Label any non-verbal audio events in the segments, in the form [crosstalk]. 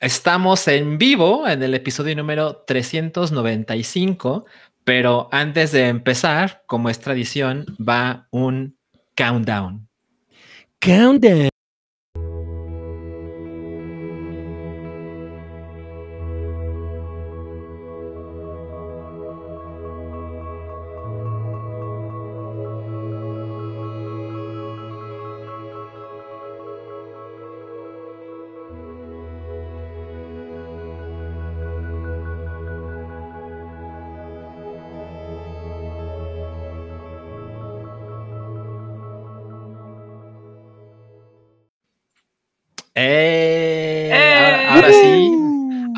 Estamos en vivo en el episodio número 395, pero antes de empezar, como es tradición, va un countdown. Countdown.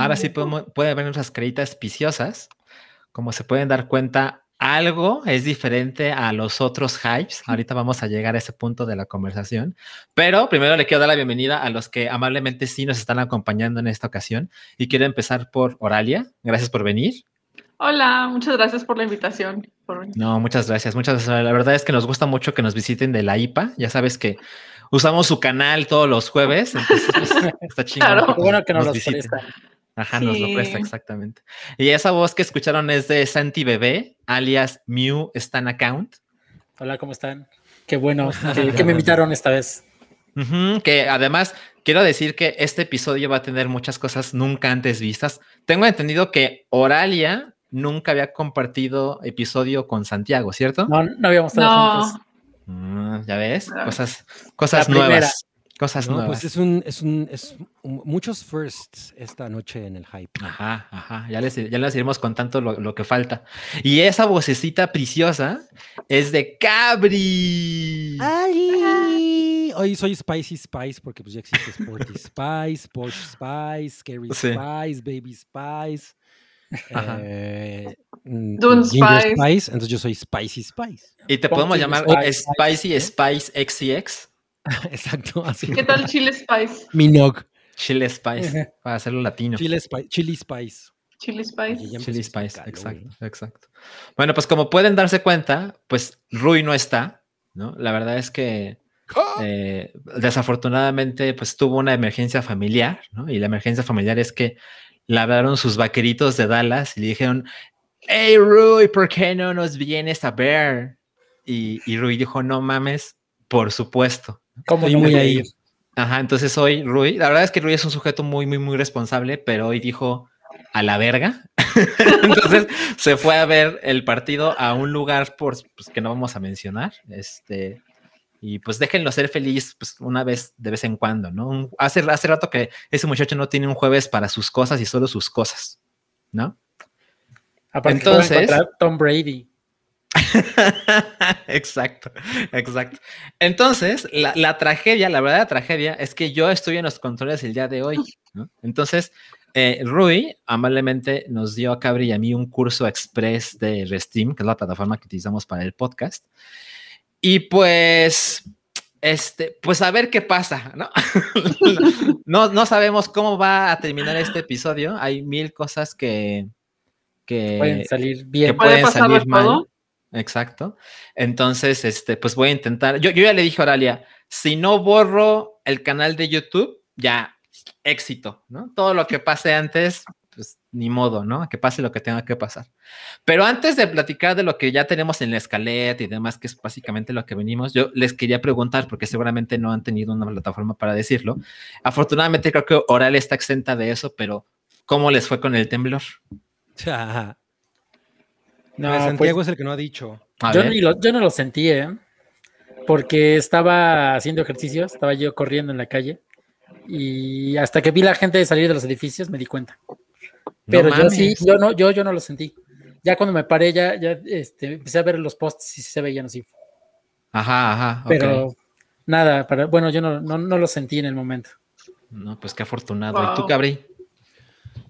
Ahora sí podemos, pueden ver nuestras caritas piciosas. Como se pueden dar cuenta, algo es diferente a los otros hypes. Ahorita vamos a llegar a ese punto de la conversación. Pero primero le quiero dar la bienvenida a los que amablemente sí nos están acompañando en esta ocasión. Y quiero empezar por Oralia. Gracias por venir. Hola, muchas gracias por la invitación. por. No, muchas gracias. Muchas gracias. La verdad es que nos gusta mucho que nos visiten de la IPA. Ya sabes que usamos su canal todos los jueves. Entonces, pues, [laughs] está chingón. Claro. Qué bueno que nos, Nos. Ajá, nos lo presta exactamente. Y esa voz que escucharon es de Santi Bebé, alias Mew Stan Account. Hola, ¿cómo están? Qué bueno [laughs] que, que me invitaron esta vez. Que además quiero decir que este episodio va a tener muchas cosas nunca antes vistas. Tengo entendido que Oralia nunca había compartido episodio con Santiago, ¿cierto? No, no habíamos estado No, juntos. Mm, ya ves, Ah. cosas, cosas nuevas. Cosas No, nuevas. pues es un, es un, es un- muchos firsts esta noche en el hype. Ajá, ajá. Ya les, ya les iremos contando lo, lo que falta. Y esa vocecita preciosa es de Cabri. ¡Ali! Hoy soy Spicy Spice porque pues ya existe Sporty [laughs] Spice, Posh Spice, Scary Sí. Spice, Baby Spice. Eh, mm, Dune Spice. Spice. Entonces yo soy Spicy Spice. Y te podemos llamar Spice, Spicy Spice XCX. [laughs] Exacto, así. ¿qué tal Chile Spice? Minog. Chile Spice, [laughs] para hacerlo latino. Chile Spice. Chili Spice. Chile Oye, Spice. Chili Spice, exacto, ¿eh? exacto. Bueno, pues como pueden darse cuenta, pues Rui no está, ¿no? La verdad es que eh, desafortunadamente pues tuvo una emergencia familiar, ¿no? Y la emergencia familiar es que hablaron sus vaqueritos de Dallas y le dijeron, hey Rui, ¿por qué no nos vienes a ver? Y, y Rui dijo, no mames, por supuesto. ¿Cómo Estoy no muy ahí. Ajá, entonces hoy Rui, la verdad es que Rui es un sujeto muy, muy, muy responsable, pero hoy dijo a la verga. [laughs] entonces se fue a ver el partido a un lugar por, pues, que no vamos a mencionar. Este, y pues déjenlo ser feliz pues, una vez de vez en cuando, ¿no? Hace, hace rato que ese muchacho no tiene un jueves para sus cosas y solo sus cosas, ¿no? Aparte Entonces- Tom Brady. [laughs] exacto, exacto. Entonces, la, la tragedia, la verdadera tragedia es que yo estoy en los controles el día de hoy. ¿no? Entonces, eh, Rui amablemente nos dio a Cabri y a mí un curso express de Restream, que es la plataforma que utilizamos para el podcast. Y pues, este, pues a ver qué pasa, ¿no? [laughs] no, no sabemos cómo va a terminar este episodio. Hay mil cosas que, que, Pueden salir que bien. puede pueden salir mal. todo. Exacto. Entonces, este, pues voy a intentar. Yo, yo ya le dije a Oralia, si no borro el canal de YouTube, ya éxito, ¿no? Todo lo que pase antes, pues ni modo, ¿no? Que pase lo que tenga que pasar. Pero antes de platicar de lo que ya tenemos en la escaleta y demás, que es básicamente lo que venimos, yo les quería preguntar, porque seguramente no han tenido una plataforma para decirlo. Afortunadamente creo que Oralia está exenta de eso, pero ¿cómo les fue con el temblor? Ajá. [laughs] No, Pues pues, Santiago es el que no ha dicho. Yo, ver. ni lo, yo no lo sentí, ¿eh? Porque estaba haciendo ejercicios, estaba yo corriendo en la calle y hasta que vi la gente salir de los edificios me di cuenta. Pero yo sí, yo no, yo, yo no lo sentí. Ya cuando me paré, ya, ya este, empecé a ver los posts y se veían así. Ajá, ajá. ok. Pero nada, para, bueno, yo no, no, no lo sentí en el momento. No, pues qué afortunado. ¿Y tú. Cabri?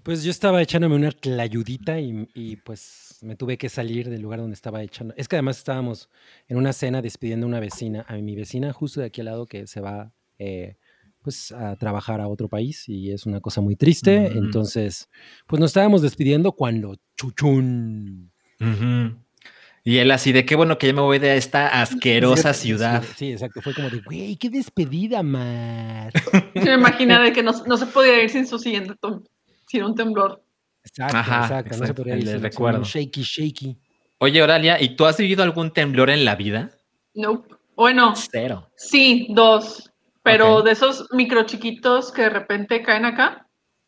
Pues yo estaba echándome una tlayudita y, y, pues me tuve que salir del lugar donde estaba echando. Es que además estábamos en una cena despidiendo a una vecina, a mi vecina justo de aquí al lado que se va eh, pues a trabajar a otro país y es una cosa muy triste. Mm. Entonces, pues nos estábamos despidiendo cuando chuchun. Y él así de qué bueno que ya me voy de esta asquerosa Sí, ciudad. Sí, exacto. Fue como de, güey, qué despedida, Mar. [laughs] Se me imagina de que no, no se podía ir sin su siguiente tom- sin un temblor. Exacto, Ajá, exacto. No se exacto, ir sin recuerdo. un shaky, shaky. Oye, Oralia, ¿y tú has vivido algún temblor en la vida? No. Bueno, Cero. sí, dos. Pero de esos micro chiquitos que de repente caen acá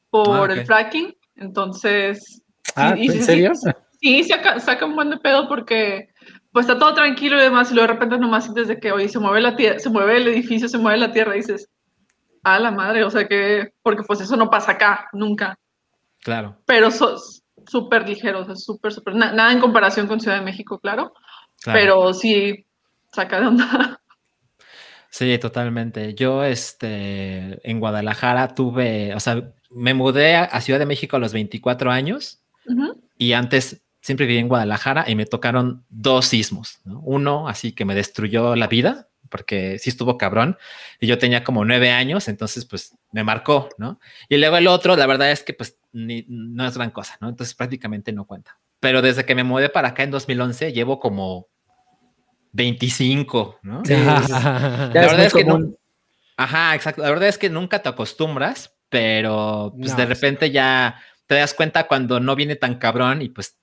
por Ah, el fracking. Entonces. Ah, y ¿en sí, serio? Sí, sí, saca, un buen de pedo porque pues está todo tranquilo y demás, y luego de repente nomás sientes de que, oye, se mueve la tierra, se mueve el edificio, se mueve la tierra, y dices, a la madre, o sea que, porque pues eso no pasa acá, nunca. Claro. Pero son súper ligeros, es súper, súper, na- nada en comparación con Ciudad de México, claro, claro. pero sí saca de onda. Sí, totalmente. Yo, este, en Guadalajara tuve, o sea, me mudé a, Ciudad de México a los 24 años Ujú. y antes siempre viví en Guadalajara y me tocaron dos sismos, ¿no? Uno así que me destruyó la vida porque sí estuvo cabrón y yo tenía como nueve años, entonces pues me marcó, ¿no? Y luego el otro, la verdad es que pues ni- no es gran cosa, ¿no? Entonces prácticamente no cuenta. Pero desde que me mudé para acá en 2011 llevo como 25, ¿no? Sí, La verdad es que no-. Ajá, exacto. La verdad es que nunca te acostumbras, pero pues No, de sí. repente ya te das cuenta cuando no viene tan cabrón y pues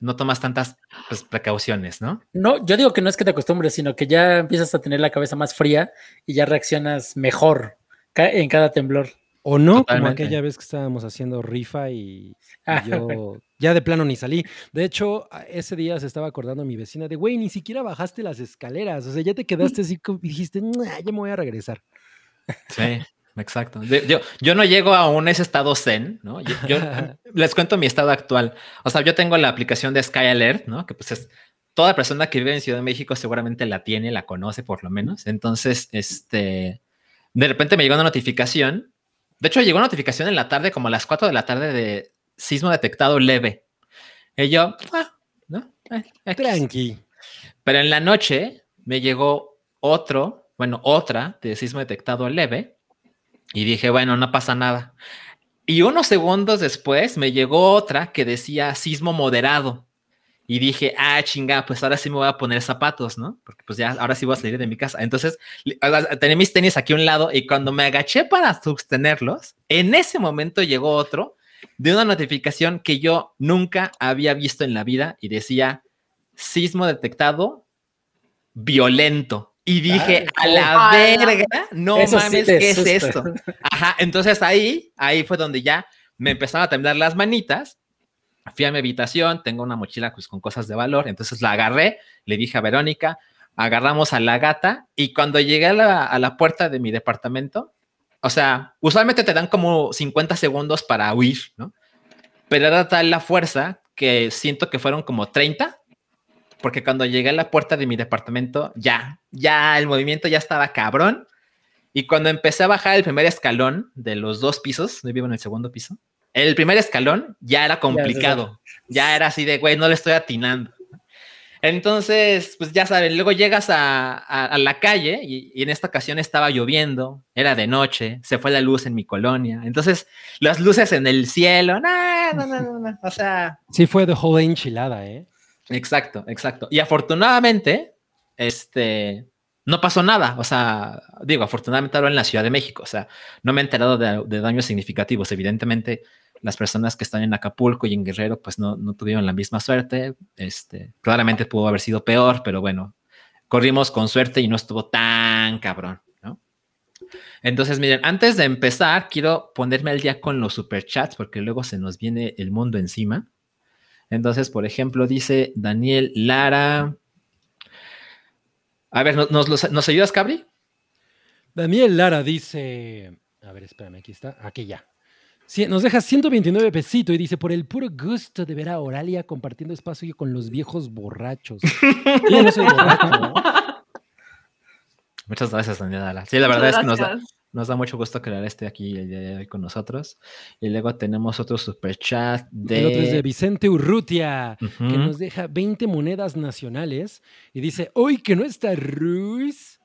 no tomas tantas pues, precauciones, ¿no? No, yo digo que no es que te acostumbres, sino que ya empiezas a tener la cabeza más fría y ya reaccionas mejor en cada temblor. O no, Totalmente. como aquella vez que estábamos haciendo rifa y, y yo ya de plano ni salí. De hecho, ese día se estaba acordando mi vecina de, güey, ni siquiera bajaste las escaleras. O sea, ya te quedaste así como- y dijiste, "Nah, ya me voy a regresar. Sí, exacto. Yo, yo no llego aún a ese estado zen, ¿no? Yo, yo [laughs] les cuento mi estado actual. O sea, yo tengo la aplicación de Sky Alert, ¿no? Que pues es toda persona que vive en Ciudad de México seguramente la tiene, la conoce por lo menos. Entonces, este, de repente me llegó una notificación. De hecho, llegó una notificación en la tarde, como a las 4 de la tarde, de sismo detectado leve. Y yo, ah, ¿no? Eh. Tranqui. Pero en la noche me llegó otro, bueno, otra de sismo detectado leve y dije, bueno, no pasa nada. Y unos segundos después me llegó otra que decía sismo moderado. Y dije, ah, chinga, pues ahora sí me voy a poner zapatos, ¿no? Porque pues ya, ahora sí voy a salir de mi casa. Entonces, tenía mis tenis aquí a un lado y cuando me agaché para sostenerlos, en ese momento llegó otro de una notificación que yo nunca había visto en la vida y decía, sismo detectado violento. Y dije, a la verga, no sí mames, ¿qué es esto? Ajá, entonces ahí, ahí fue donde ya me empezaron a temblar las manitas. Fui a mi habitación, tengo una mochila pues, con cosas de valor, entonces la agarré, le dije a Verónica, agarramos a la gata y cuando llegué a la, a la puerta de mi departamento, o sea, usualmente te dan como 50 segundos para huir, ¿no? Pero era tal la fuerza que siento que fueron como 30, porque cuando llegué a la puerta de mi departamento, ya, ya el movimiento ya estaba cabrón. Y cuando empecé a bajar el primer escalón de los dos pisos, yo vivo en el segundo piso, el primer escalón ya era complicado. Ya era así de, güey, no le estoy atinando. Entonces, pues ya saben, luego llegas a, a- a la calle y, y en esta ocasión estaba lloviendo, era de noche, se fue la luz en mi colonia. Entonces, las luces en el cielo, no, no, no, no, no, o sea, Sí fue de whole enchilada, ¿eh? Exacto, exacto. Y afortunadamente, este, no pasó nada. O sea, digo, afortunadamente ahora en la Ciudad de México. O sea, no me he enterado de, de daños significativos. Evidentemente, las personas que están en Acapulco y en Guerrero, pues no, no tuvieron la misma suerte. Este, claramente pudo haber sido peor, pero bueno, corrimos con suerte y no estuvo tan cabrón, ¿no? Entonces, miren, antes de empezar, quiero ponerme al día con los superchats porque luego se nos viene el mundo encima. Entonces, por ejemplo, dice Daniel Lara. A ver, ¿nos, nos, nos ayudas, Cabri? Daniel Lara dice, a ver, espérame, aquí está, aquí ya. Sí, nos deja 129 pesitos y dice, por el puro gusto de ver a Oralia compartiendo espacio con los viejos borrachos. [laughs] Yo no soy borracho, ¿no? Muchas gracias, Daniel Lara. Sí, la Muchas verdad es que nos da, nos da mucho gusto que Lara esté aquí el día de hoy con nosotros. Y luego tenemos otro superchat de... El otro es de Vicente Urrutia, que nos deja 20 monedas nacionales y dice, hoy que no está Ruiz,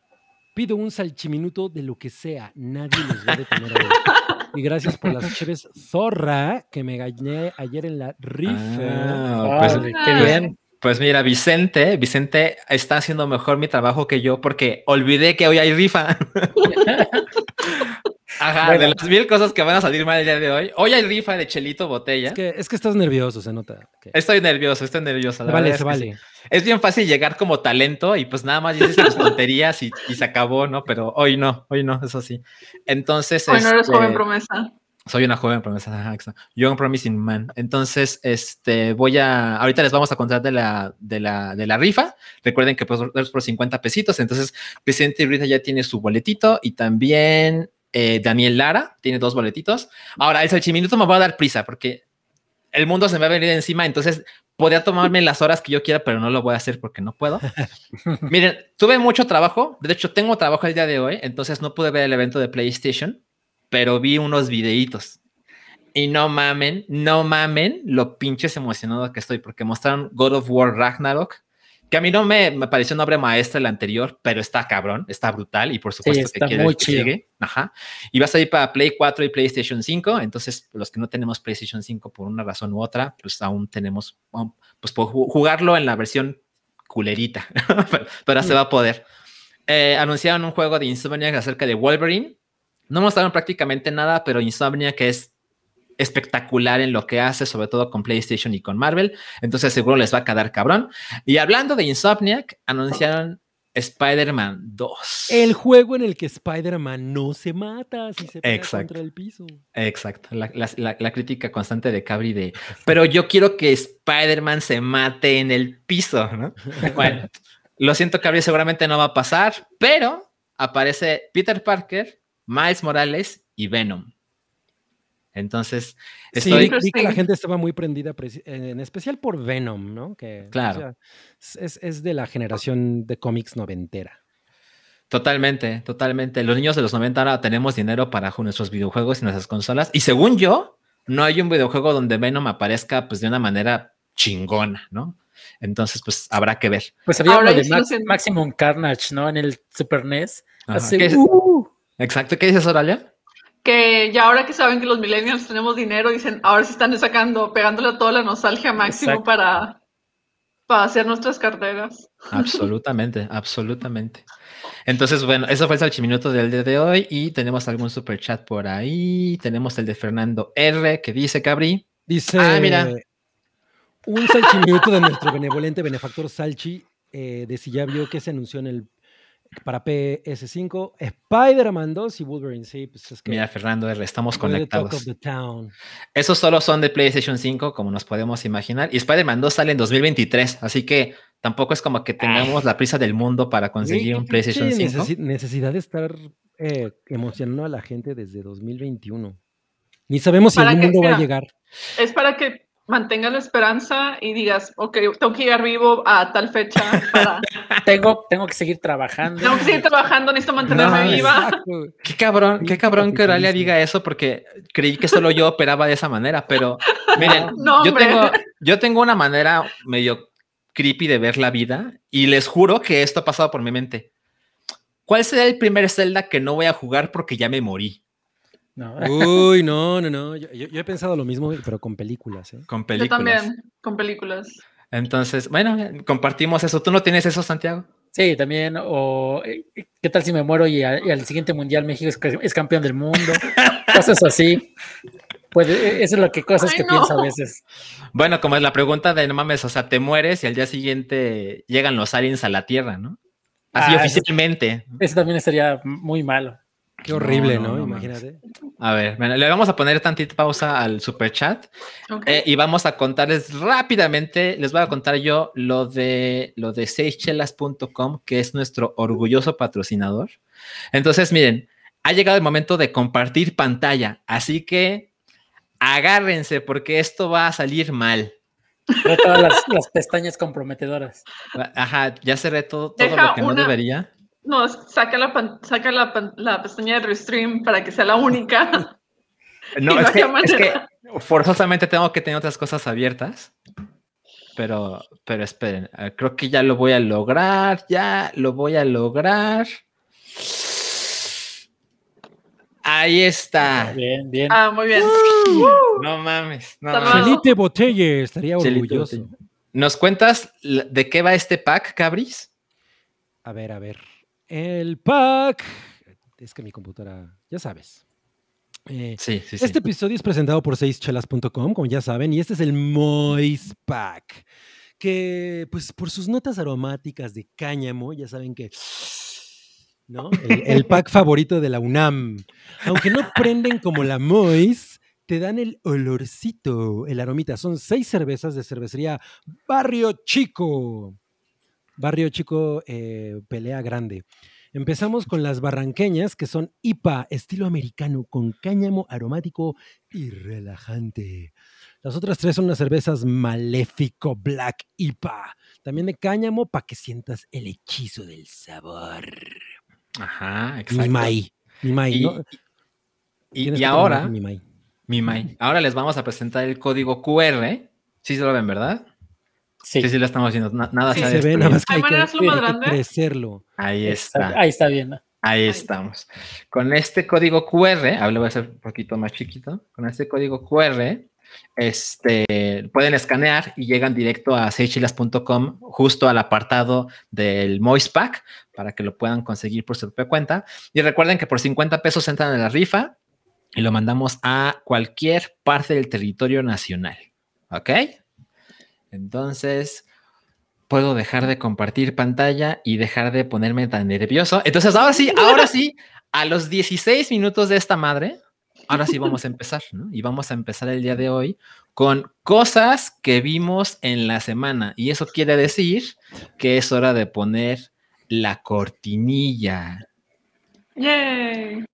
pido un salchiminuto de lo que sea, nadie los va a detener hoy. [laughs] Y gracias por las chéves zorra que me gané ayer en la rifa. Ah, pues, Órale, qué bien. Pues mira, Vicente, Vicente está haciendo mejor mi trabajo que yo porque olvidé que hoy hay rifa. [laughs] Ajá, de las mil cosas que van a salir mal el día de hoy. Hoy hay rifa de Chelito Botella. Es que, es que estás nervioso, se nota. que- Estoy nervioso, estoy nervioso. Se vale, se vale. sí. Es bien fácil llegar como talento y pues nada más dices tus tonterías y, y se acabó, ¿no? Pero hoy no, hoy no, eso sí. Entonces. Hoy no eres este, joven promesa. Soy una joven promesa. Young Promising Man. Entonces, este, voy a, ahorita les vamos a contar de la, de la, de la rifa. Recuerden que pues es por 50 pesitos. Entonces, Vicente Rita ya tiene su boletito y también eh, Daniel Lara tiene dos boletitos. Ahora, el salchiminuto me va a dar prisa porque el mundo se me va a venir encima. Entonces, podría tomarme las horas que yo quiera, pero no lo voy a hacer porque no puedo. [laughs] Miren, tuve mucho trabajo. De hecho, tengo trabajo el día de hoy. Entonces, no pude ver el evento de PlayStation pero vi unos videitos. Y no mamen, no mamen lo pinches emocionado que estoy, porque mostraron God of War Ragnarok, que a mí no me, me pareció una obra maestra el anterior, pero está cabrón, está brutal y por supuesto está que quiere muy que sigue. Ajá. Y va a salir para Play 4 y PlayStation 5, entonces los que no tenemos PlayStation 5 por una razón u otra, pues aún tenemos, um, pues por jugarlo en la versión culerita, [laughs] pero, pero se va a poder. Eh, anunciaron un juego de Insomniac acerca de Wolverine. No mostraron prácticamente nada, pero Insomniac es espectacular en lo que hace, sobre todo con PlayStation y con Marvel. Entonces seguro les va a quedar cabrón. Y hablando de Insomniac, anunciaron Spider-Man 2. El juego en el que Spider-Man no se mata si se pega Exacto. contra el piso. Exacto, la- la crítica constante de Cabri de, pero yo quiero que Spider-Man se mate en el piso, ¿no? [laughs] Bueno, lo siento, Cabri, seguramente no va a pasar, pero aparece Peter Parker, Miles Morales y Venom. Entonces, Sí, estoy... vi que la gente estaba muy prendida, en especial por Venom, ¿no? Que o Claro. sea, es- es, de la generación de cómics noventera. Totalmente, totalmente. Los niños de los 90 ahora tenemos dinero para nuestros videojuegos y nuestras consolas. Y según yo, no hay un videojuego donde Venom aparezca pues de una manera chingona, ¿no? Entonces, pues habrá que ver. Pues había Ahora uno de Max- Maximum Carnage, ¿no? En el Super NES. Ajá. Hace- ¿Qué es- ¡Uh! Exacto. ¿Qué dices, Oralia? Que ya ahora que saben que los millennials tenemos dinero, dicen, ahora sí están sacando, pegándole a toda la nostalgia máximo Exacto. para, para hacer nuestras carteras. [laughs] Absolutamente, absolutamente. Entonces, bueno, eso fue el salchiminuto del día de hoy y tenemos algún super chat por ahí. Tenemos el de Fernando R que dice, Cabri. Dice Ah, mira. un salchiminuto de nuestro benevolente benefactor Salchi eh, de si ya vio que se anunció en el para PS5 Spider-Man 2 y Wolverine. Sí, pues es que Mira, Fernando R, estamos conectados. Esos solo son de PlayStation 5, como nos podemos imaginar. Y Spider-Man 2 sale en 2023, así que tampoco es como que tengamos la prisa del mundo para conseguir un PlayStation 5. necesi- necesidad de estar eh, emocionando a la gente desde 2021. Ni sabemos si el mundo va a llegar. Es para que mantengas la esperanza y digas, ok, tengo que llegar vivo a tal fecha para... [laughs] Tengo, tengo que seguir trabajando. tengo que seguir trabajando, necesito mantenerme No, viva. Exacto. Qué cabrón, qué cabrón que Oralia diga eso porque creí que solo yo operaba de esa manera, pero miren, [laughs] No, yo, tengo, yo tengo una manera medio creepy de ver la vida y les juro que esto ha pasado por mi mente. ¿Cuál será el primer Zelda que no voy a jugar porque ya me morí? No. Uy, [laughs] no, no, no. Yo, yo- yo he pensado lo mismo, pero con películas. ¿eh? Con Yo películas. también, con películas. Entonces, bueno, compartimos eso. ¿Tú no tienes eso, Santiago? Sí, también. O eh, ¿qué tal si me muero y, a- y al siguiente mundial México es, es campeón del mundo? [laughs] cosas así. Pues eh, eso es lo que cosas Ay, que no. pienso a veces. Bueno, como es la pregunta de no mames, o sea, te mueres y al día siguiente llegan los aliens a la Tierra, ¿no? Así Ah, eso- oficialmente. Eso también estaría muy malo. Qué horrible, No, ¿no? no, Imagínate. A ver, bueno, le vamos a poner tantita pausa al super chat eh, y vamos a contarles rápidamente, les voy a contar yo lo de lo de seichelas.com, que es nuestro orgulloso patrocinador. Entonces, miren, ha llegado el momento de compartir pantalla, así que agárrense porque esto va a salir mal. Todas las, las pestañas comprometedoras. Ajá, ya cerré todo, todo Deja lo que no debería. No, saca la, pan- saca la, pan- la pestaña de Restream para que sea la única. [laughs] No, no es que, es forzosamente tengo que tener otras cosas abiertas. Pero, pero esperen, eh, creo que ya lo voy a lograr, ya lo voy a lograr. Ahí está. Bien, bien. Ah, muy bien. No mames. No mames. Felipe Botelle estaría orgulloso. ¿Nos cuentas de qué va este pack, Cabris? A ver, a ver. El pack. Es que mi computadora, ya sabes. Eh, Sí, sí, sí. Este episodio es presentado por seischelas.com, como ya saben, y este es el Moist Pack, que pues por sus notas aromáticas de cáñamo, ya saben que... ¿No? El, el pack [laughs] favorito de la UNAM. Aunque no prenden como la Moist, te dan el olorcito, el aromita. Son seis cervezas de cervecería Barrio Chico. Barrio Chico, eh, pelea grande. Empezamos con las barranqueñas, que son IPA, estilo americano, con cáñamo aromático y relajante. Las otras tres son unas cervezas Maléfico Black IPA, también de cáñamo para que sientas el hechizo del sabor. Ajá, exacto. Mi Mai. Mi Mai, Y, ¿no? y- ahora, Mai. mi Mai, ahora les vamos a presentar el código QR. Sí se lo ven, ¿verdad? Sí. Sí, sí, lo estamos. Na- nada Sí, se ve, nada más que ¿Hay hay que, crecerlo. Ahí Está- está. ahí está bien. ¿no? Ahí Ahí. estamos. Con este código QR, ahora lo voy a hacer un poquito más chiquito. Con este código QR, este, pueden escanear y llegan directo a seychilas.com, justo al apartado del Moist Pack, para que lo puedan conseguir por su propia cuenta. Y recuerden que por 50 pesos entran en la rifa y lo mandamos a cualquier parte del territorio nacional. ¿Ok? Entonces, puedo dejar de compartir pantalla y dejar de ponerme tan nervioso. Entonces, ahora sí, ahora [laughs] sí, a los 16 minutos de esta madre, ahora sí vamos a empezar, ¿no? Y vamos a empezar el día de hoy con cosas que vimos en la semana. Y eso quiere decir que es hora de poner la cortinilla. Yay.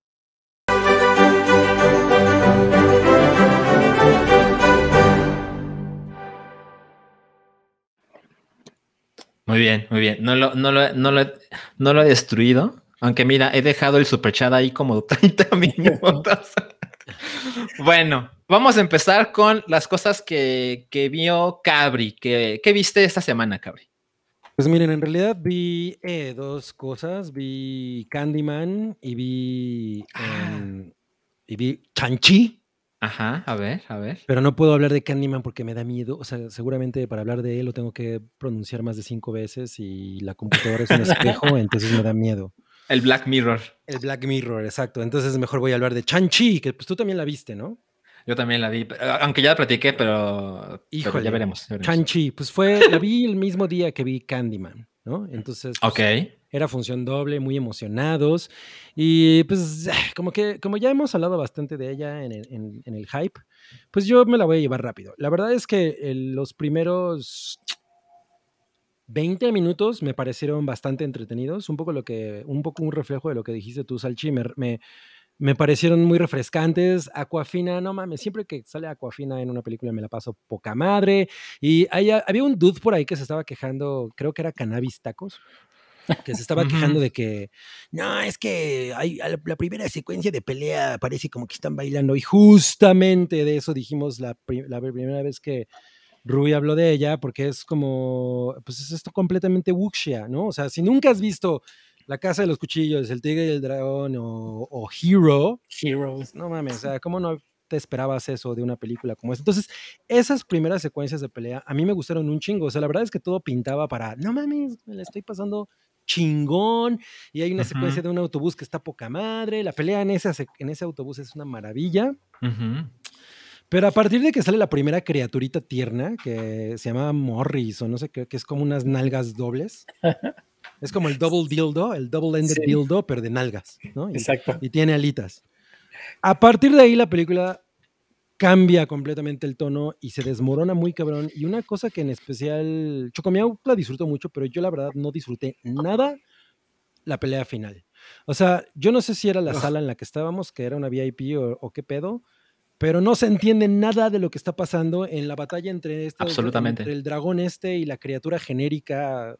Muy bien, muy bien. No lo, no lo, no lo, no lo he destruido. Aunque mira, he dejado el super chat ahí como [laughs] 30 minutos. [laughs] bueno, vamos a empezar con las cosas que, que vio Cabri. que ¿Qué viste esta semana, Cabri? Pues miren, en realidad vi eh, dos cosas. Vi Candyman y vi, Ah. em, y vi Chanchi. Ajá, a ver, a ver. Pero no puedo hablar de Candyman porque me da miedo. O sea, seguramente para hablar de él lo tengo que pronunciar más de cinco veces y la computadora es un espejo, [laughs] entonces me da miedo. El Black Mirror. El Black Mirror, exacto. Entonces mejor voy a hablar de Chanchi, que pues tú también la viste, ¿no? Yo también la vi, aunque ya la platiqué, pero, pero Híjole. ya veremos. ya veremos. Chanchi, pues fue, la vi el mismo día que vi Candyman, ¿no? Entonces, pues, Ok. era función doble, muy emocionados. Y pues, [sighs] como que, como ya hemos hablado bastante de ella en el, en- en el hype, pues yo me la voy a llevar rápido. La verdad es que el- los primeros 20 minutos me parecieron bastante entretenidos, un poco lo que, un poco un reflejo de lo que dijiste tú, Salchi, me, me, me parecieron muy refrescantes. Aquafina, no mames, siempre que sale Aquafina en una película me la paso poca madre. Y hay- había un dude por ahí que se estaba quejando, creo que era Cannabis Tacos, que se estaba quejando de que, no, es que hay, la, la primera secuencia de pelea parece como que están bailando. Y justamente de eso dijimos la, la primera vez que Rui habló de ella, porque es como, pues es esto completamente wuxia, ¿no? O sea, si nunca has visto La Casa de los Cuchillos, El Tigre y el Dragón o, o Hero, Heroes. no mames, o sea, ¿cómo no te esperabas eso de una película como esta? Entonces, esas primeras secuencias de pelea a mí me gustaron un chingo. O sea, la verdad es que todo pintaba para, no mames, me la estoy pasando chingón. Y hay una secuencia de un autobús que está poca madre. La pelea en ese, en ese autobús es una maravilla. Ujú. Pero a partir de que sale la primera criaturita tierna, que se llama Morris, o no sé qué, que es como unas nalgas dobles. [laughs] Es como el double dildo, el double-ended Sí. dildo, pero de nalgas, ¿no? Y- Exacto. y tiene alitas. A partir de ahí la película cambia completamente el tono y se desmorona muy cabrón. Y una cosa que en especial Chocomiao la disfrutó mucho, pero yo la verdad no disfruté nada la pelea final. O sea, yo no sé si era la sala en la que estábamos, que era una VIP o, o qué pedo, pero no se entiende nada de lo que está pasando en la batalla entre, estos- Absolutamente. entre el dragón este y la criatura genérica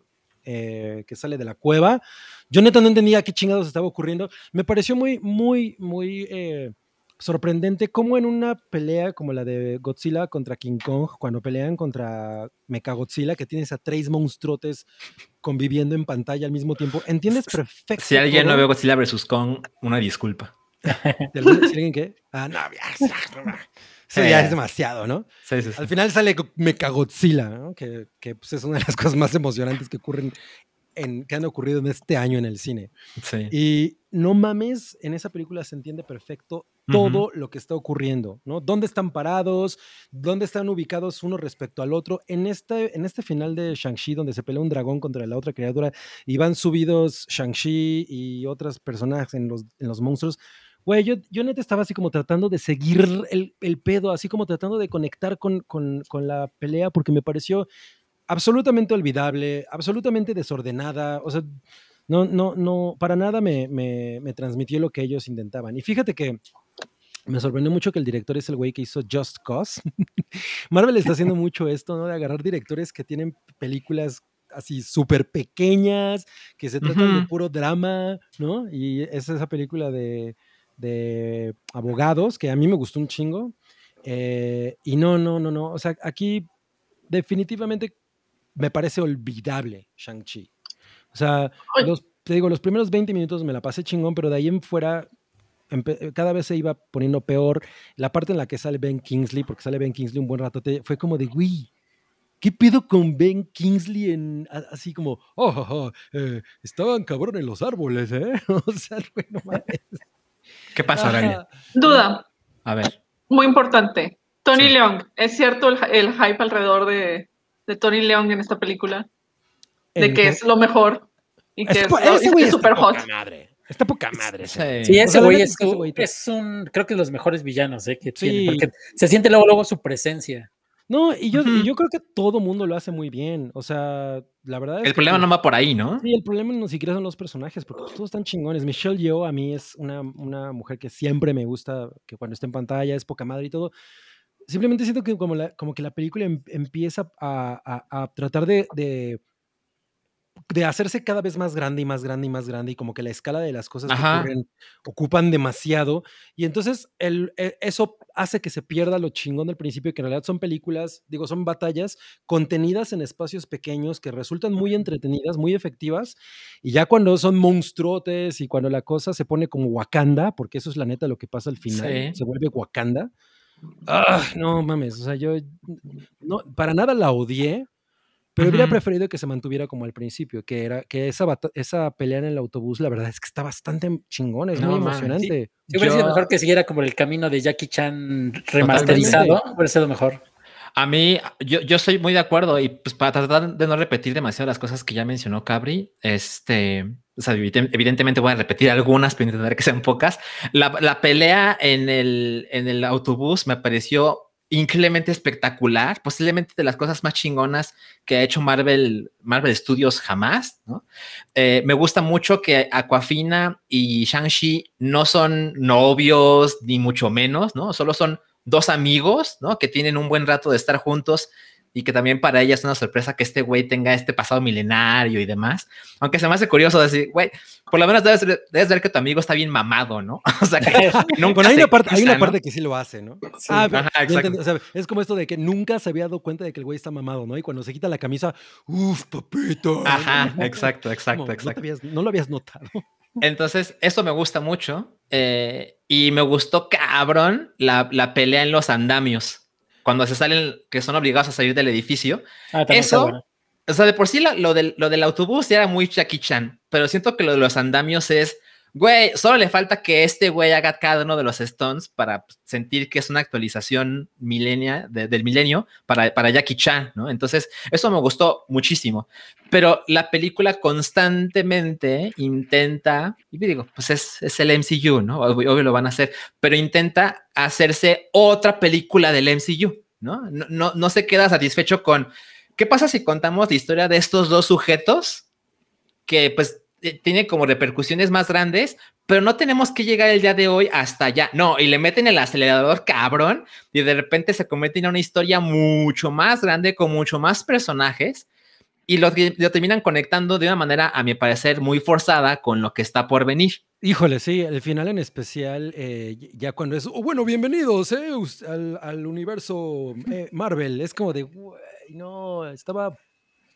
eh, que sale de la cueva. Yo neta no entendía qué chingados estaba ocurriendo. Me pareció muy, muy, muy eh, sorprendente cómo en una pelea como la de Godzilla contra King Kong, cuando pelean contra Mechagodzilla, que tienes a tres monstruotes conviviendo en pantalla al mismo tiempo, entiendes perfecto. Si alguien no ve Godzilla vs. Kong, una disculpa. [laughs] ¿De alguna- si alguien qué? Ah, no, eso ya es demasiado, ¿no? Sí, sí, sí. Al final sale Mechagodzilla, ¿no? que, que, pues, es una de las [laughs] cosas más emocionantes que ocurren en, que han ocurrido en este año en el cine. Sí. Y no mames, en esa película se entiende perfecto todo lo que está ocurriendo, ¿no? ¿Dónde están parados? ¿Dónde están ubicados uno respecto al otro? En este, en este final de Shang-Chi, donde se pelea un dragón contra la otra criatura y van subidos Shang-Chi y otras personas en los, en los monstruos. Güey, yo, yo neta estaba así como tratando de seguir el, el pedo, así como tratando de conectar con, con, con la pelea, porque me pareció absolutamente olvidable, absolutamente desordenada. O sea, no, no, no, para nada me, me, me transmitió lo que ellos intentaban. Y fíjate que me sorprendió mucho que el director es el güey que hizo Just Cause. [laughs] Marvel está haciendo mucho esto, ¿no? De agarrar directores que tienen películas así súper pequeñas, que se tratan de Ujú. puro drama, ¿no? Y es esa película de, de abogados que a mí me gustó un chingo. Eh, y no, no, no, no. O sea, aquí definitivamente me parece olvidable Shang-Chi. O sea, los, te digo, los primeros 20 minutos me la pasé chingón, pero de ahí en fuera cada vez se iba poniendo peor. La parte en la que sale Ben Kingsley, porque sale Ben Kingsley un buen rato, fue como de, güey, ¿qué pedo con Ben Kingsley en así como, oh, oh, oh, eh, estaban cabrón en los árboles, ¿eh? [laughs] o sea, güey, no mames. ¿Qué pasa? Ajá. [laughs] Duda, A ver. muy importante. Tony Sí. Leung, ¿es cierto el, el hype alrededor de, de Tony Leung en esta película? De ¿En que es lo mejor y que Es es, es súper hot. poca madre. Está poca madre. Sí. Ese güey es, es es un, creo que de los mejores villanos eh, que Sí. tiene, porque se siente luego, luego su presencia. No, y yo, y yo creo que todo mundo lo hace muy bien. O sea, la verdad es El que problema no va por ahí, ¿no? Sí, el problema no siquiera son los personajes, porque pues, todos están chingones. Michelle Yeoh a mí es una, una mujer que siempre me gusta, que cuando está en pantalla es poca madre y todo. Simplemente siento que como, la, como que la película em- empieza a, a- a tratar de, de, de hacerse cada vez más grande y más grande y más grande y como que la escala de las cosas que Ajá. ocurren ocupan demasiado y entonces el, e- eso hace que se pierda lo chingón del principio que en realidad son películas, digo, son batallas contenidas en espacios pequeños que resultan muy entretenidas, muy efectivas y ya cuando son monstruotes y cuando la cosa se pone como Wakanda, porque eso es la neta lo que pasa al final, Sí. se vuelve Wakanda. Ah, no mames, o sea, yo no, para nada la odié, pero hubiera preferido que se mantuviera como al principio, que era que esa, esa pelea en el autobús, la verdad es que está bastante chingona, es No muy sí. emocionante. Si hubiera sido Yo- mejor que siguiera como el camino de Jackie Chan remasterizado, hubiera sido mejor. A mí, yo, yo soy muy de acuerdo y pues para tratar de no repetir demasiado las cosas que ya mencionó Cabri, este, o sea, evidente- evidentemente voy a repetir algunas, pero intentaré que sean pocas. La, la pelea en el, en el autobús me pareció increíblemente espectacular, posiblemente de las cosas más chingonas que ha hecho Marvel, Marvel Studios jamás. Eh, me gusta mucho que Aquafina y Shang-Chi no son novios, ni mucho menos, ¿no? Solo son dos amigos, ¿no? Que tienen un buen rato de estar juntos y que también para ella es una sorpresa que este güey tenga este pasado milenario y demás. Aunque se me hace curioso decir, güey, por lo menos debes, debes ver que tu amigo está bien mamado, ¿no? [laughs] O sea, que [laughs] nunca Bueno, hay se una, parte, hay una ¿no? parte que sí lo hace, ¿no? Ah, Ajá, exacto. o sea, es como esto de que nunca se había dado cuenta de que el güey está mamado, ¿no? Y cuando se quita la camisa, uff, papito. Ajá, [laughs] exacto, exacto, Como, No, te exacto. habías- no lo habías notado. Entonces, eso me gusta mucho. eh, y me gustó cabrón la, la pelea en los andamios. Cuando se salen, que son obligados a salir del edificio. Ah, Eso, bueno. o sea, de por sí la- lo, del, lo del autobús ya era muy Jackie Chan, pero siento que lo de los andamios es, güey, solo le falta que este güey haga cada uno de los stunts para pues, sentir que es una actualización milenia, de- del milenio para, para Jackie Chan, ¿no? Entonces, eso me gustó muchísimo. Pero la película constantemente intenta, y digo, pues es, es el MCU, ¿no? Obvio, obvio lo van a hacer, pero intenta hacerse otra película del MCU, ¿no? No, no, no se queda satisfecho con, ¿qué pasa si contamos la historia de estos dos sujetos que pues eh, tiene como repercusiones más grandes, pero no tenemos que llegar el día de hoy hasta allá. No, y le meten el acelerador cabrón y de repente se convierte en una historia mucho más grande con mucho más personajes y lo, lo terminan conectando de una manera, a mi parecer, muy forzada con lo que está por venir. Híjole, sí, el final en especial, eh, ya cuando es, "Oh, bueno, bienvenidos eh, al, universo Marvel, es como de, "Güey, no, estaba...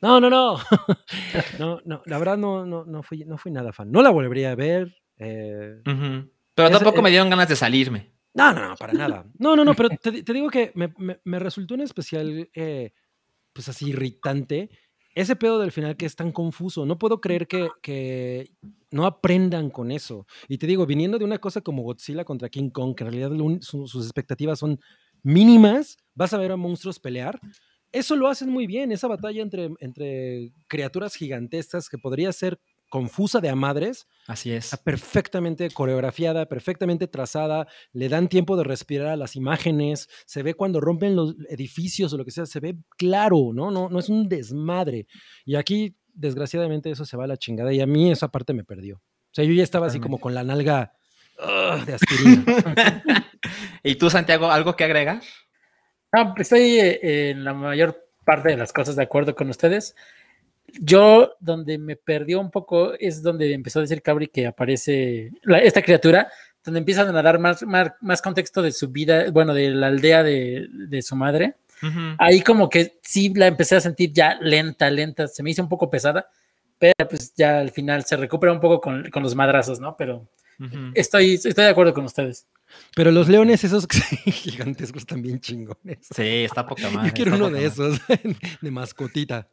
No, no, no. [laughs] no, no, la verdad no, no, no, fui, no fui nada fan. No la volvería a ver. eh. Pero tampoco eh, me dieron ganas de salirme. No, no, no, para nada. No, no, no, pero te, te digo que me, me- me resultó en especial, eh, pues así, irritante. Ese pedo del final que es tan confuso. No puedo creer que, que no aprendan con eso. Y te digo, viniendo de una cosa como Godzilla contra King Kong, que en realidad lo un- su- sus expectativas son mínimas, vas a ver a monstruos pelear. Eso lo hacen muy bien, esa batalla entre, entre criaturas gigantescas que podría ser confusa de a madres, Así es. Está perfectamente coreografiada, perfectamente trazada, le dan tiempo de respirar a las imágenes, se ve cuando rompen los edificios o lo que sea, se ve claro, ¿no? No, no es un desmadre. Y aquí, desgraciadamente, eso se va a la chingada y a mí esa parte me perdió. O sea, yo ya estaba así como con la nalga de aspirina. [laughs] ¿Y tú, Santiago, algo que agregar? No, pues estoy eh, en la mayor parte de las cosas de acuerdo con ustedes. Yo, donde me perdió un poco, es donde empezó a decir Cabri que aparece la- esta criatura, donde empiezan a dar más, más, más contexto de su vida, bueno, de la aldea de, de su madre. Ujú. Ahí como que sí la empecé a sentir ya lenta, lenta, se me hizo un poco pesada, pero pues ya al final se recupera un poco con, con los madrazos, ¿no? Pero Ujú. estoy, estoy de acuerdo con ustedes. Pero los leones esos [laughs] gigantescos también chingones. Sí, está poca madre. Yo quiero uno de esos, [laughs] de mascotita.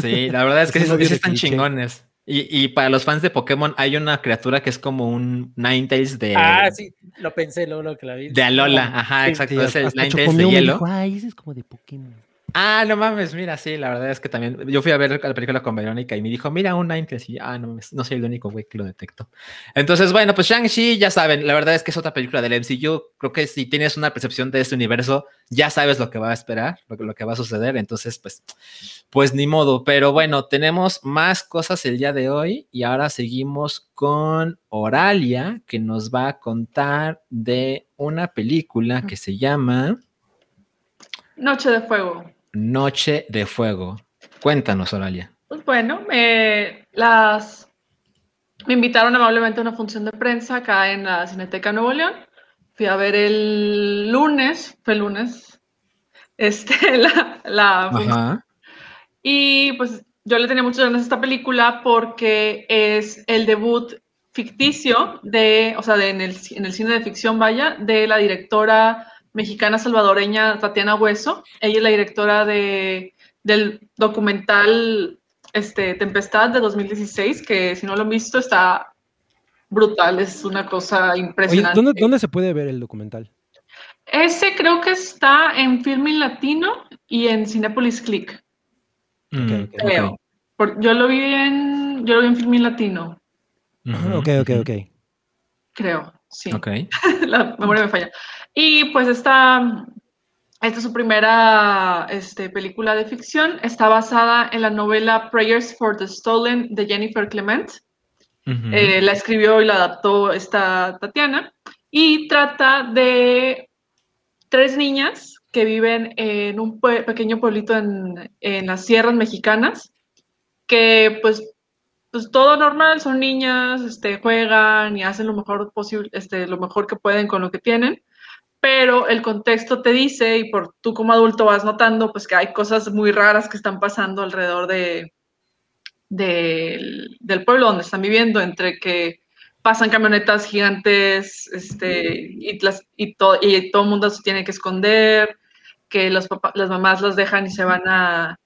Sí, la verdad es que [laughs] Es sí, están cliché. chingones. Y, y para los fans de Pokémon hay una criatura que es como un Ninetales de, ah, sí, lo pensé luego lo que la vi. de Alola. Ajá, Sí, exacto. Sí, es el Ninetales de hielo. dijo, Ay, ese es como de Pokémon. Ah, no mames, mira, sí, la verdad es que también. Yo fui a ver la película con Verónica y me dijo, mira, un Ninetales. Y ah, no, mames, no soy el único güey que lo detectó. Entonces, bueno, pues Shang-Chi, ya saben, la verdad es que es otra película del MCU. Creo que si tienes una percepción de este universo, ya sabes lo que va a esperar, lo que, lo que va a suceder. Entonces, pues, pues ni modo. Pero bueno, tenemos más cosas el día de hoy y ahora seguimos con Oralia, que nos va a contar de una película que se llama Noche de Fuego. Noche de Fuego. Cuéntanos, Oralia. Pues bueno, me, las, me invitaron amablemente a una función de prensa acá en la Cineteca Nuevo León. Fui a ver el lunes, fue el lunes, [laughs] este, la, la función. Ajá. Y pues yo le tenía muchas ganas a esta película porque es el debut ficticio de, o sea, de, en, el, en el cine de ficción, vaya, de la directora mexicana salvadoreña Tatiana Hueso. Ella es la directora de, del documental este, Tempestad de 2016, que si no lo han visto está brutal, es una cosa Oye, impresionante. ¿dónde, dónde se puede ver el documental? Ese creo que está en Filmin Latino y en Cinepolis Click. Mm, creo. Por- yo lo vi en, yo lo vi en Filmin Latino, Ujú, Ok, ok, ok. creo, sí. Ok. [laughs] La memoria me falla. Y pues esta, esta es su primera este, película de ficción. Está basada en la novela Prayers for the Stolen de Jennifer Clement. Eh, la escribió y la adaptó esta Tatiana. Y trata de tres niñas que viven en un pue- pequeño pueblito en, en las sierras mexicanas, que pues, pues todo normal, son niñas, este, juegan y hacen lo mejor posible, este, lo mejor que pueden con lo que tienen, pero el contexto te dice, y por tú como adulto vas notando, pues que hay cosas muy raras que están pasando alrededor de, del, del pueblo donde están viviendo, entre que pasan camionetas gigantes este, y, las, y, to, y todo el mundo se tiene que esconder, que los papá, las mamás las dejan y se van a,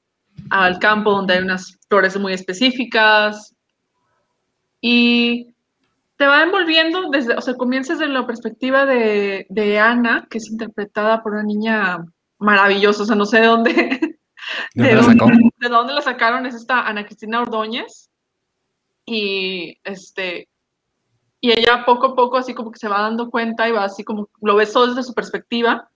al campo donde hay unas flores muy específicas. Y te va envolviendo desde, o sea, comienzas desde la perspectiva de, de Ana, que es interpretada por una niña maravillosa, o sea, no sé de dónde, ¿De de, dónde la dónde, sacó? de dónde la sacaron, es esta Ana Cristina Ordóñez. Y este, y ella poco a poco así como que se va dando cuenta y va así como, lo ves todo desde su perspectiva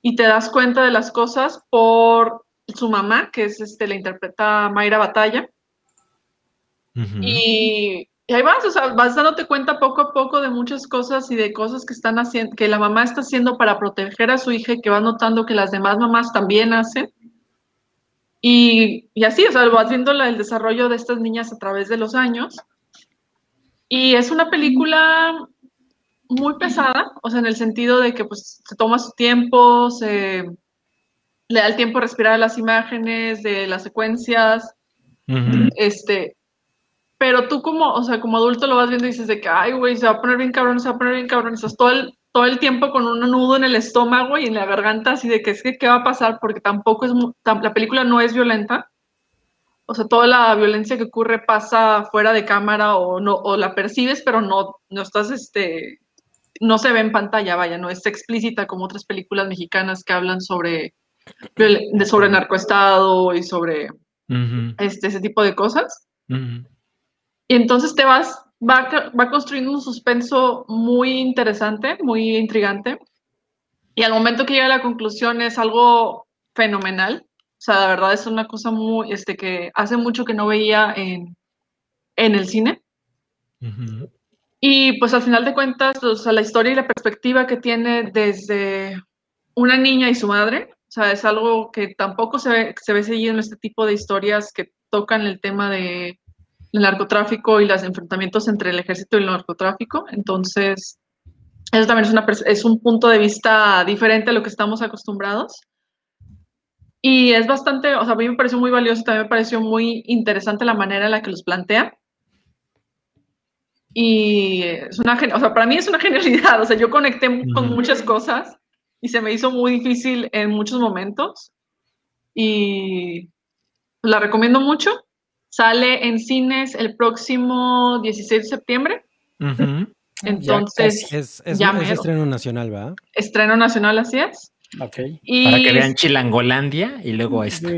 y te das cuenta de las cosas por su mamá, que es este, la interpreta Mayra Batalla. Y, y ahí vas, o sea, vas dándote cuenta poco a poco de muchas cosas y de cosas que están haciendo, que la mamá está haciendo para proteger a su hija y que vas notando que las demás mamás también hacen. Y, y así, o sea, vas viendo el desarrollo de estas niñas a través de los años. Y es una película muy pesada, o sea, en el sentido de que pues se toma su tiempo, se le da el tiempo a respirar las imágenes, de las secuencias, Ujú. este, pero tú como, o sea, como adulto lo vas viendo y dices de que, ay, güey, se va a poner bien cabrón, se va a poner bien cabrón, estás todo el, todo el tiempo con un nudo en el estómago y en la garganta, así de que es que, ¿qué va a pasar? Porque tampoco es, la película no es violenta, o sea, toda la violencia que ocurre pasa fuera de cámara o no, o la percibes, pero no, no estás, este, no se ve en pantalla, vaya, no es explícita como otras películas mexicanas que hablan sobre, de, sobre narcoestado y sobre este, ese tipo de cosas. Y entonces te vas, va, va construyendo un suspenso muy interesante, muy intrigante. Y al momento que llega a la conclusión es algo fenomenal. O sea, la verdad es una cosa muy, este, que hace mucho que no veía en, en el cine. Y pues al final de cuentas, o sea, la historia y la perspectiva que tiene desde una niña y su madre, o sea, es algo que tampoco se ve, se ve seguido en este tipo de historias que tocan el tema de el narcotráfico y los enfrentamientos entre el ejército y el narcotráfico. Entonces, eso también es, una, es un punto de vista diferente a lo que estamos acostumbrados. Y es bastante, o sea, a mí me pareció muy valioso, también me pareció muy interesante la manera en la que los plantea. Y es una, o sea, para mí es una [laughs] genialidad, o sea, yo conecté con muchas cosas y se me hizo muy difícil en muchos momentos. Y la recomiendo mucho. Sale en cines el próximo 16 de septiembre. Entonces, es, es, es, estreno nacional, ¿verdad? Estreno nacional, así es. Okay. Para que vean Chilangolandia y luego esto.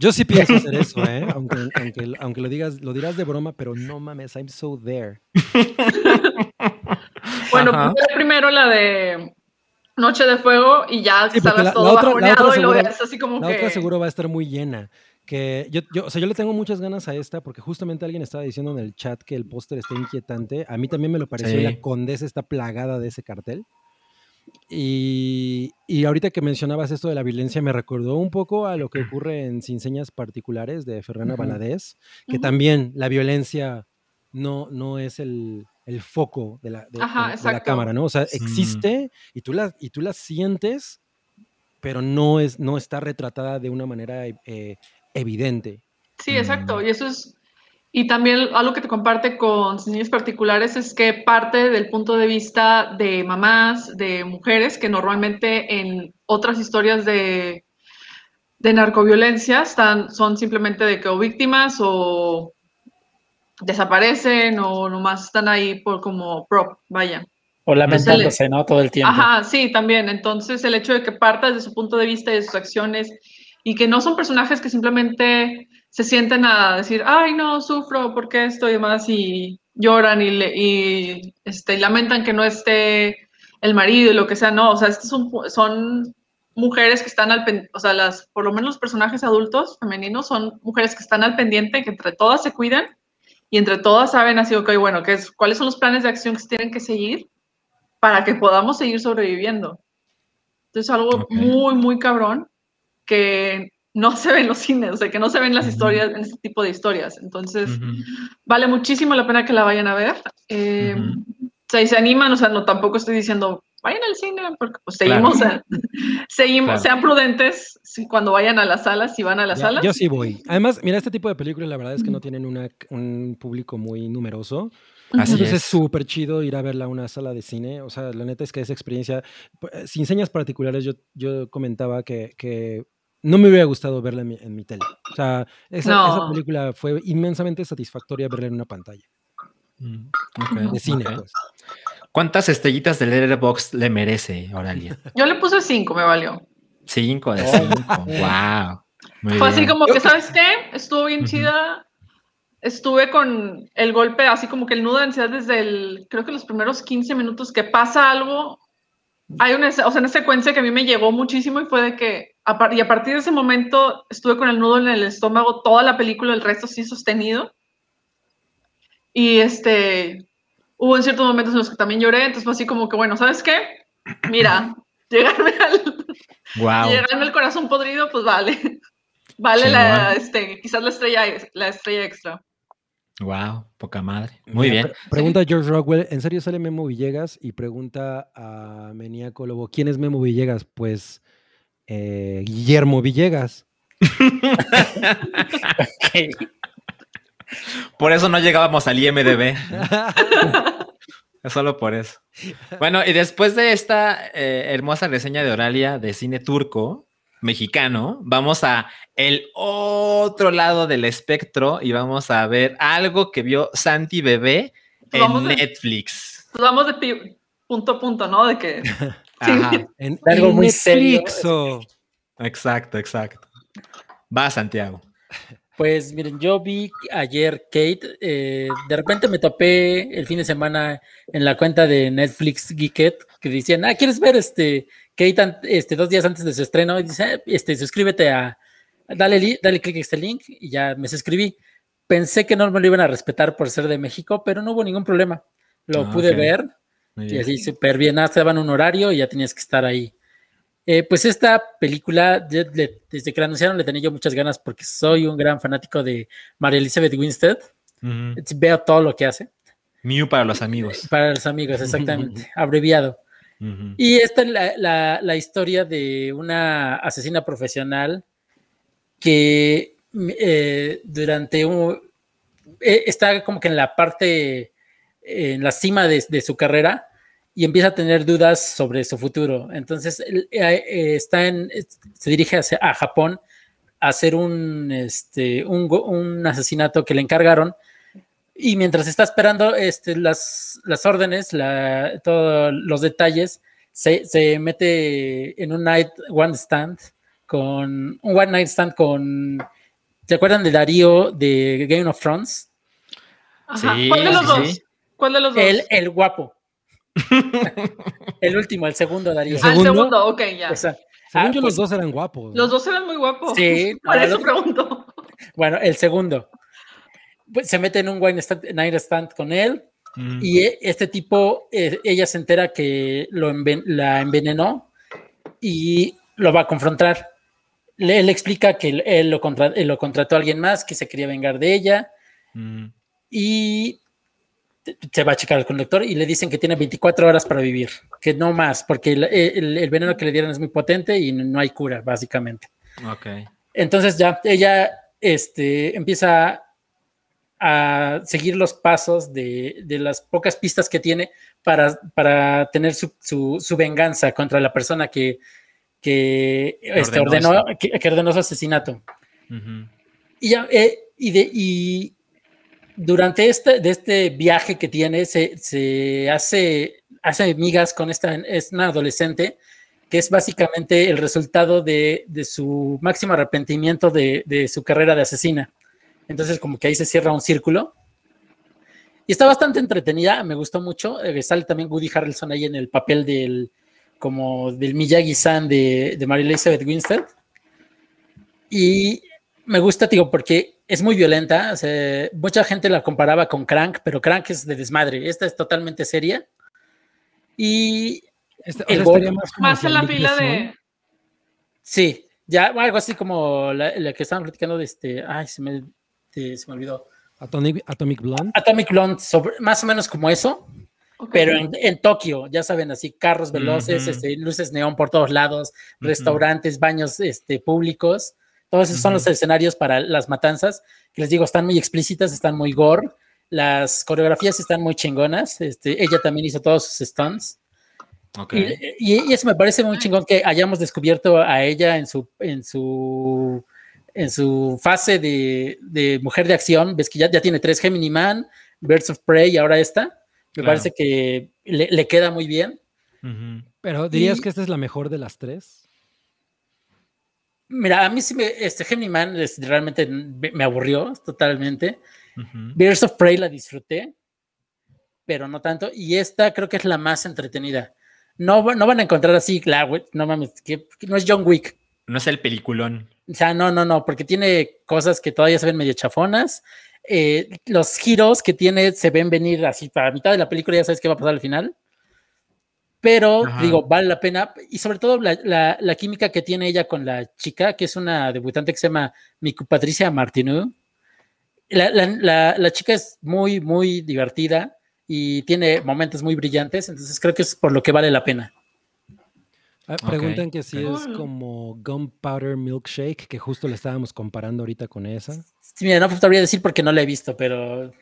Yo sí pienso [laughs] hacer eso, ¿eh? Aunque, aunque, aunque, lo digas, lo dirás de broma, pero no mames, I'm so there. [laughs] bueno, pues primero la de Noche de Fuego y ya sí, sabes todo la bajoneado y lo ves así como la que. La otra seguro va a estar muy llena. Que yo, yo, o sea, yo le tengo muchas ganas a esta porque justamente alguien estaba diciendo en el chat que el póster está inquietante. A mí también me lo pareció. Sí. La condesa está plagada de ese cartel. Y, y, ahorita que mencionabas esto de la violencia, me recordó un poco a lo que ocurre en Sin Señas Particulares de Ferrana uh -huh. Valadez, que uh -huh. también la violencia no, no es el, el foco de la, de, Ajá, de, de la, cámara, ¿no? O sea, existe y, tú la, y tú la sientes, pero no, es, no está retratada de una manera eh, evidente. Sí, exacto. Y eso es y también algo que te comparte con niños particulares es que parte del punto de vista de mamás, de mujeres, que normalmente en otras historias de, de narcoviolencia están, son simplemente de que o víctimas o desaparecen o nomás están ahí por como prop, vaya. O lamentándose, ¿no? Todo el tiempo. Ajá, sí, también. Entonces el hecho de que parta desde su punto de vista y de sus acciones y que no son personajes que simplemente se sienten a decir, ay, no, sufro porque esto y demás, y lloran y, le, y este, lamentan que no esté el marido y lo que sea, no, o sea, estos son, son mujeres que están al pendiente, o sea, las, por lo menos los personajes adultos femeninos son mujeres que están al pendiente, que entre todas se cuidan y entre todas saben así, ok, bueno, ¿qué es, cuáles son los planes de acción que se tienen que seguir para que podamos seguir sobreviviendo. Entonces, algo okay. muy, muy cabrón que no se ven los cines, o sea, que no se ven las historias, en este tipo de historias. Entonces, uh -huh. vale muchísimo la pena que la vayan a ver. Eh, uh -huh. O sea, y se animan, o sea, no tampoco estoy diciendo, vayan al cine, porque pues seguimos, claro. [laughs] seguimos claro. sean prudentes cuando vayan a las salas, si van a las ya, salas. Yo sí voy. Además, mira, este tipo de películas, la verdad es que no tienen una, un público muy numeroso. Así Entonces es súper chido ir a verla a una sala de cine. O sea, la neta es que esa experiencia, eh, sin señas particulares, yo, yo comentaba que, que no me hubiera gustado verla en mi, en mi tele. O sea, esa, no. esa, película fue inmensamente satisfactoria verla en una pantalla. Mm, okay, de cine, okay. pues. ¿Cuántas estrellitas de Letterboxd le merece, Oralia? Yo le puse cinco, me valió. Cinco de cinco. wow. Muy Fue bien. así como que, ¿sabes qué? Estuvo bien uh -huh. chida. Estuve con el golpe, así como que el nudo de ansiedad desde el, creo que los primeros 15 minutos que pasa algo. Hay una, o sea, una secuencia que a mí me llegó muchísimo y fue de que a, y a partir de ese momento estuve con el nudo en el estómago toda la película, el resto sí sostenido. Y este, hubo en ciertos momentos en los que también lloré, entonces fue así como que, bueno, ¿sabes qué? Mira, [laughs] llegarme al, wow. llegarme al corazón podrido, pues vale. Vale la, este, quizás la estrella, la estrella extra. Wow, poca madre. Muy Mira, bien. Pre pregunta George Rockwell, ¿en serio sale Memo Villegas? Y pregunta a Meniaco Lobo, ¿quién es Memo Villegas? Pues eh, Guillermo Villegas. okay. Por eso no llegábamos al IMDB. Es solo por eso. Bueno, y después de esta eh, hermosa reseña de Oralia de cine turco, mexicano, vamos a el otro lado del espectro y vamos a ver algo que vio Santi Bebé en Vamos de- Netflix. Pues vamos de pi- punto a punto, ¿no? De que [laughs] Ajá, En, Algo en muy serio. Exacto, exacto. Va, Santiago. Pues miren, yo vi ayer Kate, eh, de repente me topé el fin de semana en la cuenta de Netflix Geeket que decían, ah, ¿quieres ver este Kate este, dos días antes de su estreno? Dice, "Ah, este, suscríbete a, dale, dale clic a este link y ya me suscribí. Pensé que no me lo iban a respetar por ser de México, pero no hubo ningún problema. Lo Ah, pude ver y así súper bien, te daban un horario y ya tenías que estar ahí. Eh, pues esta película, de- de- desde que la anunciaron, le tenía yo muchas ganas porque soy un gran fanático de María Elizabeth Winstead. Veo todo lo que hace. Mew para los amigos. Para los amigos, exactamente, [laughs] abreviado. Y esta es la, la- historia de una asesina profesional que eh, durante un... eh, está como que en la parte, en la cima de, su carrera y empieza a tener dudas sobre su futuro. Entonces, eh, eh, está en, se dirige hacia- a Japón a hacer un, este, un, un asesinato que le encargaron. Y mientras está esperando este, las, las órdenes, la- todos los detalles, se, se mete en un night one stand con un one night stand con ¿se acuerdan de Darío de Game of Thrones? Ajá. Sí, ¿Cuál de los sí, dos? sí. ¿Cuál de los dos? El, el guapo. [laughs] el último, el segundo Darío. ¿El Ah, el segundo? segundo, ok, ya. Esa. Según Ah, yo, pues, los dos eran guapos. ¿no? Los dos eran muy guapos. Sí, [laughs] Por no, eso pregunto. Bueno, el segundo. Pues se mete en un wine stand, night stand con él Ujú. y e- este tipo, eh, ella se entera que lo enven- la envenenó y lo va a confrontar. Le, él explica que él, él lo, contra- él lo contrató a alguien más, que se quería vengar de ella Ujú. y se va a checar al conductor y le dicen que tiene 24 horas para vivir, que no más, porque el, el- el veneno que le dieron es muy potente y no hay cura, básicamente. Ok. Entonces ya ella este, empieza a seguir los pasos de, de las pocas pistas que tiene para, para tener su, su- su venganza contra la persona que, que, este, Ordenó que, que ordenó su asesinato. Y, ya, eh, y, de, y durante este, de este viaje que tiene, se, se hace, hace amigas con esta, es una adolescente que es básicamente el resultado de, de su máximo arrepentimiento de, de su carrera de asesina. Entonces, como que ahí se cierra un círculo. Y está bastante entretenida, me gustó mucho. Eh, sale también Woody Harrelson ahí en el papel del, como del Miyagi-san de, de Mary Elizabeth Winstead. Y me gusta, digo, porque es muy violenta. o sea, mucha gente la comparaba con Crank, pero Crank es de desmadre. Esta es totalmente seria. Y Este- o el más Más en la Besson. de. sí, ya algo así como la, la que estaban platicando de este. Ay, se me, de- se me olvidó. Atomic, Atomic Blonde. Atomic Blonde, sobre- más o menos como eso, pero en, en Tokio, ya saben, así carros veloces, este, luces neón por todos lados, restaurantes, baños este, públicos. Todos esos son los escenarios para las matanzas, que les digo, están muy explícitas, están muy gore. Las coreografías están muy chingonas. Este, ella también hizo todos sus stunts. Y- y eso me parece muy chingón que hayamos descubierto a ella en su, en su, en su fase de, de mujer de acción. Ves que ya, ya tiene tres Gemini Man, Birds of Prey y ahora esta. Me Claro. parece que le, le queda muy bien. Pero dirías Y- que esta es la mejor de las tres. Mira, a mí sí me, este Gemini Man es- realmente me aburrió totalmente. Ujú. Birds of Prey la disfruté, pero no tanto. Y esta creo que es la más entretenida. No, no van a encontrar así, la, no mames, que, que no es John Wick. No es el peliculón. O sea, no, no, no, porque tiene cosas que todavía se ven medio chafonas. Eh, los giros que tiene se ven venir así para mitad de la película, ya sabes qué va a pasar al final. Pero Ajá. digo, vale la pena. Y sobre todo la, la- la química que tiene ella con la chica, que es una debutante que se llama Miku Patricia la- la- la chica es muy, muy divertida y tiene momentos muy brillantes, entonces creo que es por lo que vale la pena. Ah, Preguntan que si es como Gunpowder Milkshake, que justo le estábamos comparando ahorita con esa. Sí, mira, no sabría decir porque no la he visto, pero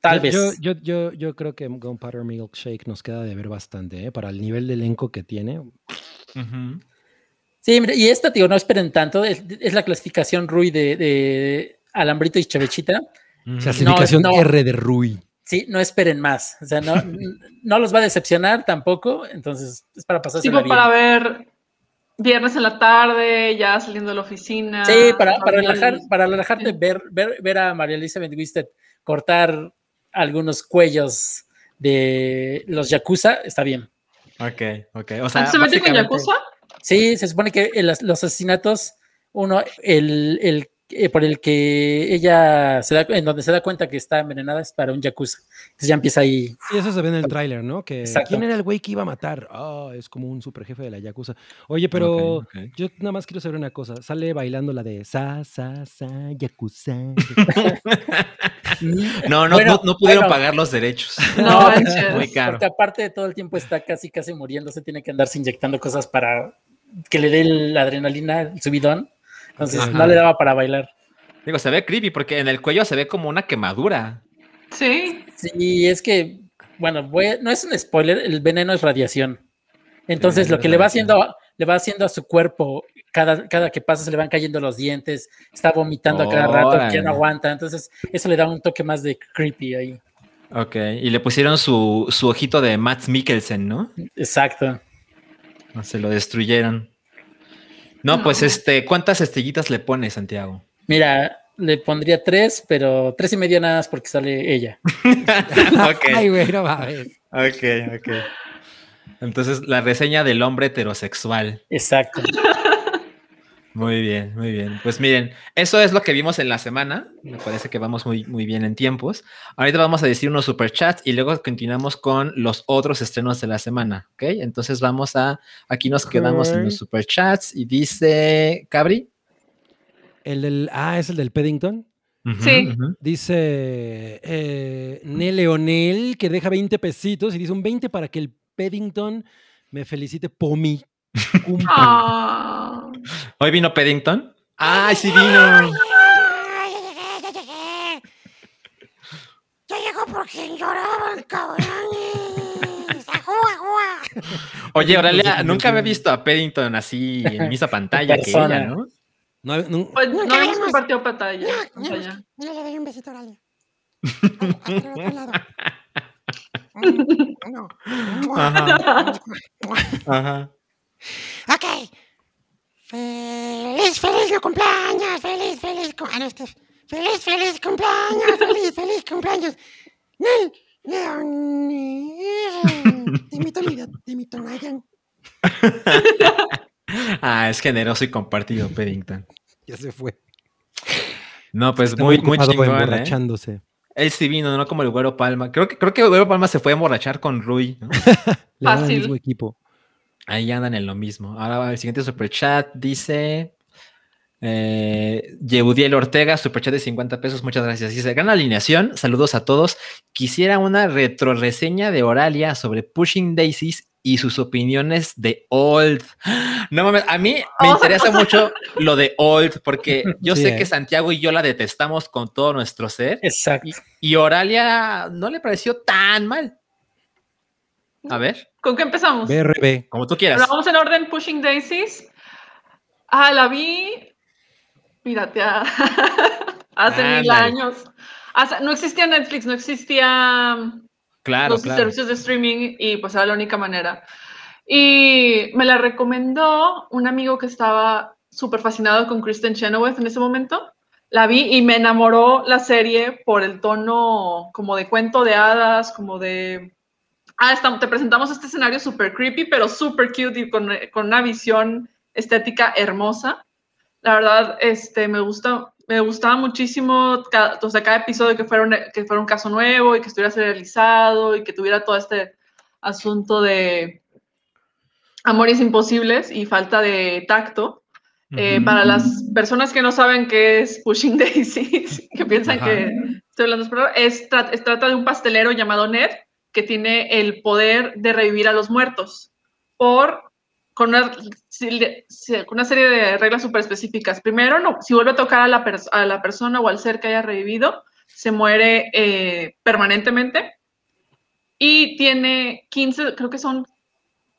tal Yo- vez. Yo, yo, yo, yo creo que Gunpowder Milkshake nos queda de ver bastante, ¿eh? Para el nivel de elenco que tiene. Sí, mira, y esta, tío, no esperen tanto. Es, es la clasificación Rui de, de Alambrito y Chevechita. Ujú. Clasificación no. R de Rui. Sí, no esperen más. O sea, no, [laughs] no los va a decepcionar tampoco. Entonces, es para pasarse Tipo para ver viernes en la tarde, ya saliendo de la oficina. Sí, para, para, relajar, para relajarte, Sí. ver, ver, ver a María Elizabeth Wisted cortar algunos cuellos de los Yakuza, está bien. Ok, ok. O sea, ¿Se mete con Yakuza? Sí, se supone que el- los asesinatos, uno, el, el eh, por el que ella se da, en donde se da cuenta que está envenenada es para un Yakuza. Entonces ya empieza ahí. Y eso se ve en el tráiler, ¿no? Que Exacto. ¿Quién era el güey que iba a matar? Ah, es como un super jefe de la Yakuza. Oye, pero yo nada más quiero saber una cosa. Sale bailando la de sa, sa, sa, Yakuza. [laughs] No, no, Bueno, no, no pudieron bueno. pagar los derechos. [laughs] No, No. Muy caro. Porque aparte de todo el tiempo está casi, casi muriéndose, tiene que andarse inyectando cosas para que le dé la adrenalina, el subidón. Entonces Ajá. no le daba para bailar. Digo, se ve creepy porque en el cuello se ve como una quemadura. Sí. Sí, es que, bueno, voy- no es un spoiler, el veneno es radiación. Entonces, veneno lo que le va haciendo, le va haciendo a su cuerpo, cada, cada que pasa se le van cayendo los dientes, está vomitando a cada rato, ya no aguanta. Entonces, eso le da un toque más de creepy ahí. Ok, y le pusieron su, su ojito de Matt Mikkelsen, ¿no? Exacto. Se lo destruyeron. No, pues este, ¿cuántas estrellitas le pone Santiago? Mira, le pondría tres, pero tres y media nada más porque sale ella. [laughs] ok, Ay, güey, no mames. ok, ok. Entonces, la reseña del hombre heterosexual. Exacto. Muy bien, muy bien. Pues miren, eso es lo que vimos en la semana. Me parece que vamos muy, muy bien en tiempos. Ahorita vamos a decir unos superchats y luego continuamos con los otros estrenos de la semana. ¿Ok? Entonces vamos a. Aquí nos quedamos en los superchats y dice. Cabri. El del, ah, es el del Paddington. Ujú, Sí. Dice eh, Leonel que deja 20 pesitos y dice un 20 para que el Paddington me felicite por mi Ah. Hoy vino Paddington. ¡Ay, sí vino! Ya llegó porque lloraban, cabrones. Ajúa, ajúa. Oye, Oralia, nunca había visto a Paddington así en misma pantalla que ella, ¿no? No, no- Pues no Nunca compartido pantalla. Mira, pantalla. mira, mira, le doy un besito a Oralia. [laughs] [laughs] Ajá. Ajá. Ok. Feliz, feliz cumpleaños. Feliz, feliz. cu- Ah, no, este es- Feliz, feliz cumpleaños. Feliz, feliz cumpleaños. Nel, Nayan. [laughs] Ah, es generoso y compartido, Paddington. ya se fue. No, pues Está muy, muy chingón, ¿eh? emborrachándose. Él sí vino, no como el Güero Palma. Creo que, creo que el Güero Palma se fue a emborrachar con Rui. ¿no? [laughs] Fácil. mismo equipo. Ahí andan en lo mismo. Ahora el siguiente superchat dice... Eh, Yehudiel Ortega, superchat de 50 pesos, muchas gracias. Dice, gran alineación, saludos a todos. Quisiera una retroreseña de Oralia sobre Pushing Daisies y sus opiniones de Old. No mames, a mí me interesa mucho [laughs] lo de Old, porque yo Sí, sé ¿eh? que Santiago y yo la detestamos con todo nuestro ser. Exacto. Y Oralia no le pareció tan mal. A ver, ¿Con qué empezamos? BRB. como tú quieras. Pero vamos en orden Pushing Daisies. Ah, la vi pirateada [laughs] hace mil Ándale. años. Sea, no existía Netflix, no existía Claro, los claro. servicios de streaming y pues era la única manera. Y me la recomendó un amigo que estaba súper fascinado con Kristen Chenoweth en ese momento. La vi y me enamoró la serie por el tono como de cuento de hadas, como de... Ah, está- te presentamos este escenario súper creepy, pero súper cute y con, con una visión estética hermosa. La verdad, este, me gusta, me gustaba muchísimo cada, o sea, cada episodio que fuera, un, que fuera un caso nuevo y que estuviera serializado y que tuviera todo este asunto de amores imposibles y falta de tacto. Eh, Ujú. Para las personas que no saben qué es Pushing [laughs] Daisies, que piensan Ajá. que estoy hablando es, es trata de un pastelero llamado Ned que tiene el poder de revivir a los muertos por con una, una serie de reglas súper específicas. Primero, no, si vuelve a tocar a la, a la persona o al ser que haya revivido, se muere eh, permanentemente. Y tiene 15, creo que son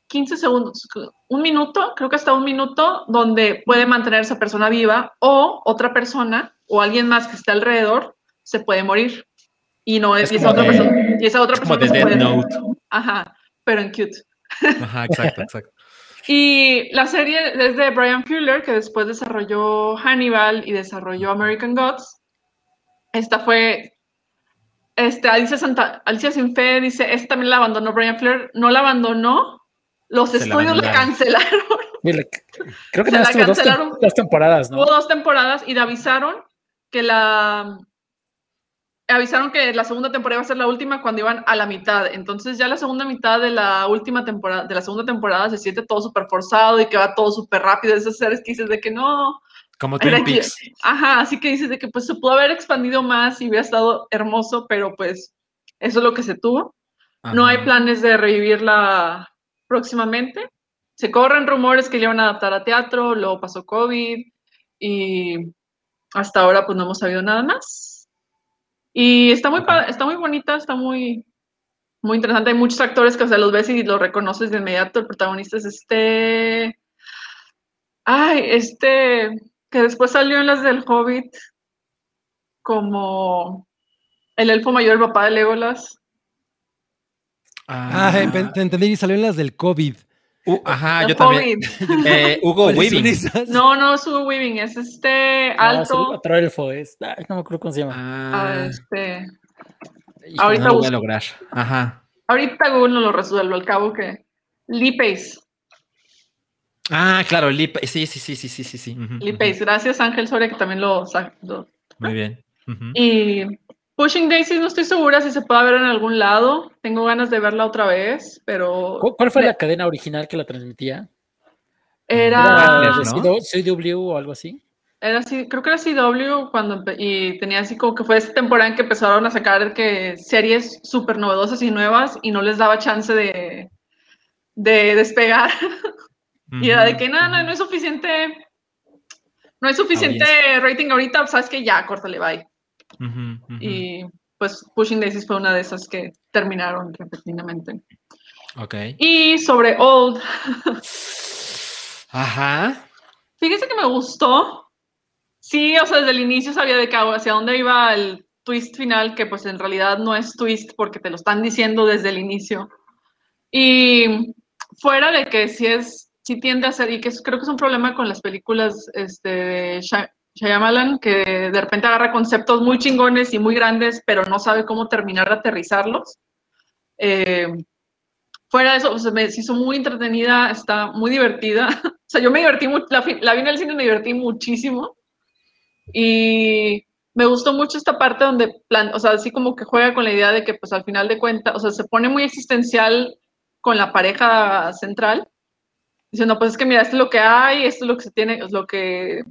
15 segundos, un minuto, creo que hasta un minuto, donde puede mantener a esa persona viva o otra persona o alguien más que esté alrededor se puede morir. Y no es, Es y esa como otra de- persona, y esa otra es como persona de puede- Note. Ajá, pero en cute. Ajá, exacto, exacto. [laughs] Y la serie es de Brian Fuller, que después desarrolló Hannibal y desarrolló American Gods. Esta fue, este, Alicia, Santa, Alicia Sin Fe dice, esta también la abandonó Brian Fuller. No la abandonó, los Se estudios la cancelaron. [laughs] Mira, creo que nada la dos, cancelaron. dos temporadas, ¿no? Hubo dos temporadas y le avisaron que la... Avisaron que la segunda temporada iba a ser la última cuando iban a la mitad. Entonces ya la segunda mitad de la última temporada, de la segunda temporada se siente todo súper forzado y que va todo súper rápido. Esas series que dices de que no, Como Twin que- Peaks. Ajá, así que dices de que pues se pudo haber expandido más y hubiera estado hermoso, pero pues eso es lo que se tuvo. No hay planes de revivirla próximamente. Se corren rumores que le iban a adaptar a teatro, luego pasó COVID y hasta ahora pues no hemos sabido nada más. Y está muy, está muy bonita, está muy, muy interesante. Hay muchos actores que o sea, los ves y los reconoces de inmediato. El protagonista es este... Ay, este que después salió en las del Hobbit como el elfo mayor, el papá de Legolas. Ah, eh, te entendí, y salió en las del COVID. Uh, ajá, yo también. [laughs] Eh, Hugo ¿Cuáles son Weaving. No, no es Hugo Weaving, es este Ah, alto. otro elfo es. no me acuerdo cómo se llama. ah, Ah, este, Híjole, ahorita no lo voy a lograr. Ajá. ahorita Google no lo resuelvo, al cabo que. Lee Pace. Ah, claro, Lee Pa- Sí, sí, sí, sí, sí, sí. Lee. Pace. Gracias, Ángel Soria, que también lo, lo- Muy bien. Y Pushing Daisies no estoy segura si se puede ver en algún lado. Tengo ganas de verla otra vez, pero ¿Cu- ¿Cuál fue la cadena original que la transmitía? era, ¿Era ¿no? de CW o algo así? era así, creo que era CW cuando y tenía así como que fue esta temporada en que empezaron a sacar que series súper novedosas y nuevas y no les daba chance de, de despegar. [laughs] Y era de que nada, no, no es suficiente, no hay suficiente rating ahorita, pues, sabes que ya, córtale, bye. Ujú, ujú. Y pues Pushing Daisies fue una de esas que terminaron repentinamente. Ok. Y sobre Old, Ajá. fíjese que me gustó. Sí, o sea, desde el inicio sabía de que hacia dónde iba el twist final, que pues en realidad no es twist porque te lo están diciendo desde el inicio. Y fuera de que sí es, sí tiende a ser, y que es- creo que es un problema con las películas este, de Shyamalan, que de repente agarra conceptos muy chingones y muy grandes, pero no sabe cómo terminar de aterrizarlos. Eh, fuera de eso, o sea, me hizo muy entretenida, está muy divertida. [laughs] o sea, yo me divertí mucho, la, la vi en el cine me divertí muchísimo. Y me gustó mucho esta parte donde, plan, o sea, así como que juega con la idea de que, pues al final de cuentas, o sea, se pone muy existencial con la pareja central, diciendo, pues es que mira, esto es lo que hay, esto es lo que se tiene, es lo que,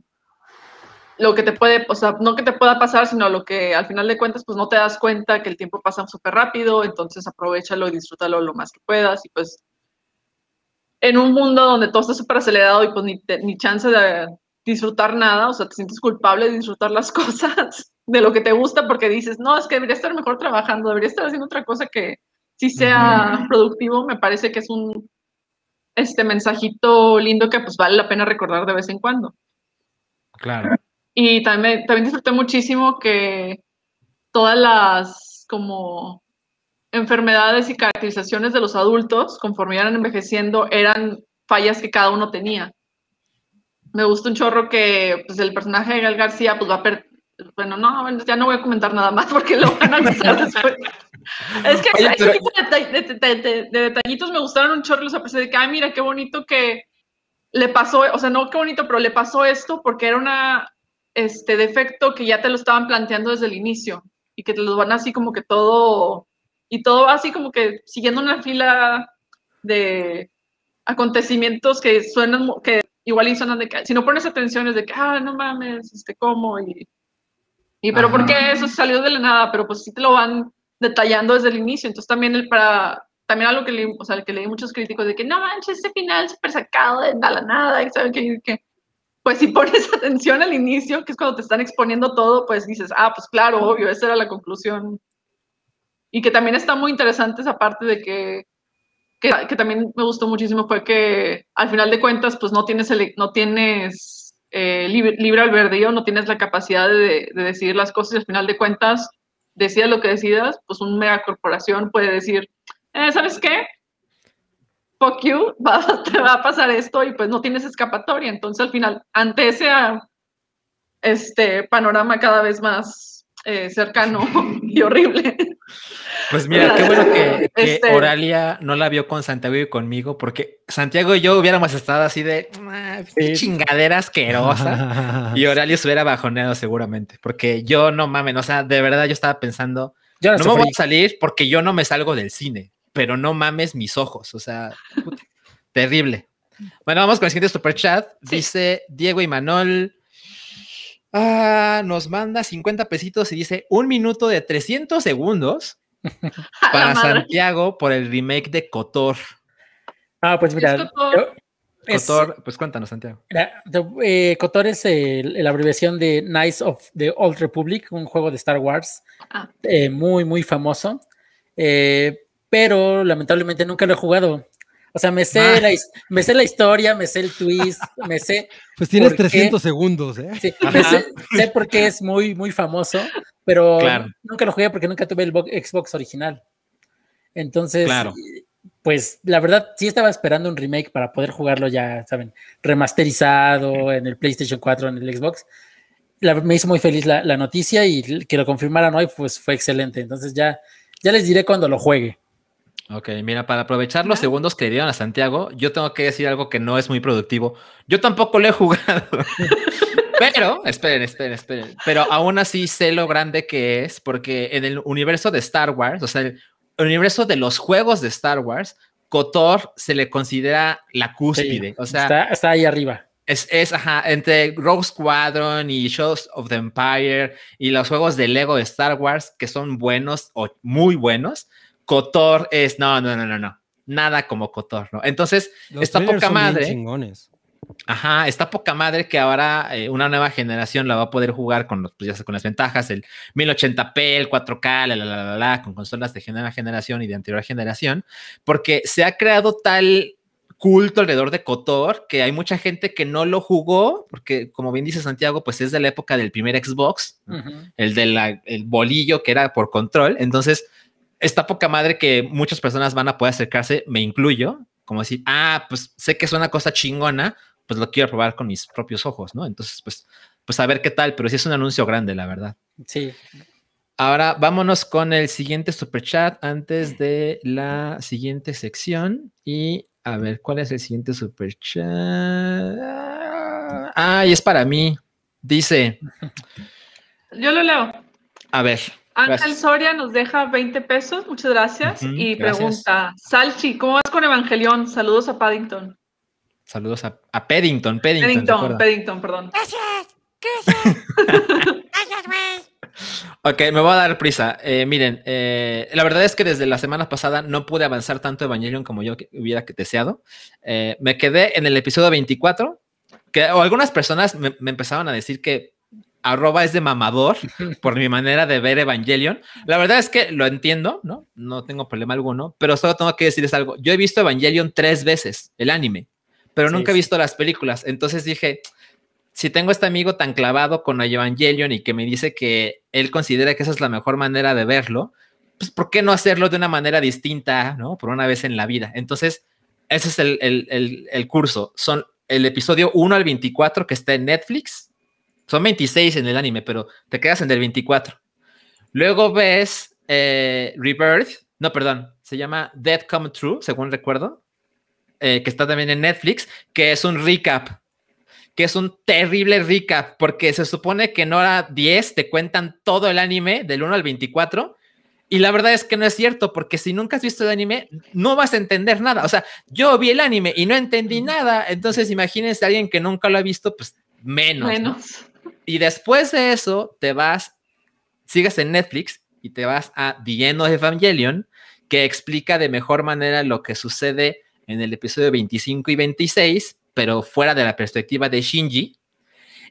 lo que te puede, o sea, no que te pueda pasar, sino lo que al final de cuentas, pues no te das cuenta que el tiempo pasa súper rápido, entonces aprovechalo y disfrútalo lo más que puedas, y pues en un mundo donde todo está súper acelerado y pues ni, te- ni chance de disfrutar nada, o sea, te sientes culpable de disfrutar las [laughs] cosas de lo que te gusta porque dices, no, es que debería estar mejor trabajando, debería estar haciendo otra cosa que sí sea productivo, me parece que es un este mensajito lindo que pues vale la pena recordar de vez en cuando. Claro. Y también, también disfruté muchísimo que todas las como enfermedades y caracterizaciones de los adultos, conforme iban envejeciendo, eran fallas que cada uno tenía. Me gusta un chorro que pues, el personaje de Gal García pues va a per bueno, no, ya no voy a comentar nada más porque lo van a avisar después. [laughs] Es que Oye, ese pero- tipo de, deta- de- de- de- de detallitos me gustaron un chorro, los aprecié de que, ay, mira, qué bonito que le pasó, o sea, no qué bonito, pero le pasó esto porque era una, este defecto que ya te lo estaban planteando desde el inicio y que te los van así como que todo, y todo así como que siguiendo una fila de acontecimientos que suenan, que igual y suenan de que, si no pones atención es de que, ah, no mames, este, ¿cómo? Y, y pero ¿por Ajá. qué eso salió de la nada? Pero pues sí te lo van detallando desde el inicio, entonces también el para, también algo que leí, o sea, que leí muchos críticos de que no manches, ese final súper sacado de la nada, y saben que, que, pues si pones [laughs] atención al inicio, que es cuando te están exponiendo todo, pues dices, ah, pues claro, obvio, esa era la conclusión. Y que también está muy interesante esa parte de que, que, que también me gustó muchísimo fue que al final de cuentas, pues no tienes, el, no tienes eh, libre, libre albedrío, no tienes la capacidad de, de decidir las cosas y al final de cuentas, decidas lo que decidas, pues una mega corporación puede decir, eh, ¿sabes qué? Fuck you, [laughs] va, te va a pasar esto y pues no tienes escapatoria. Entonces al final, ante ese ah, este panorama cada vez más eh, cercano y horrible. Pues mira, qué bueno que, que Este- Oralia no la vio con Santiago y conmigo, porque Santiago y yo hubiéramos estado así de "Ah, Sí. chingadera asquerosa. [laughs] Y Oralia se hubiera bajoneado seguramente, porque yo no mamen, o sea, de verdad yo estaba pensando, Yo no, no me voy a salir porque yo no me salgo del cine, pero no mames mis ojos, o sea, puta, terrible. Bueno, vamos con el siguiente super chat. Sí. Dice Diego y Manol. Ah, nos manda 50 pesitos y dice un minuto de 300 segundos [laughs] para. Santiago por el remake de Cotor. Ah, pues mira, Es Cotor. es- Cotor, pues cuéntanos, Santiago. mira, de- eh, Kotor es el- la abreviación de Knights of the Old Republic, un juego de Star Wars Ah. eh, muy, muy famoso. Eh, pero lamentablemente nunca lo he jugado. O sea, me sé, Ah. la, me sé la historia, me sé el twist, me sé, [laughs] Pues tienes ¿Por qué? 300 segundos, ¿eh? sí, me sé, sé por qué es muy, muy famoso, pero Claro. nunca lo jugué porque nunca tuve el bo- Xbox original. Entonces, Claro. pues la verdad sí estaba esperando un remake para poder jugarlo ya, saben, remasterizado en el PlayStation 4, en el Xbox. La- me hizo muy feliz la, la noticia y que lo confirmaran hoy, pues fue excelente. Entonces ya, ya les diré cuando lo juegue. Ok, mira, para aprovechar los segundos que le dieron a Santiago, yo tengo que decir algo que no es muy productivo. Yo tampoco lo he jugado. [laughs] Pero, esperen, esperen, esperen. Pero aún así sé lo grande que es, porque en el universo de Star Wars, o sea, el universo de los juegos de Star Wars, KOTOR se le considera la cúspide. Sí, o sea, está, está ahí arriba. es, es, ajá, entre Rogue Squadron y Shows of the Empire y los juegos de Lego de Star Wars que son buenos o muy buenos, KOTOR es, no, no, no, no, no, nada como KOTOR, ¿no? Entonces, Los está poca son bien madre. chingones. Ajá, está poca madre que ahora eh, una nueva generación la va a poder jugar con, los, pues ya sé, con las ventajas, el 1080p, el 4K, la, la, la, la, la, con consolas de nueva generación y de anterior generación, porque se ha creado tal culto alrededor de Kotor que hay mucha gente que no lo jugó, porque como bien dice Santiago, pues es de la época del primer Xbox, ¿no? Ujú. el del el bolillo que era por control, entonces está poca madre que muchas personas van a poder acercarse, me incluyo, como decir, ah, pues sé que es una cosa chingona, pues lo quiero probar con mis propios ojos, ¿no? Entonces, pues, pues a ver qué tal, pero sí es un anuncio grande, la verdad. Sí, Ahora vámonos con el siguiente super chat antes de la siguiente sección y a ver cuál es el siguiente super chat. Ah, y es para mí. Dice, Yo lo leo. a ver, Ángel Gracias. Soria nos deja 20 pesos, muchas gracias. Y gracias. pregunta, Salchi, ¿cómo vas con Evangelión? Saludos a Paddington. saludos a, a Paddington, Paddington. Paddington. Paddington, perdón. Gracias. Gracias. [laughs] Gracias, güey. Ok, me voy a dar prisa. Eh, miren, eh, la verdad es que desde la semana pasada no pude avanzar tanto Evangelion como yo hubiera deseado. Eh, me quedé en el episodio 24, que o algunas personas me, me empezaban a decir que arroba es de mamador [laughs] por mi manera de ver Evangelion. La verdad es que lo entiendo, ¿no? No tengo problema alguno, pero solo tengo que decirles algo. Yo he visto Evangelion tres veces, el anime, pero Sí, nunca he sí. visto las películas. Entonces dije, si tengo este amigo tan clavado con Evangelion y que me dice que él considera que esa es la mejor manera de verlo, pues ¿por qué no hacerlo de una manera distinta, ¿no? Por una vez en la vida. Entonces, ese es el, el- el- el curso. Son el episodio 1 al 24 que está en Netflix. Son 26 en el anime, pero te quedas en el 24. Luego ves eh, Rebirth, no, perdón, se llama Dead Come True, según recuerdo, eh, que está también en Netflix, que es un recap que es un terrible recap, porque se supone que en hora 10 te cuentan todo el anime del 1 al 24, y la verdad es que no es cierto, porque si nunca has visto el anime, no vas a entender nada. O sea, yo vi el anime y no entendí nada, entonces imagínense a alguien que nunca lo ha visto, pues menos. ¿no? Y después de eso, te vas, sigues en Netflix y te vas a The End Evangelion, que explica de mejor manera lo que sucede en el episodio 25 y 26, pero fuera de la perspectiva de Shinji.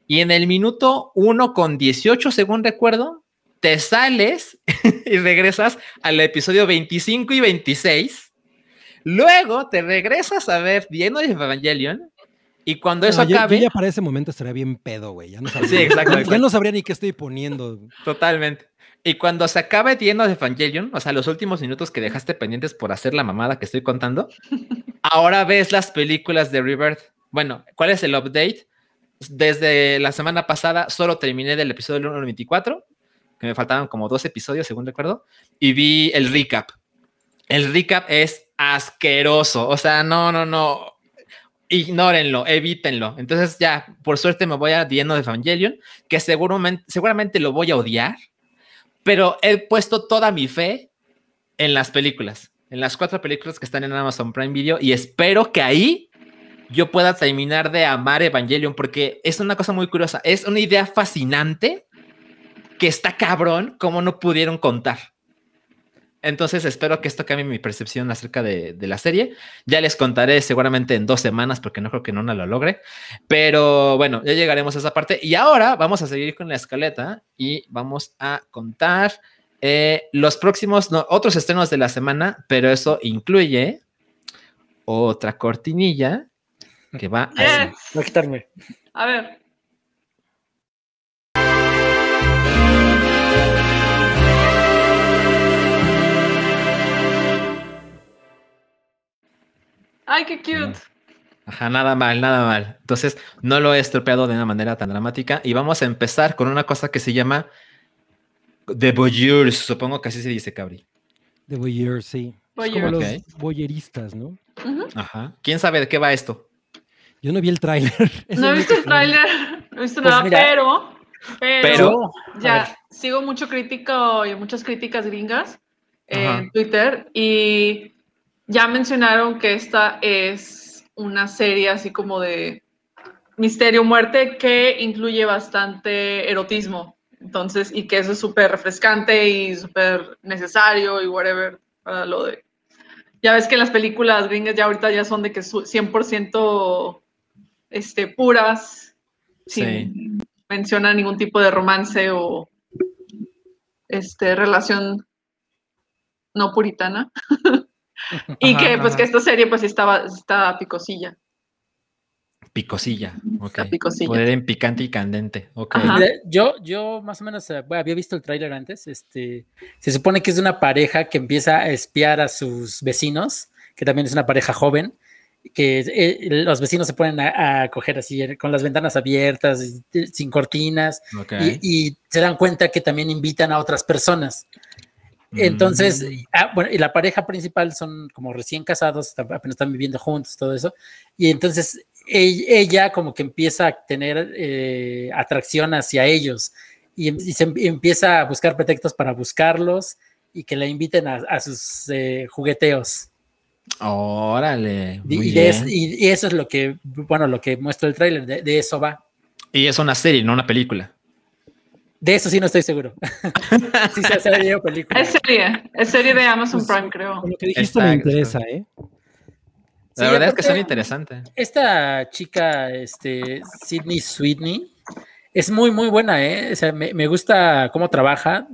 Y en el minuto 1 con 18, según recuerdo, te sales [laughs] y regresas al episodio 25 y 26. Luego te regresas a ver The End Evangelion. Y cuando eso No, yo- yo acabe. ya para ese momento estaría bien pedo, güey. Ya no sabría, Sí, exacto, ya- ya exacto. no sabría ni qué estoy poniendo. Totalmente. Y cuando se acabe The End of Evangelion, o sea, los últimos minutos que dejaste pendientes por hacer la mamada que estoy contando, [laughs] ahora ves las películas de Rebirth. Bueno, ¿cuál es el update? Desde la semana pasada solo terminé del episodio 1 al 24, que me faltaban como dos episodios, según recuerdo, y vi el recap. El recap es asqueroso, o sea, no, no, no. Ignórenlo, evítenlo. Entonces ya, por suerte me voy a End of Evangelion, que seguramente, seguramente lo voy a odiar, pero he puesto toda mi fe en las películas, en las cuatro películas que están en Amazon Prime Video y espero que ahí yo pueda terminar de amar Evangelion porque es una cosa muy curiosa, es una idea fascinante que está cabrón como no pudieron contar. Entonces espero que esto cambie mi percepción acerca de, de la serie. Ya les contaré seguramente en dos semanas porque no creo que no lo logre. Pero bueno, ya llegaremos a esa parte. Y ahora vamos a seguir con la escaleta y vamos a contar eh, los próximos, no, otros estrenos de la semana, pero eso incluye otra cortinilla que va. Yes. A quitarme. A ver. Ay, qué cute. Ajá, nada mal, nada mal. Entonces, no lo he estropeado de una manera tan dramática. Y vamos a empezar con una cosa que se llama The Voyeurs. Supongo que así se dice, Cabri. De voyeur, sí. Es Voyeur. como los voyeristas, ¿no? Ajá. ¿Quién sabe de qué va esto? Yo no vi el tráiler. Es [laughs] No he visto el tráiler, no he visto Pues nada, mira. pero, pero, Pero- ya sigo mucho crítico y muchas críticas gringas Ajá. en Twitter y ya mencionaron que esta es una serie así como de misterio muerte que incluye bastante erotismo. Entonces, y que eso es súper refrescante y súper necesario y whatever para lo de... Ya ves que las películas gringas ya ahorita ya son de que su- 100% este, puras, sin mencionar ningún tipo de romance o este, relación no puritana. [laughs] y Ajá, que pues que esta serie pues estaba, está picosilla. Picosilla. Ok. Picosilla. Poder en picante y candente. Ok. Yo, yo más o menos eh, bueno, había visto el tráiler antes. Este, se supone que es de una pareja que empieza a espiar a sus vecinos, que también es una pareja joven, que eh, los vecinos se ponen a, a coger así con las ventanas abiertas, sin cortinas, ok. y, y se dan cuenta que también invitan a otras personas. Entonces, Mm. ah, bueno, y la pareja principal son como recién casados, apenas están viviendo juntos, todo eso. Y entonces ella como que empieza a tener eh, atracción hacia ellos y, em- y se em- y empieza a buscar pretextos para buscarlos y que la inviten a, a sus eh, jugueteos. Órale. Muy es- y- y eso es lo que, bueno, lo que muestra el tráiler, de, de eso va. Y es una serie, no una película. De eso sí no estoy seguro. [laughs] sí se hace video película. Es serie, es serie de Amazon Pues, Prime, creo. Lo que dijiste me interesa, ¿eh? La Sí, verdad es que son interesantes. esta chica, este, Sydney Sweeney, es muy, muy buena, ¿eh? O sea, me, me gusta cómo trabaja.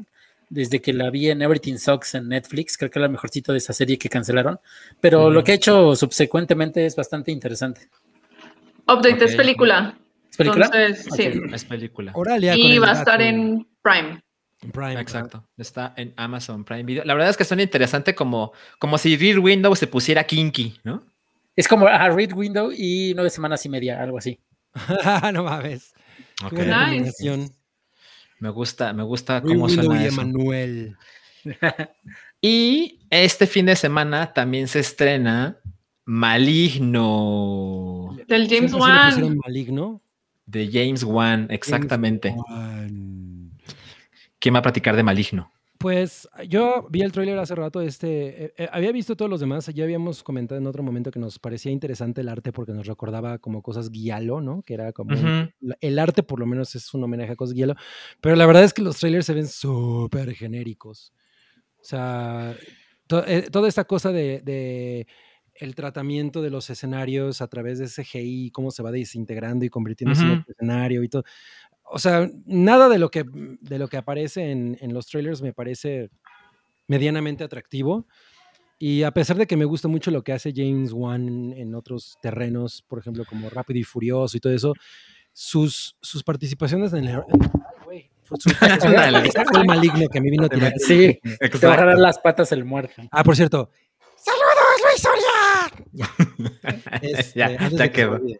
Desde que la vi en Everything Sucks en Netflix, creo que es la mejorcito de esa serie que cancelaron. Pero lo que ha hecho subsecuentemente es bastante interesante. Update es película. ¿Es película? Entonces, sí. Es película. Oralia Y va a estar en Prime. En Prime. Exacto. Está en Amazon Prime Video. La verdad es que suena interesante como, como si Rear Window se pusiera kinky, ¿no? Es como a Read Window y nueve semanas y media, algo así. [laughs] no mames. Qué Ok. buena Nice. Me gusta, me gusta cómo Window suena y eso. Emanuel. [laughs] Y este fin de semana también se estrena Maligno Del James Wan. maligno. De James Wan, exactamente. James Wan. ¿Quién va a platicar de Maligno? Pues yo vi el tráiler hace rato, este, eh, eh, había visto todos los demás, ya habíamos comentado en otro momento que nos parecía interesante el arte porque nos recordaba como cosas guialo, ¿no? Que era como, el arte por lo menos es un homenaje a cosas guialo, pero la verdad es que los trailers se ven súper genéricos. O sea, to- eh, toda esta cosa de, de el tratamiento de los escenarios a través de CGI, cómo se va desintegrando y convirtiéndose en otro escenario y todo. O sea, nada de lo que, de lo que aparece en, en los trailers me parece medianamente atractivo. Y a pesar de que me gusta mucho lo que hace James Wan en otros terrenos, por ejemplo, como Rápido y Furioso y todo eso, sus, sus participaciones en el... Ay, [laughs] fue el maligno que a mí vino a tirar. Sí, [laughs] te va a las patas el muerto. Ah, por cierto, ¡Saludos, Luis [laughs] Este, ya, ya de que se quedó. olvide.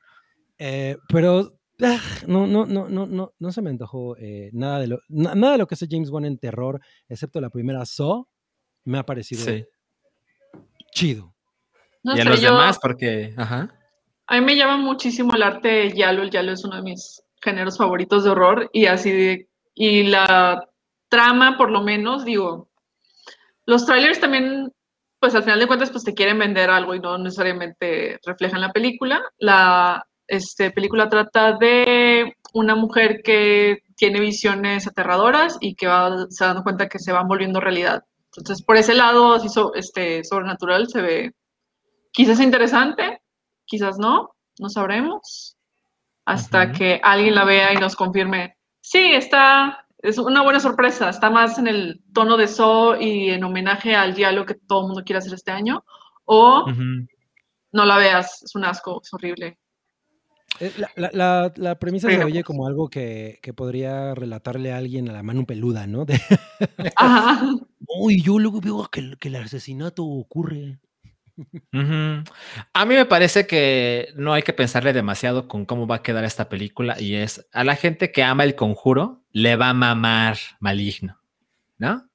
Eh, pero ah, no, no, no, no, no, no se me antojó eh, nada, de lo, na- nada de lo que hace James Wan en terror, excepto la primera Saw, me ha parecido Sí. chido. No y a los yo- demás, porque, ajá. A mí me llama muchísimo el arte Yalo. El Yalo es uno de mis géneros favoritos de horror y así de, y la trama, por lo menos, digo, los trailers también, pues al final de cuentas, pues te quieren vender algo y no necesariamente reflejan la película. La este, película trata de una mujer que tiene visiones aterradoras y que va, se dando cuenta que se van volviendo realidad. Entonces, por ese lado, así so- este, sobrenatural se ve quizás interesante, quizás no, no sabremos, hasta Ujú. que alguien la vea y nos confirme, sí, está, es una buena sorpresa, está más en el tono de So y en homenaje al diálogo que todo el mundo quiere hacer este año, o no la veas, es un asco, es horrible. Eh, La, la- la- la premisa se Pero, oye pues- como algo que, que podría relatarle a alguien a la mano peluda, ¿no? De, [laughs] Ajá. Uy, yo luego veo que, el- que el asesinato ocurre. A mí me parece que no hay que pensarle demasiado con cómo va a quedar esta película y es a la gente que ama el conjuro le va a mamar maligno, ¿no?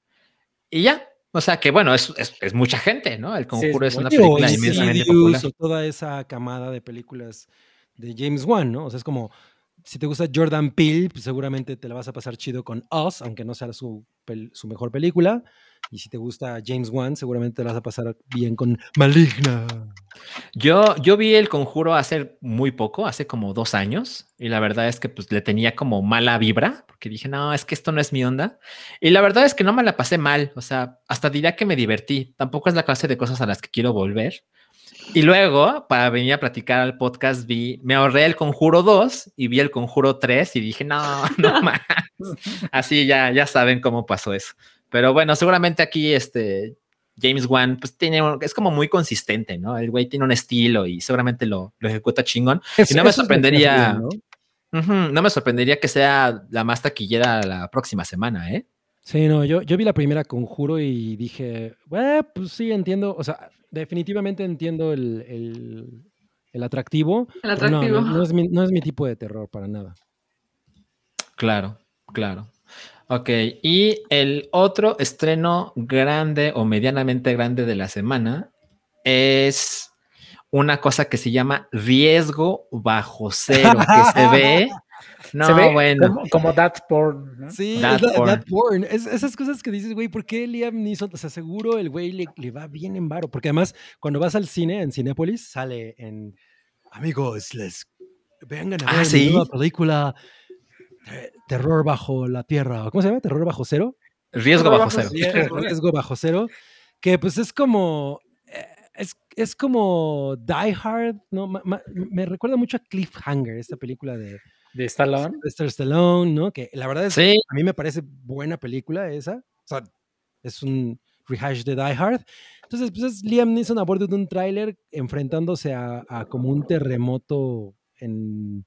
Y ya, o sea que bueno, es, es- es mucha gente, ¿no? El conjuro es, una Digo, película inmensamente popular. toda esa camada de películas de James Wan, ¿no? O sea, es como, si te gusta Jordan Peele, pues seguramente te la vas a pasar chido con Us, aunque no sea su, su mejor película. Y si te gusta James Wan, seguramente te vas a pasar bien con Maligna. Yo, yo vi el conjuro hace muy poco, hace como dos años, y la verdad es que pues le tenía como mala vibra, porque dije, no, es que esto no es mi onda. Y la verdad es que no me la pasé mal, o sea, hasta diría que me divertí. Tampoco es la clase de cosas a las que quiero volver. Y luego, para venir a platicar al podcast, vi, me ahorré el conjuro 2 y vi el conjuro 3 y dije, no, [laughs] no [laughs] más. Así ya, ya saben cómo pasó eso. Pero bueno, seguramente aquí este James Wan pues tiene, un- es como muy consistente, ¿no? El güey tiene un estilo y seguramente lo, lo ejecuta chingón. Y no me sorprendería- bien, ¿no? Me sorprendería que sea la más taquillera la próxima semana, ¿eh? Sí, no, yo, yo vi la primera Conjuro y dije, "Bueno, pues sí, entiendo, o sea, definitivamente entiendo el, el- el atractivo. El no, atractivo. No, no es mi, no es mi tipo de terror para nada. Claro, claro. Ok, y el otro estreno grande o medianamente grande de la semana es una cosa que se llama riesgo bajo cero, que [laughs] se ve. No, Se ve bueno. como, como that porn, ¿no? Sí, That es porn. that porn. Es- esas cosas que dices, güey, ¿por qué Liam Neeson? O sea, seguro el güey le, le va bien en varo. Porque además, cuando vas al cine, en Cinépolis, sale en... Amigos, les vengan a Ah, ver mi ¿sí? nueva película Terror bajo la Tierra. ¿Cómo se llama? ¿Terror bajo cero? Riesgo Terror bajo bajo cero. cero. [laughs] Riesgo bajo cero. Que pues es como... eh, Es, es como Die Hard, ¿no? Ma- ma- me recuerda mucho a Cliffhanger, esta película de De Stallone. Sylvester Stallone, ¿no? Que la verdad es Sí, a mí me parece buena película esa. O sea, es un rehash de Die Hard. Entonces, pues es Liam Neeson a bordo de un tráiler enfrentándose a, a como un terremoto en,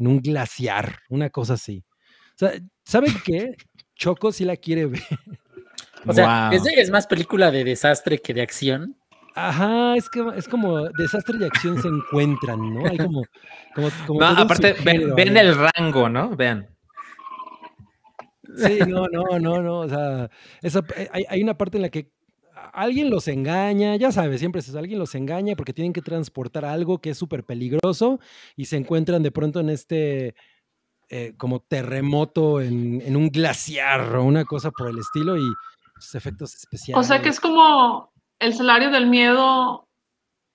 en un glaciar, una cosa así. O sea, ¿saben qué? Choco sí la quiere ver. [laughs] O sea, Wow. es, de- es más película de desastre que de acción. Ajá, es que es como desastre y acción se encuentran, ¿no? Hay como, como, como No, aparte, ven, ven el rango, ¿no? Vean. Sí, no, no, no, no. O sea, esa- hay, hay una parte en la que alguien los engaña, ya sabes, siempre es eso, alguien los engaña porque tienen que transportar algo que es súper peligroso y se encuentran de pronto en este eh, como terremoto en, en un glaciar o una cosa por el estilo y pues, efectos especiales. O sea que es como el salario del miedo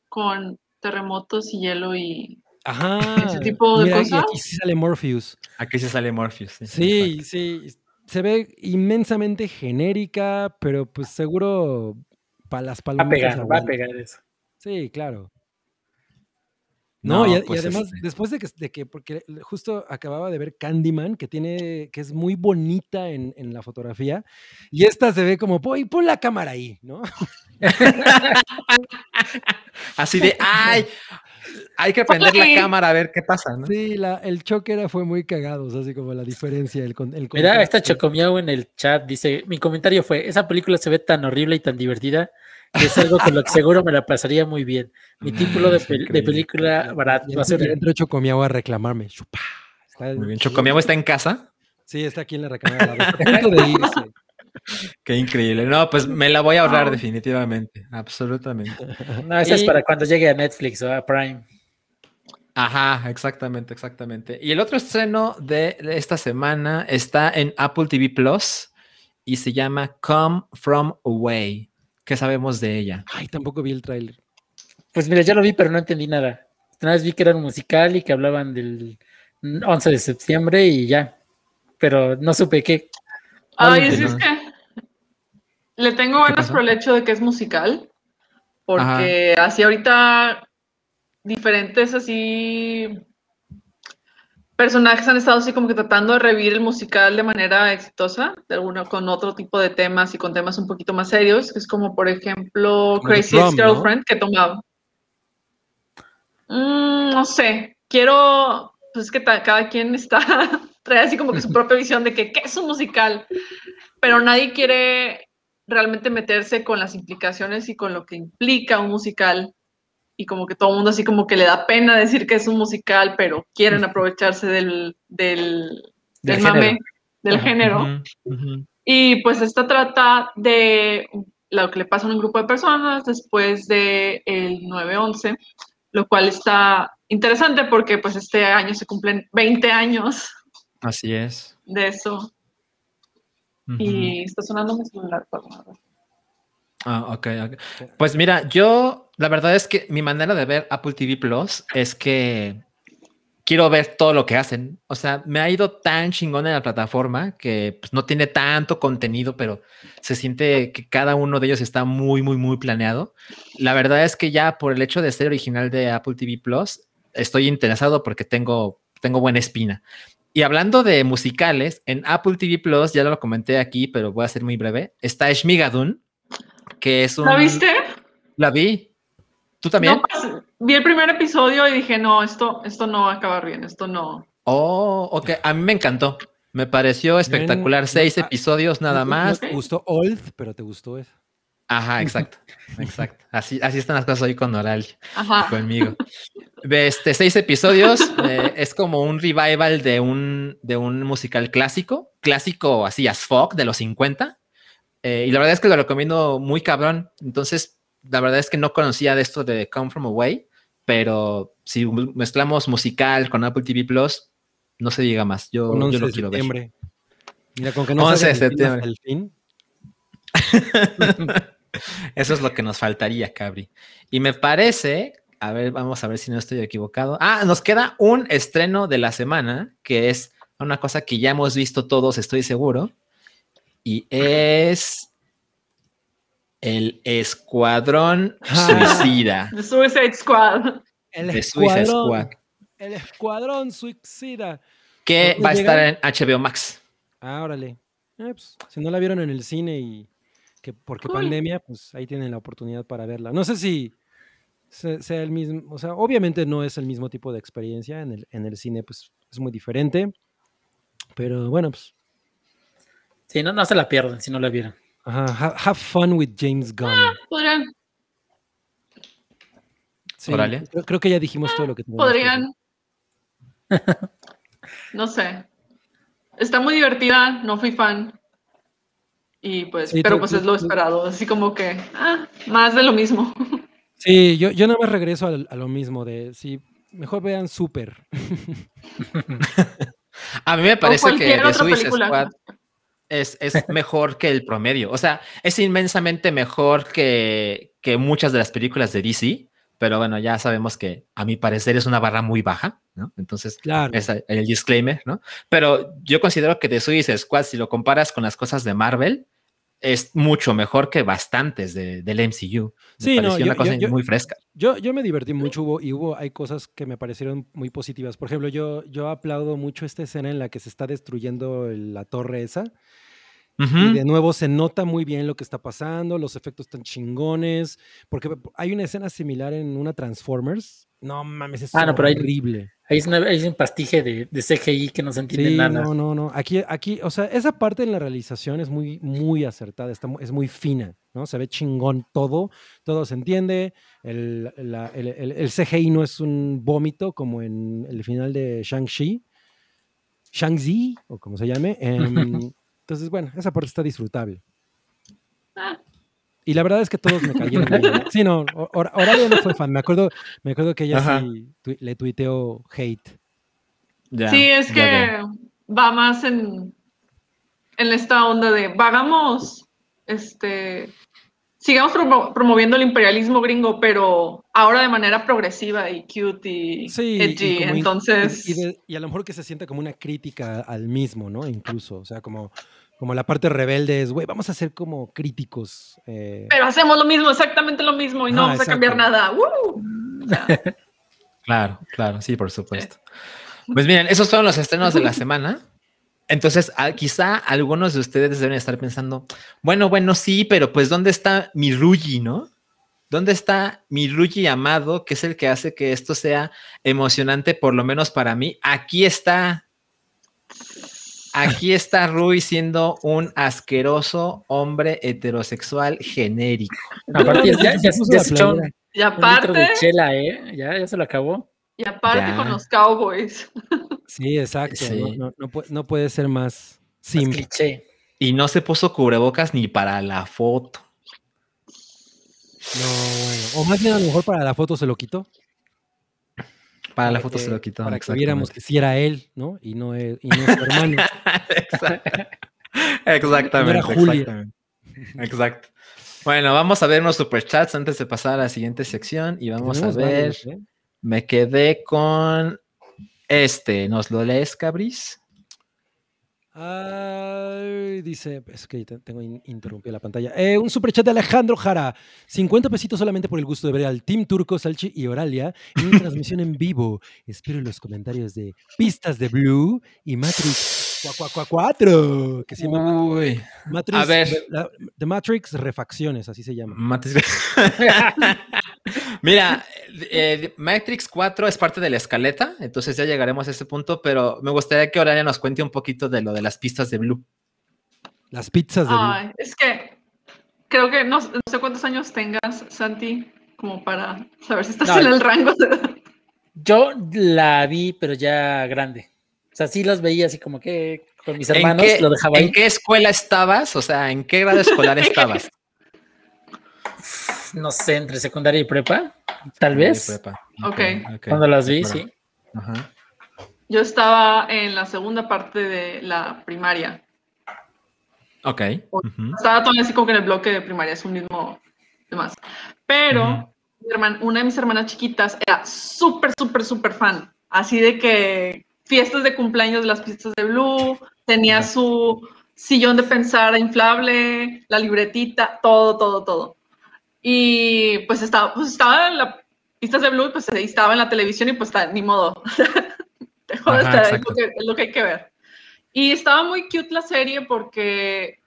con terremotos y hielo y... Ajá. ese tipo de Mira, y cosas. aquí sí sale Morpheus. Aquí se sale Morpheus. Sí, sí. Se ve inmensamente genérica, pero pues seguro para las Va a palomitas. pegar, va a pegar eso. Sí, claro. No, No, y, a- y pues, además, este- después de que, de que, porque justo acababa de ver Candyman, que tiene, que es muy bonita en, en la fotografía, y esta se ve como, pon, pon la cámara ahí, ¿no? [laughs] Así de, ay, hay que prender la cámara a ver qué pasa, ¿no? Sí, la, el choque era, fue muy cagado, o sea, así como la diferencia, el, con- el Mira, esta. Chocomiao en el chat dice, mi comentario fue, esa película se ve tan horrible y tan divertida que es algo con lo que seguro me la pasaría muy bien. Mi título de, pel- película barata va a ser... entró- Chocomiao a reclamarme. Chupa. Está- Muy bien, está en casa. Sí, está aquí en la recámara. a punto de irse. [laughs] Qué increíble. No, pues [laughs] me la voy a ahorrar No. definitivamente. Absolutamente. [laughs] No, esa es para cuando llegue a Netflix o a Prime. Ajá, exactamente, exactamente. Y el otro estreno de esta semana está en Apple TV Plus y se llama Come From Away. ¿Qué sabemos de ella? Ay, tampoco vi el tráiler. Pues mira, ya lo vi, pero no entendí nada. Una vez vi que era un musical y que hablaban del 11 de septiembre y ya. Pero no supe qué. Ay, es que le tengo ganas por el hecho de que es musical, porque así ahorita diferentes así personajes han estado así como que tratando de revivir el musical de manera exitosa, de alguno con otro tipo de temas y con temas un poquito más serios, que es como por ejemplo Como Crazy Ex ¿no? Girlfriend que tomaba. Mm, no sé, quiero, pues es que ta- cada quien está, [laughs] trae así como que su propia visión de que qué es un musical, pero nadie quiere realmente meterse con las implicaciones y con lo que implica un musical. Y como que todo el mundo así como que le da pena decir que es un musical, pero quieren aprovecharse del, del, Del del mame, género. del Ajá. género. Y pues esta trata de lo que le pasa a un grupo de personas después del el 9-11, lo cual está interesante porque pues este año se cumplen 20 años Así es. de eso. Y está sonando mi celular. perdón. Ah, ok, ok. Pues mira, yo la verdad es que mi manera de ver Apple TV Plus es que quiero ver todo lo que hacen. O sea, me ha ido tan chingón en la plataforma que pues, no tiene tanto contenido, pero se siente que cada uno de ellos está muy, muy, muy planeado. La verdad es que ya por el hecho de ser original de Apple TV Plus, estoy interesado porque tengo, tengo buena espina. Y hablando de musicales, en Apple TV Plus, ya lo comenté aquí, pero voy a ser muy breve, está Shmigadun, que es un... ¿La viste? La vi. ¿Tú también? No, pues, vi el primer episodio y dije, no, esto, esto no va a acabar bien, esto no. Oh, ok. A mí me encantó. Me pareció espectacular. Seis ah, episodios nada más. Te gustó Old, pero te gustó eso. Ajá, exacto. [laughs] Exacto. Así, así están las cosas hoy con Oral, Ajá. conmigo. De este, seis episodios. eh, es como un revival de un, de un musical clásico. Clásico así as fuck de los 50. eh, y la verdad es que lo recomiendo muy cabrón. Entonces, la verdad es que no conocía de esto de Come From Away. Pero si mezclamos musical con Apple TV Plus, no se diga más. Yo, Con yo 11 lo de quiero ver. septiembre. Mira, con que no 11 de septiembre. el fin. [laughs] Eso es lo que nos faltaría, Cabri. Y me parece, a ver, vamos a ver si no estoy equivocado. Ah, nos queda un estreno de la semana, que es una cosa que ya hemos visto todos, estoy seguro. Y es el Escuadrón Ah. Suicida [laughs] The Suicide Squad. El Suicide escuadrón, Squad, el escuadrón suicida. que ¿Cuándo va a estar en HBO Max. Ah, órale. Eh, pues, si no la vieron en el cine y que porque Cool. pandemia, pues ahí tienen la oportunidad para verla. No sé si se- sea el mismo, o sea, obviamente no es el mismo tipo de experiencia en el, en el cine, pues es muy diferente. Pero bueno, pues Sí, no, no se la pierden si no la vieron. ajá, ha- have fun with James Gunn. Podrían, Sí, Órale. creo, creo que ya dijimos todo lo que teníamos que podrían. [laughs] No sé. Está muy divertida, no fui fan. Y pues, Sí, pero tú- pues tú- es lo esperado. Así como que, ah, más de lo mismo. [laughs] Sí, yo, yo nada más regreso a, lo mismo de, sí, mejor vean Super. [laughs] A mí me parece que The Suicide. Squad es, es [laughs] mejor que el promedio. O sea, es inmensamente mejor que, que muchas de las películas de DC, pero bueno, ya sabemos que a mi parecer es una barra muy baja, ¿no? Entonces, Claro. es el disclaimer, ¿no? Pero yo considero que The Suicide Squad, si lo comparas con las cosas de Marvel, es mucho mejor que bastantes de- del MCU. Me Sí, no, yo- una cosa yo- yo- muy fresca. Yo, yo me divertí mucho hubo, y hubo, hay cosas que me parecieron muy positivas. Por ejemplo, yo, yo aplaudo mucho esta escena en la que se está destruyendo la torre esa. Y de nuevo se nota muy bien lo que está pasando, los efectos están chingones, porque hay una escena similar en una Transformers. No mames, es Ah, no, pero hay- horrible. Ahí es, una- ahí es un pastiche de, de CGI que no se entiende Sí, nada. no, no, no. Aquí, aquí, o sea, esa parte en la realización es muy, muy acertada, está, es muy fina, ¿no? Se ve chingón todo, todo se entiende. El, la- el- el- el CGI no es un vómito como en el final de Shang-Chi, Shang-Zi, o como se llame. em, [laughs] entonces, bueno, esa parte está disfrutable. Ah. Y la verdad es que todos me [laughs] cayeron bien. Sí, no, Hor- Horaria no fue fan. Me acuerdo, me acuerdo que ella Ajá. sí le tuiteó hate. Ya, sí, es ya que va más en, en esta onda de vagamos, este, sigamos promo- promoviendo el imperialismo gringo, pero ahora de manera progresiva y cute y Sí, edgy. y- Entonces, y, de- y a lo mejor que se sienta como una crítica al mismo, ¿no? Incluso, o sea, como, como la parte rebelde es, güey, vamos a ser como críticos. eh, pero hacemos lo mismo, exactamente lo mismo y no vamos a cambiar nada. [laughs] ¡Woo! Claro, claro, sí, por supuesto. Pues miren, esos fueron los estrenos de la semana. Entonces, ah, quizá algunos de ustedes deben estar pensando, bueno, bueno, sí, pero pues ¿dónde está mi Rugi, no? ¿Dónde está mi Rugi amado, que es el que hace que esto sea emocionante, por lo menos para mí? Aquí está. Aquí está Rui siendo un asqueroso hombre heterosexual genérico. Aparte, ya, ya, Se puso ya la se echó un, litro de chela, ¿eh? Ya, ya se lo acabó. y aparte Ya. con los Cowboys. Sí, exacto. Sí. No, no- no puede, no puede ser más Más simple. cliché. Y no se puso cubrebocas ni para la foto. No, bueno. O más bien a lo mejor para la foto se lo quitó. Para la foto que- se lo quitó. Para que viéramos que sí era él, ¿no? Y no, es- y no es su hermano. [laughs] Exactamente. No era Julia. exactamente. Exacto. Bueno, vamos a ver unos superchats antes de pasar a la siguiente sección y vamos a ver. varios, ¿eh? Me quedé con este. ¿Nos lo lees, Cabris? Ay, dice, es que te- tengo in- interrumpido la pantalla. Eh, un superchat de Alejandro Jara. 50 pesitos solamente por el gusto de ver al Team Turco, Salchi y Oralia en una transmisión en vivo. Espero los comentarios de Pistas de Blue y Matrix 4, que se llama Uy. Matrix, a ver. The Matrix Refacciones, así se llama. Matrix. [laughs] [laughs] Mira, eh, Matrix 4 es parte de la escaleta, entonces ya llegaremos a ese punto, pero me gustaría que Oralia nos cuente un poquito de lo de las pistas de Blue. Las pizzas de Blue. Ay, es que creo que no, no sé cuántos años tengas, Santi, como para saber si estás No, en el rango de... Yo la vi, pero ya grande. O sea, sí los veía así como que con mis ¿En hermanos qué, lo dejaba ¿En ahí. qué escuela estabas? O sea, ¿en qué grado escolar [laughs] estabas? [laughs] No sé, entre secundaria y prepa, tal vez. Prepa. Ok. ok, Cuando las vi, sí. Ajá. Yo estaba en la segunda parte de la primaria. Ok. Estaba todavía así como que en el bloque de primaria, es un mismo demás. Pero Ujú. mi herman- una de mis hermanas chiquitas era súper, súper, súper fan. Así de que fiestas de cumpleaños de las pistas de Blue, tenía su sillón de pensar inflable, la libretita, todo, todo, todo. Y pues estaba, pues estaba en las pistas de Blue, pues estaba en la televisión y pues está, ni modo. Dejó de estar, es lo, que, es lo que hay que ver. Y estaba muy cute la serie porque,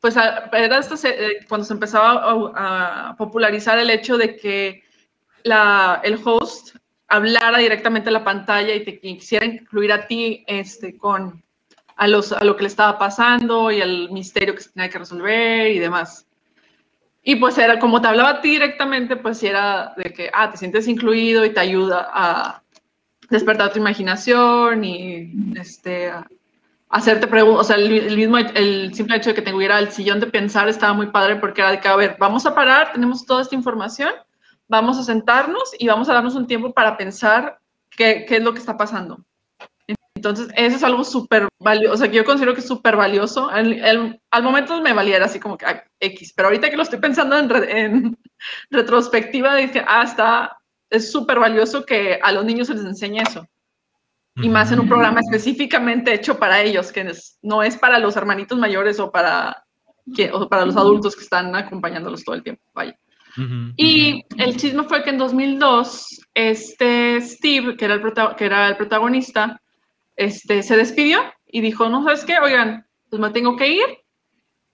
pues, era esta se- eh, cuando se empezaba a, a popularizar el hecho de que la, el host hablara directamente a la pantalla y te quisiera incluir a ti este, con a, los, a lo que le estaba pasando y al misterio que se tenía que resolver y demás. Y pues era como te hablaba a ti directamente, pues era de que, ah, te sientes incluido y te ayuda a despertar tu imaginación y este, a hacerte preguntas, o sea, el, el mismo, el simple hecho de que te hubiera el sillón de pensar estaba muy padre porque era de que, a ver, vamos a parar, tenemos toda esta información, vamos a sentarnos y vamos a darnos un tiempo para pensar qué, qué es lo que está pasando. Entonces, eso es algo súper valioso, o sea, que yo considero que es súper valioso. El- al momento me valiera así como que ah, X, pero ahorita que lo estoy pensando en, re- en [laughs] retrospectiva, dije, ah, está, es súper valioso que a los niños se les enseñe eso. Y más en un programa específicamente hecho para ellos, que es- no es para los hermanitos mayores o para que, o para los adultos que están acompañándolos todo el tiempo, vaya. Y el chisme fue que en 2002, este Steve, que era el, que era el protagonista, este, se despidió y dijo, no, ¿sabes qué? Oigan, pues me tengo que ir.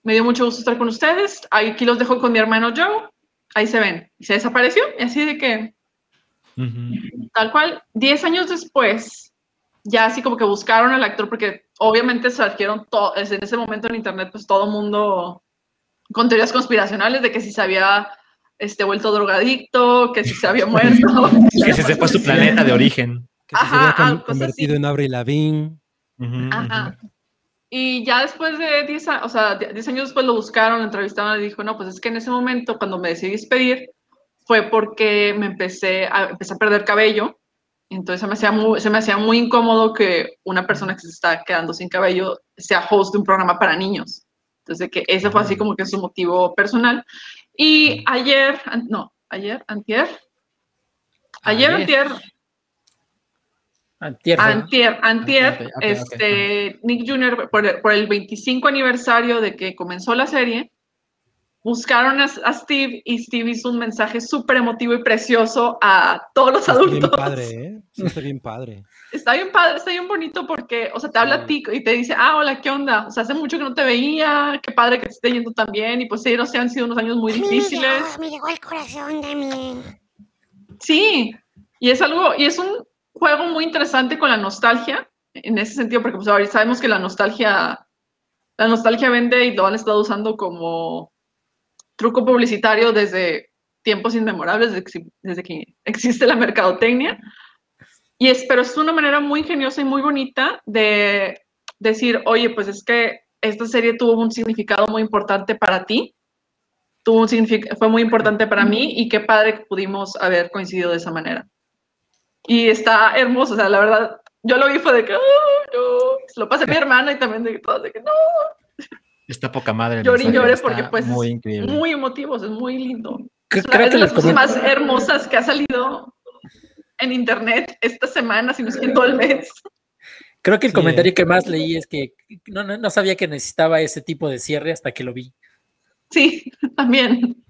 Me dio mucho gusto estar con ustedes. Aquí los dejo con mi hermano Joe. Ahí se ven. Y se desapareció. Y así de que, tal cual, 10 años después, ya así como que buscaron al actor, porque obviamente surgieron todo, en ese momento en internet, pues todo mundo con teorías conspiracionales de que si se había este, vuelto drogadicto, que si se había [laughs] muerto. Que se fue a su planeta de origen. Que se Ajá, había con- algo, cosas convertido así. en Avril Lavigne. Ajá. Y ya después de 10 años, o sea, 10 años después lo buscaron, lo entrevistaron y dijo, no, pues es que en ese momento, cuando me decidí despedir, fue porque me empecé a, empecé a perder cabello. Entonces se me, hacía muy, se me hacía muy incómodo que una persona que se está quedando sin cabello sea host de un programa para niños. Entonces, que ese fue así como que su motivo personal. Y ayer, an- no, ayer, antier, ayer, Ayer. antier, Antier. Antier, este, Nick Jr., por el, por el 25 aniversario de que comenzó la serie, buscaron a, a Steve y Steve hizo un mensaje súper emotivo y precioso a todos los Está bien adultos. padre, ¿eh? Sí, está bien padre. [laughs] Está bien padre, está bien bonito porque, o sea, te habla a ti y te dice, ah, hola, ¿qué onda? O sea, hace mucho que no te veía, qué padre que te esté yendo tan bien. Y pues sí, no sé, han sido unos años muy mí me difíciles. llegó, me llegó al corazón también. Sí, y es algo, y es un juego muy interesante con la nostalgia, en ese sentido, porque pues sabemos que la nostalgia, la nostalgia vende y lo han estado usando como truco publicitario desde tiempos inmemorables, desde desde que existe la mercadotecnia. Y es, pero es una manera muy ingeniosa y muy bonita de decir, oye, pues es que esta serie tuvo un significado muy importante para ti, tuvo un fue muy importante para mí y qué padre que pudimos haber coincidido de esa manera. Y está hermoso, o sea, la verdad, yo lo vi fue de que, "Ay, no". Se lo pasé a mi [laughs] hermana y también de que todos de que no, Está poca madre. el Llore y está porque, pues, Muy increíble. muy emotivos, es muy lindo. Creo- Es, una- creo es que de las cosas más hermosas que ha salido en internet esta semana, si no es que en todo el mes. Creo que el Sí, comentario que más leí es que no, no, no sabía que necesitaba ese tipo de cierre hasta que lo vi. Sí, [laughs] también.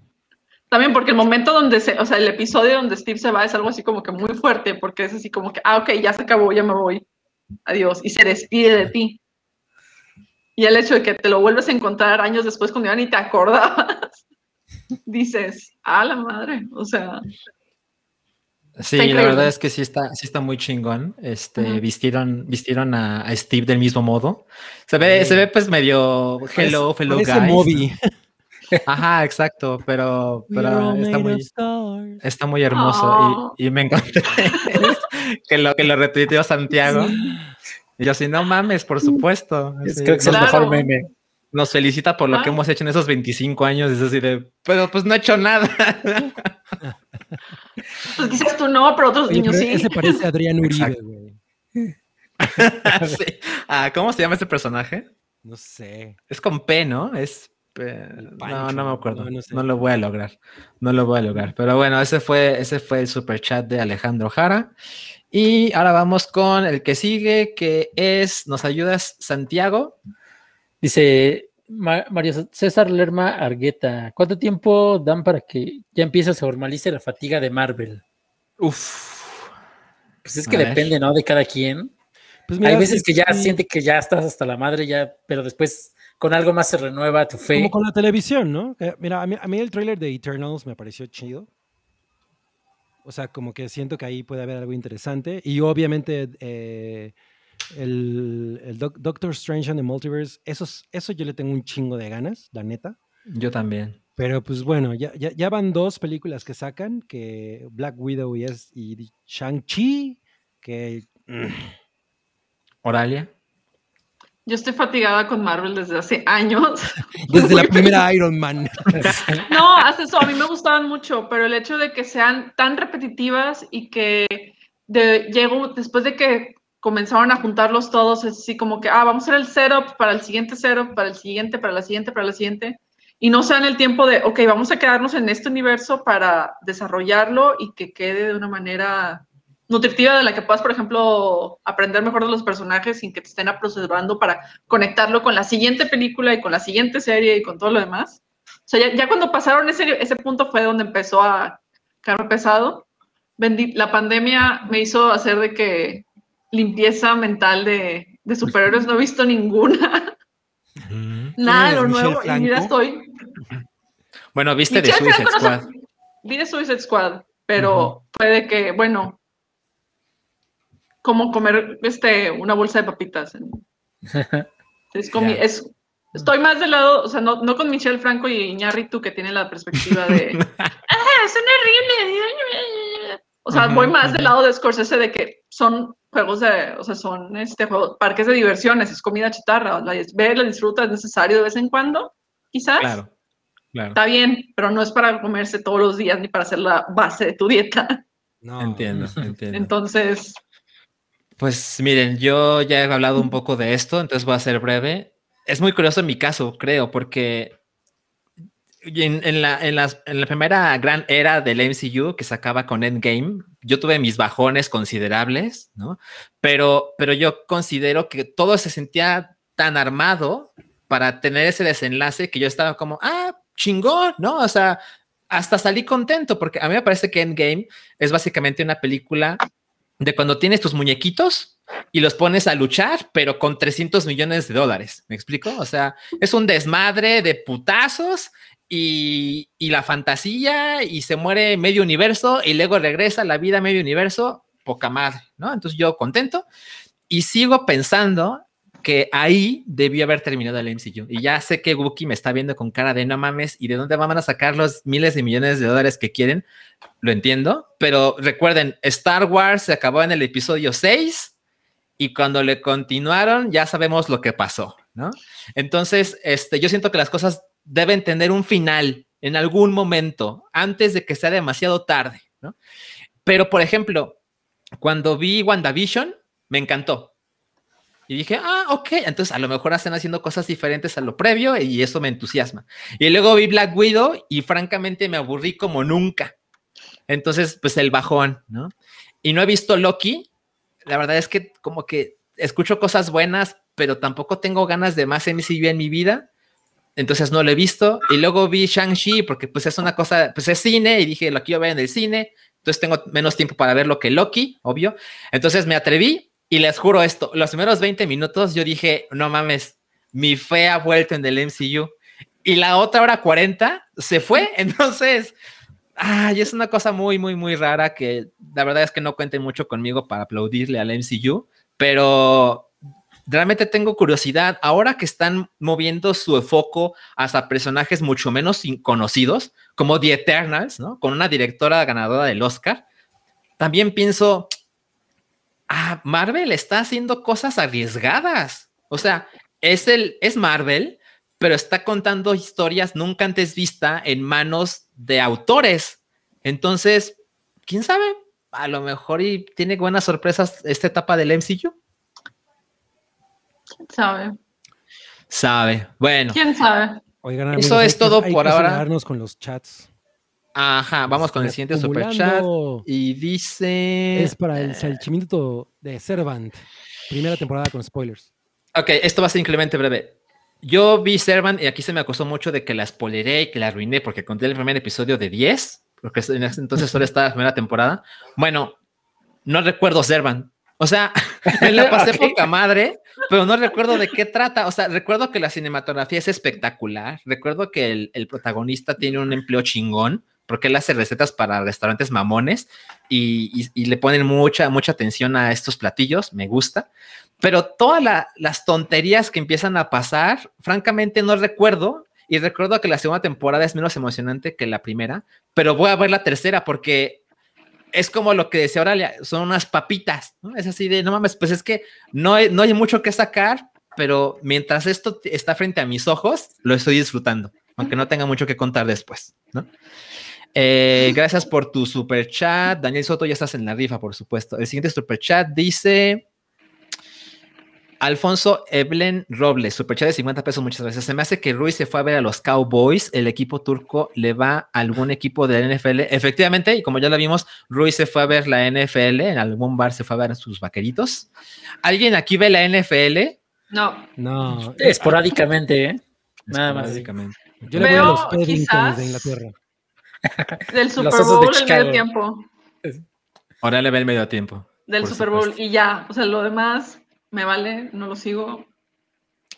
También porque el momento donde se, o sea, el episodio donde Steve se va es algo así como que muy fuerte, porque es así como que, ah, ok, ya se acabó, ya me voy. Adiós. Y se despide de ti. Y el hecho de que te lo vuelves a encontrar años después cuando ya ni te acordabas, [laughs] dices, ah, la madre. O sea, Sí, la verdad es que sí está, sí está muy chingón. Este, Ujú. vistieron, vistieron a, a Steve del mismo modo. Se ve, se ve pues medio hello, fellow guys. Moby. Ajá, exacto, pero, pero está muy, está muy hermoso Oh. y, y me encontré [laughs] que lo que lo retuiteó Santiago. Y yo así, no mames, por supuesto. Es- Así, creo que es el mejor meme. Nos felicita por lo que Claro. hemos hecho en esos 25 años. Es así de, pero pues no he hecho nada. [laughs] pues dices tú no, pero otros Oye, niños pero sí. ese parece Adrián Uribe, güey. [laughs] Sí. Ah, ¿Cómo se llama ese personaje? No sé. Es con P, ¿no? Es. No, Pancho, no me acuerdo. no, No, no sé. lo voy a lograr. No lo voy a lograr. Pero bueno, ese fue, ese fue el super chat de Alejandro Jara. Y ahora vamos con el que sigue, que es. ¿Nos ayudas, Santiago? Dice Ma- Mario César Lerma Argueta, ¿cuánto tiempo dan para que ya empiece a se normalice la fatiga de Marvel? Uf. Pues es A que ver. depende, ¿no? De cada quien. Pues Hay veces sí, que ya sí, siente que ya estás hasta la madre, ya, pero después con algo más se renueva tu fe. Como con la televisión, ¿no? Mira, a mí, a mí el tráiler de Eternals me pareció chido. O sea, como que siento que ahí puede haber algo interesante. Y obviamente eh, el, el Doc- Doctor Strange and the Multiverse, eso, es- eso yo le tengo un chingo de ganas, la neta. Yo también. Pero pues bueno, ya, ya, ya van dos películas que sacan, que Black Widow y, es, y Shang-Chi, que... mm, Oralia. Yo estoy fatigada con Marvel desde hace años. [laughs] Desde la [laughs] primera Iron Man. [laughs] No, hasta eso, a mí me gustaban mucho, pero el hecho de que sean tan repetitivas y que de, llego, después de que comenzaron a juntarlos todos, es así como que, ah, vamos a hacer el setup para el siguiente setup, para el siguiente, para la siguiente, para la siguiente, y no sean el tiempo de, ok, vamos a quedarnos en este universo para desarrollarlo y que quede de una manera nutritiva de la que puedas, por ejemplo, aprender mejor de los personajes sin que te estén aproximando para conectarlo con la siguiente película y con la siguiente serie y con todo lo demás. O sea, ya, ya cuando pasaron ese, ese punto fue donde empezó a quedarme pesado. Bendi- la pandemia me hizo hacer de que limpieza mental de, de superhéroes no he visto ninguna. Nada de lo eres, Michelle nuevo. Y mira, estoy. Bueno, viste de Michelle Suicide no se- Squad. Vi de Suicide Squad, pero fue de que, bueno, como comer este, una bolsa de papitas. [laughs] Es comi- Ya. es- estoy más del lado, o sea, no, no con Michelle Franco y Iñárritu que tienen la perspectiva de, [laughs] ah, son horribles. O sea, Ujú, voy más del ujú. lado de Scorsese de que son juegos de, o sea, son este juegos, parques de diversiones, es comida chatarra, la ve, la disfruta, es necesario de vez en cuando, quizás. Claro, claro. Está bien, pero no es para comerse todos los días ni para hacer la base de tu dieta. No. Entiendo, entiendo. Entonces, Pues miren, yo ya he hablado un poco de esto, entonces voy a ser breve. Es muy curioso en mi caso, creo, porque en, la, en la primera gran era del MCU que se acaba con Endgame, yo tuve mis bajones considerables, ¿no? Pero, pero yo considero que todo se sentía tan armado para tener ese desenlace que yo estaba como, ah, chingón, ¿no? O sea, hasta salí contento porque a mí me parece que Endgame es básicamente una película de cuando tienes tus muñequitos y los pones a luchar, pero con 300 millones de dólares. ¿Me explico? O sea, es un desmadre de putazos y, y la fantasía y se muere medio universo y luego regresa la vida medio universo, poca madre, ¿no? Entonces yo contento y sigo pensando que ahí debió haber terminado el MCU. Y ya sé que Wookie me está viendo con cara de no mames y de dónde van a sacar los miles de millones de dólares que quieren. Lo entiendo, pero recuerden, Star Wars se acabó en el episodio 6 y cuando le continuaron ya sabemos lo que pasó, ¿no? Entonces, este, yo siento que las cosas deben tener un final en algún momento antes de que sea demasiado tarde, ¿no? Pero, por ejemplo, cuando vi WandaVision, me encantó. Y dije, ah, ok, entonces a lo mejor están haciendo cosas diferentes a lo previo y eso me entusiasma. Y luego vi Black Widow y francamente me aburrí como nunca. Entonces, pues el bajón, ¿no? Y no he visto Loki. La verdad es que como que escucho cosas buenas, pero tampoco tengo ganas de más MCU en mi vida. Entonces no lo he visto. Y luego vi Shang-Chi porque pues es una cosa, pues es cine y dije, lo quiero ver en el cine. Entonces tengo menos tiempo para verlo que Loki, obvio. Entonces me atreví y les juro esto, los primeros 20 minutos yo dije, no mames, mi fe ha vuelto en el MCU. Y la otra hora 40 se fue. [laughs] Entonces, ay, es una cosa muy, muy, muy rara que la verdad es que no cuenten mucho conmigo para aplaudirle al MCU, pero realmente tengo curiosidad. Ahora que están moviendo su foco hacia personajes mucho menos conocidos, como The Eternals, ¿no? Con una directora ganadora del Oscar, también pienso, ah, Marvel está haciendo cosas arriesgadas. O sea, es, el, es Marvel, pero está contando historias nunca antes vista en manos de autores. Entonces, quién sabe, a lo mejor y tiene buenas sorpresas esta etapa del MCU. ¿quién sabe? Sabe. Bueno, ¿Quién sabe? Oigan, Eso es todo hay por que ahora. con los chats. Ajá, vamos con el siguiente super chat. Y dice. Es para el salchimiento de Servant. Primera temporada con spoilers. Ok, esto va a ser increíblemente breve. Yo vi Servant y aquí se me acusó mucho de que la spoileré y que la arruiné porque conté el primer episodio de 10, porque en ese entonces solo estaba la primera temporada. Bueno, no recuerdo Servant. O sea, [laughs] me la pasé Ok. poca madre, pero no recuerdo de qué trata. O sea, recuerdo que la cinematografía es espectacular. Recuerdo que el, el protagonista tiene un empleo chingón porque él hace recetas para restaurantes mamones y, y- y le ponen mucha, mucha atención a estos platillos. Me gusta. Pero todas la- las tonterías que empiezan a pasar, francamente no recuerdo. Y recuerdo que la segunda temporada es menos emocionante que la primera, pero voy a ver la tercera porque es como lo que decía Oralia, son unas papitas, ¿no? Es así de, no mames, pues es que no hay, no hay mucho que sacar, pero mientras esto está frente a mis ojos, lo estoy disfrutando, aunque no tenga mucho que contar después, ¿no? Eh, gracias por tu super chat. Daniel Soto, ya estás en la rifa, por supuesto. El siguiente super chat dice: Alfonso Eblen Robles, superchat de 50 pesos, muchas gracias. Se me hace que Ruiz se fue a ver a los Cowboys, el equipo turco le va a algún equipo de la NFL. Efectivamente, y como ya lo vimos, Ruiz se fue a ver la NFL, en algún bar se fue a ver a sus vaqueritos. ¿Alguien aquí ve la NFL? No. No, Esporádicamente, ¿eh? [laughs] Nada más. Yo le voy a los Paddingtons quizás- de Inglaterra. Del Super Osos de Bowl el medio tiempo. Ahora le ve el medio tiempo. Del Super Bowl supuesto. y ya. O sea, lo demás me vale, no lo sigo.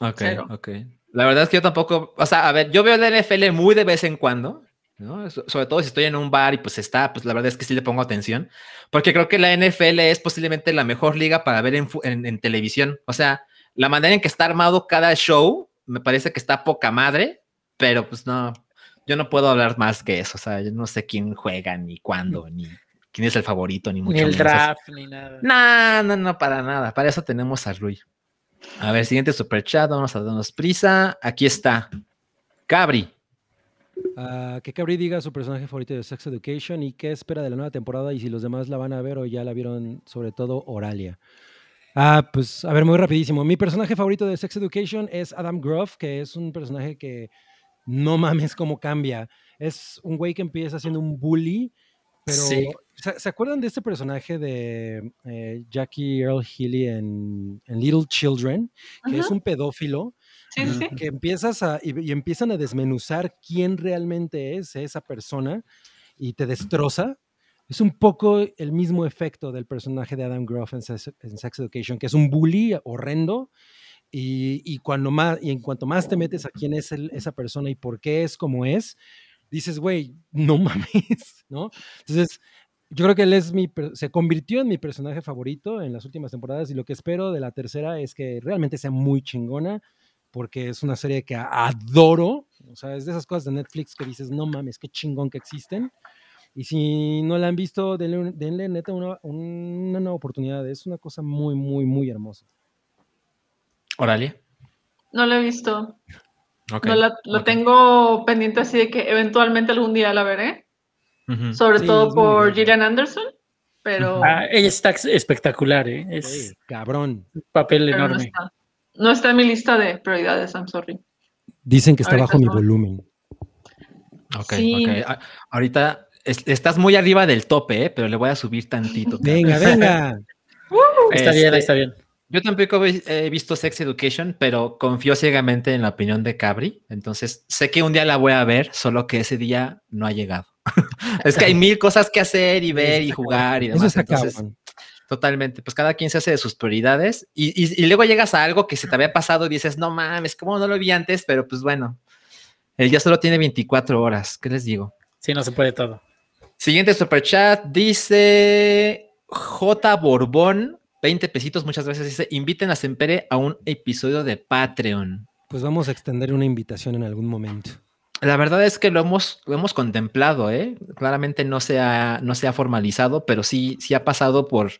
Ok, Cero. ok. La verdad es que yo tampoco, o sea, a ver, yo veo la NFL muy de vez en cuando, ¿no? So- Sobre todo si estoy en un bar y pues está, pues la verdad es que sí le pongo atención, porque creo que la NFL es posiblemente la mejor liga para ver en, fu- en- en televisión. O sea, la manera en que está armado cada show me parece que está poca madre, pero pues no, yo no puedo hablar más que eso. O sea, yo no sé quién juega, ni cuándo, ni quién es el favorito, ni mucho Ni el menos. draft, ni nada. No, no, no, para nada. Para eso tenemos a Rui. A ver, siguiente super chat. Vamos a darnos prisa. Aquí está. Cabri. Ah, que Cabri diga su personaje favorito de Sex Education y qué espera de la nueva temporada y si los demás la van a ver o ya la vieron, sobre todo Oralia. Ah, pues a ver, muy rapidísimo. Mi personaje favorito de Sex Education es Adam Groff, que es un personaje que no mames cómo cambia. Es un güey que empieza siendo un bully, pero Sí. ¿se, se acuerdan de este personaje de eh, Jackie Earl Healy en, en Little Children? Que es un pedófilo Sí, sí, que empiezas a y, y empiezan a desmenuzar quién realmente es esa persona y te destroza. Es un poco el mismo efecto del personaje de Adam Groff en Sex, en Sex Education, que es un bully horrendo y, y cuando más y en cuanto más te metes a quién es el- esa persona y por qué es como es, dices, güey, no [laughs] mames, ¿no? Entonces, yo creo que él es mi, se convirtió en mi personaje favorito en las últimas temporadas y lo que espero de la tercera es que realmente sea muy chingona porque es una serie que adoro, o sea, es de esas cosas de Netflix que dices, no mames, qué chingón que existen. Y si no la han visto, denle, denle neta una, una nueva oportunidad. Es una cosa muy, muy, muy hermosa. Oralia. No lo he visto. Ok, No la, lo tengo pendiente así de que eventualmente algún día la veré. Sobre Sí, todo por. Gillian Anderson. Pero, Ah, ella está espectacular, ¿eh? Es cabrón. un papel pero no, enorme. está, no está en mi lista de prioridades, I'm sorry. Dicen que está Ahorita bajo mi volumen. Ok, Sí. ok. Ah, Ahorita es- estás muy arriba del tope, ¿eh? pero le voy a subir tantito. Venga, [laughs] venga. [laughs] Está bien, Este, está bien. Yo tampoco he visto Sex Education, pero confío ciegamente en la opinión de Cabri. Entonces, sé que un día la voy a ver, solo que ese día no ha llegado. [laughs] es que hay mil cosas que hacer y ver y jugar y Eso demás. Entonces, totalmente. Pues cada quien se hace de sus prioridades y, y- y luego llegas a algo que se te había pasado y dices, no mames, ¿cómo no lo vi antes? Pero pues bueno, él ya solo tiene 24 horas. ¿Qué les digo? Sí, no se puede todo. Siguiente super chat dice J Borbón, 20 pesitos, muchas gracias. Dice, inviten a Sempere a un episodio de Patreon. Pues vamos a extender una invitación en algún momento. La verdad es que lo hemos, lo hemos contemplado, ¿eh? Claramente no se, ha, no se ha formalizado, pero sí, sí ha pasado por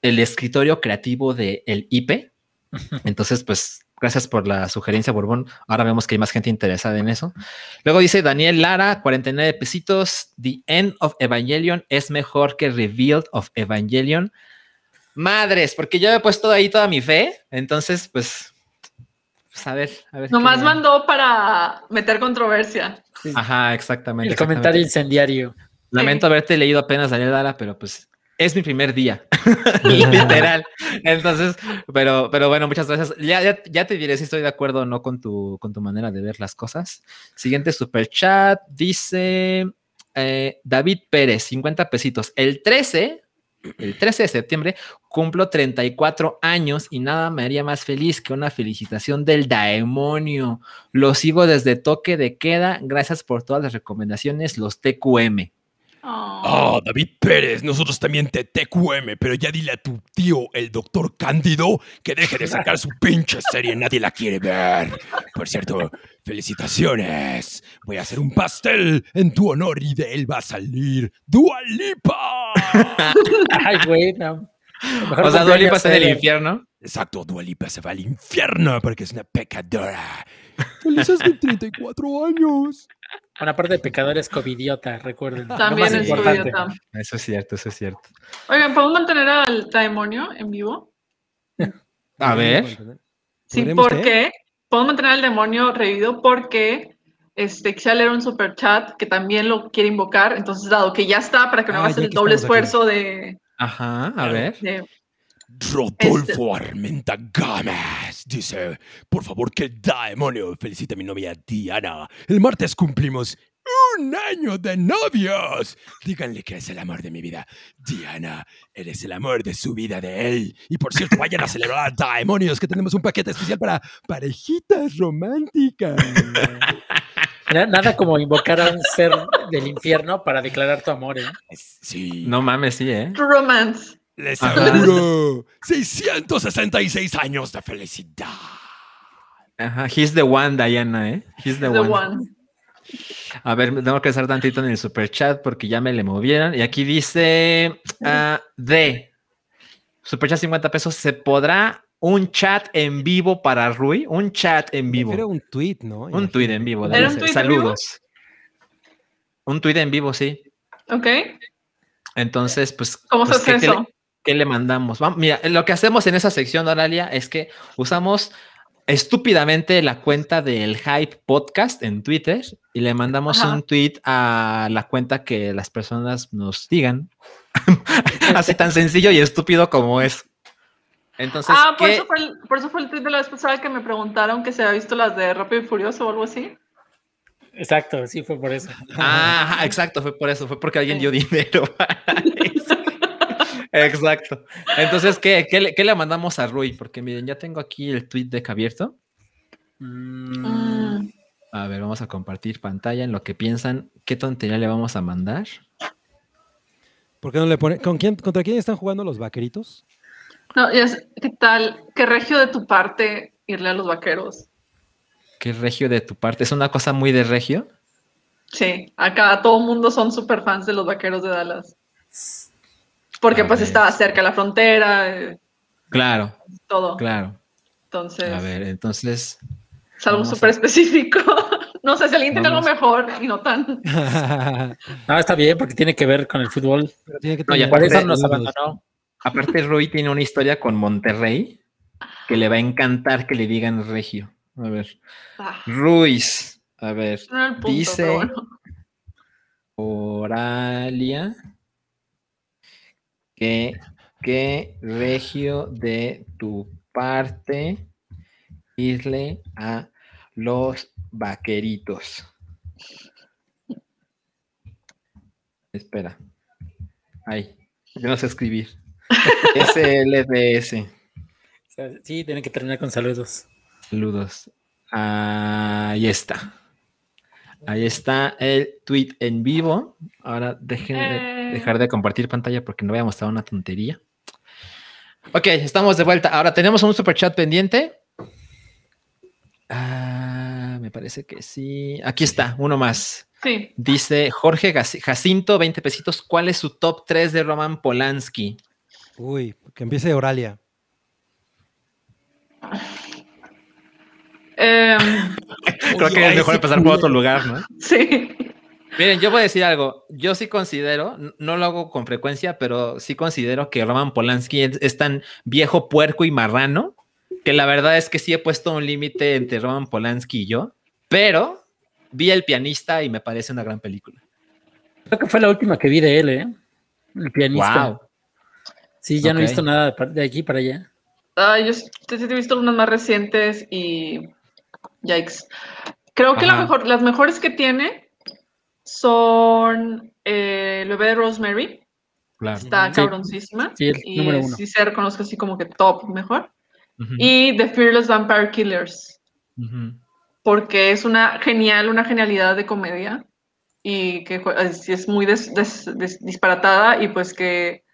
el escritorio creativo del el IP. [laughs] Entonces, pues, gracias por la sugerencia, Borbón. Ahora vemos que hay más gente interesada en eso. Luego dice Daniel Lara, 49 pesitos. The End of Evangelion es mejor que Revealed of Evangelion. Madres, porque yo he puesto ahí toda mi fe. Entonces, pues, pues, a ver, a ver. Nomás mandó para meter controversia. Ajá, exactamente. El comentario incendiario. Lamento haberte leído apenas Daniel Lara, pero pues es mi primer día. [laughs] [laughs] Literal. Entonces, pero, pero bueno, muchas gracias. Ya, ya, ya te diré si estoy de acuerdo o no con tu, con tu manera de ver las cosas. Siguiente super chat dice eh, David Pérez, 50 pesitos. El 13, el 13 de septiembre, cumplo 34 años y nada me haría más feliz que una felicitación del demonio. Lo sigo desde toque de queda. Gracias por todas las recomendaciones, los TQM. Oh. Ah, David Pérez, nosotros también te TQM, pero ya dile a tu tío, el doctor Cándido, que deje de sacar su pinche serie, nadie la quiere ver. Por cierto, felicitaciones. Voy a hacer un pastel en tu honor y de él va a salir Dua Lipa. [laughs] Ay, güey, no. Mejor O sea, Dua Lipa cumpleaños, está en el infierno. Exacto, Dua Lipa se va al infierno porque es una pecadora. Felices 34 años. Una parte de pecadores covidiota, recuerden. También es importante. idiota. Eso es cierto, eso es cierto. Oigan, ¿podemos mantener al demonio en vivo? A ver. Sí, ¿Podremos porque podemos mantener al demonio revivido porque este, quisiera leer un super chat que también lo quiere invocar. Entonces, dado que ya está, para que no Ah, hagas el doble aquí. esfuerzo de, Ajá, a ver. de- Rodolfo Armenta Gámez dice: Por favor, que el demonio felicite a mi novia Diana. El martes cumplimos un año de novios. Díganle que es el amor de mi vida. Diana, eres el amor de su vida de él. Y por cierto, vayan a celebrar a demonios que tenemos un paquete especial para parejitas románticas. Na- Nada como invocar a un ser del infierno para declarar tu amor, ¿eh? Sí. No mames, sí, ¿eh? True Romance. Les aseguro [laughs] 666 años de felicidad. Ajá, he's the one, Diana, ¿eh? He's the, The one. one. A ver, me tengo que estar tantito en el super chat porque ya me le movieron. Y aquí dice ah, D. Super chat 50 pesos. ¿Se podrá un chat en vivo para Rui? Un chat en vivo. Prefiero un tweet, ¿no? Un tweet en vivo. ¿Era un en? Saludos. Un tweet en vivo, sí. Ok. Entonces, pues. ¿Cómo se pues, hace ¿qué- qué eso? le- ¿Qué le mandamos? Vamos, mira, lo que hacemos en esa sección, Oralia, es que usamos estúpidamente la cuenta del Hype Podcast en Twitter y le mandamos Ajá. un tweet a la cuenta que las personas nos digan. [laughs] Así tan sencillo y estúpido como es. Entonces, ah, por ¿qué- eso, fue el, por eso fue el tweet de la vez pasada que me preguntaron que se había visto las de Rápido y Furioso o algo así. Exacto, sí fue por eso. [laughs] Ah, exacto, fue por eso, fue porque alguien dio dinero. para [laughs] eso. exacto. Entonces, ¿qué, qué, le, qué le mandamos a Rui? Porque miren, ya tengo aquí el tweet de abierto. Mm, Mm. A ver, vamos a compartir pantalla en lo que piensan. ¿Qué tontería le vamos a mandar? ¿Por qué no le pone? ¿Con quién, ¿Contra quién están jugando los vaqueritos? No, y es- ¿qué tal? ¿Qué regio de tu parte irle a los vaqueros? ¿Qué regio de tu parte? ¿Es una cosa muy de regio? Sí, acá todo el mundo son super fans de los vaqueros de Dallas. Porque A pues ver. estaba cerca de la frontera, eh, Claro, todo. claro. Entonces, A ver, entonces. es algo a- súper específico. [laughs] no sé si alguien tiene algo mejor y no tan. No, [laughs] está bien porque tiene que ver con el fútbol. Pero tiene que No, y tener- Por eso nos abandonó. Aparte, Rui tiene una historia con Monterrey que le va a encantar que le digan regio. A ver. Ah, Ruiz. A ver. no punto, Dice- bueno. Oralia. Que, que regio de tu parte irle a los vaqueritos. Espera. Ay, yo no sé escribir. SLDS. Sí, tienen que terminar con saludos. Saludos. Ahí está. Ahí está el tweet en vivo. Ahora dejen de Eh. dejar de compartir pantalla porque no voy a mostrar una tontería. Ok, estamos de vuelta. Ahora tenemos un super chat pendiente. Ah, me parece que sí. Aquí está, uno más. Sí. Dice Jorge Jacinto, 20 pesitos. ¿Cuál es su top 3 de Roman Polanski? Uy, que empiece Oralia. Em, Creo que es mejor empezar por otro lugar, ¿no? sí. Miren, yo voy a decir algo. Yo sí considero, no lo hago con frecuencia, pero sí considero que Roman Polanski es, es tan viejo, puerco y marrano que la verdad es que sí he puesto un límite entre Roman Polanski y yo, pero vi El pianista y me parece una gran película. Creo que fue la última que vi de él, ¿eh? El pianista. Wow. Sí, ya no he visto nada de aquí para allá. Ah, yo sí he visto unas más recientes y. Yikes. Creo que la Ajá. mejor, las mejores que tiene son eh, El bebé de Rosemary. Claro. Está Sí. cabroncísima. Sí, el y número uno. sí se reconozco así como que top mejor. Y The Fearless Vampire Killers. Porque es una genial, una genialidad de comedia. Y que es, es muy des- des- des- disparatada. Y pues que.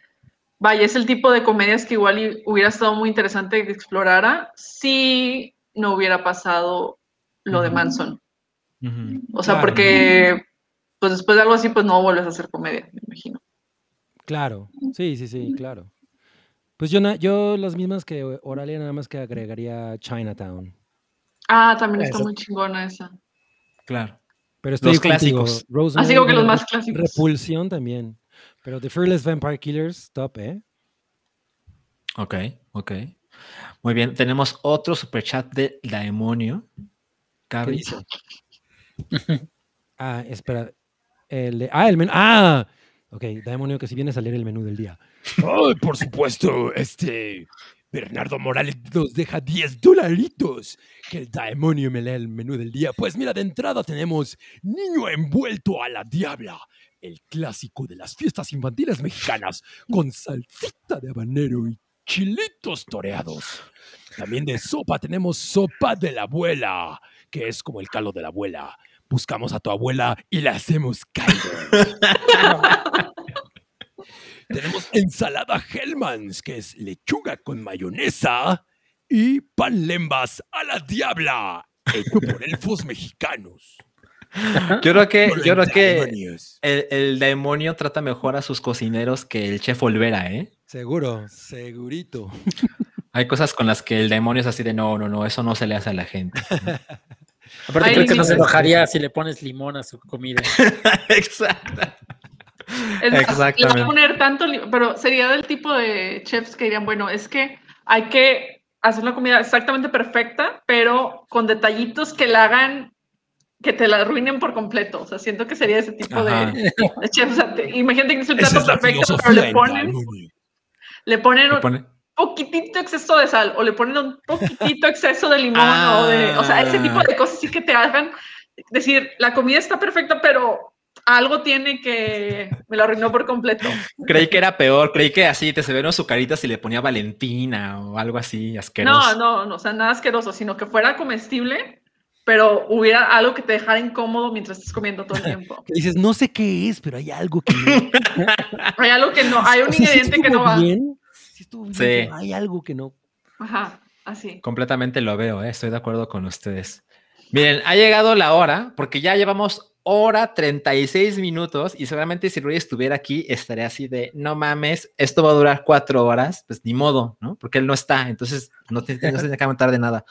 Vaya, es el tipo de comedias que igual hubiera estado muy interesante que explorara si no hubiera pasado lo de. Manson. O sea, Claro. porque pues después de algo así, pues no vuelves a hacer comedia, me imagino. Claro, sí, sí, sí, claro. Pues yo, yo las mismas que Oralia, nada más que agregaría Chinatown. Ah, también está Eso. muy chingona esa. Claro. Pero estoy Los contigo, clásicos. Rosemary, Así como que los más clásicos. Repulsión también. Pero The Fearless Vampire Killers, top, ¿eh? Ok, ok. Muy bien, tenemos otro superchat de Daemonio. ¿Qué Cabri. dice? [laughs] ah, espera. El de- ah, el menú. Ah, ok, demonio que si vienes a leer el menú del día. Ay, por supuesto, este Bernardo Morales nos deja 10 dolaritos. Que el demonio me lea el menú del día. Pues mira, de entrada tenemos Niño envuelto a la diabla. El clásico de las fiestas infantiles mexicanas con salsita de habanero y chilitos toreados. También de sopa tenemos sopa de la abuela, que es como el caldo de la abuela. Buscamos a tu abuela y le hacemos caldo. [laughs] Tenemos ensalada Hellmann's, que es lechuga con mayonesa y pan lembas a la diabla, hecho por elfos mexicanos. Yo creo que, yo creo que el, el demonio trata mejor a sus cocineros que el chef Olvera, ¿eh? Seguro, segurito. [laughs] Hay cosas con las que el demonio es así de no, no, no, eso no se le hace a la gente. [laughs] Aparte, Hay creo que no se enojaría si le pones limón a su comida. [laughs] Exacto. Es Exactamente. poner tanto, pero sería del tipo de chefs que dirían, bueno, es que hay que hacer una comida exactamente perfecta, pero con detallitos que la hagan, que te la arruinen por completo. O sea, siento que sería ese tipo Ajá. de, de chefs. O sea, te- imagínate que es un plato es perfecto, pero le en ponen, le ponen Le un pone- poquitito exceso de sal o le ponen un poquitito exceso de limón o de, o sea, ese tipo Ah. de cosas sí que te hagan decir, la comida está perfecta, pero algo tiene que me lo arruinó por completo. Creí que era peor, creí que así te se ven su carita si le ponía Valentina o algo así asqueroso. No, no, no, o sea, nada asqueroso, sino que fuera comestible, pero hubiera algo que te dejara incómodo mientras estés comiendo todo el tiempo. [laughs] Que dices, no sé qué es, pero hay algo que. no- [laughs] Hay algo que no, hay un O sea, sí ingrediente que no va. bien, sí estuvo bien, Sí. hay algo que no. Ajá, así. Completamente lo veo, ¿eh? estoy de acuerdo con ustedes. Miren, ha llegado la hora, porque ya llevamos hora 36 minutos y seguramente si Rui estuviera aquí estaría así de, no mames, esto va a durar cuatro horas, pues ni modo, ¿no? Porque él no está, entonces no, te, no se tiene que aguantar de nada.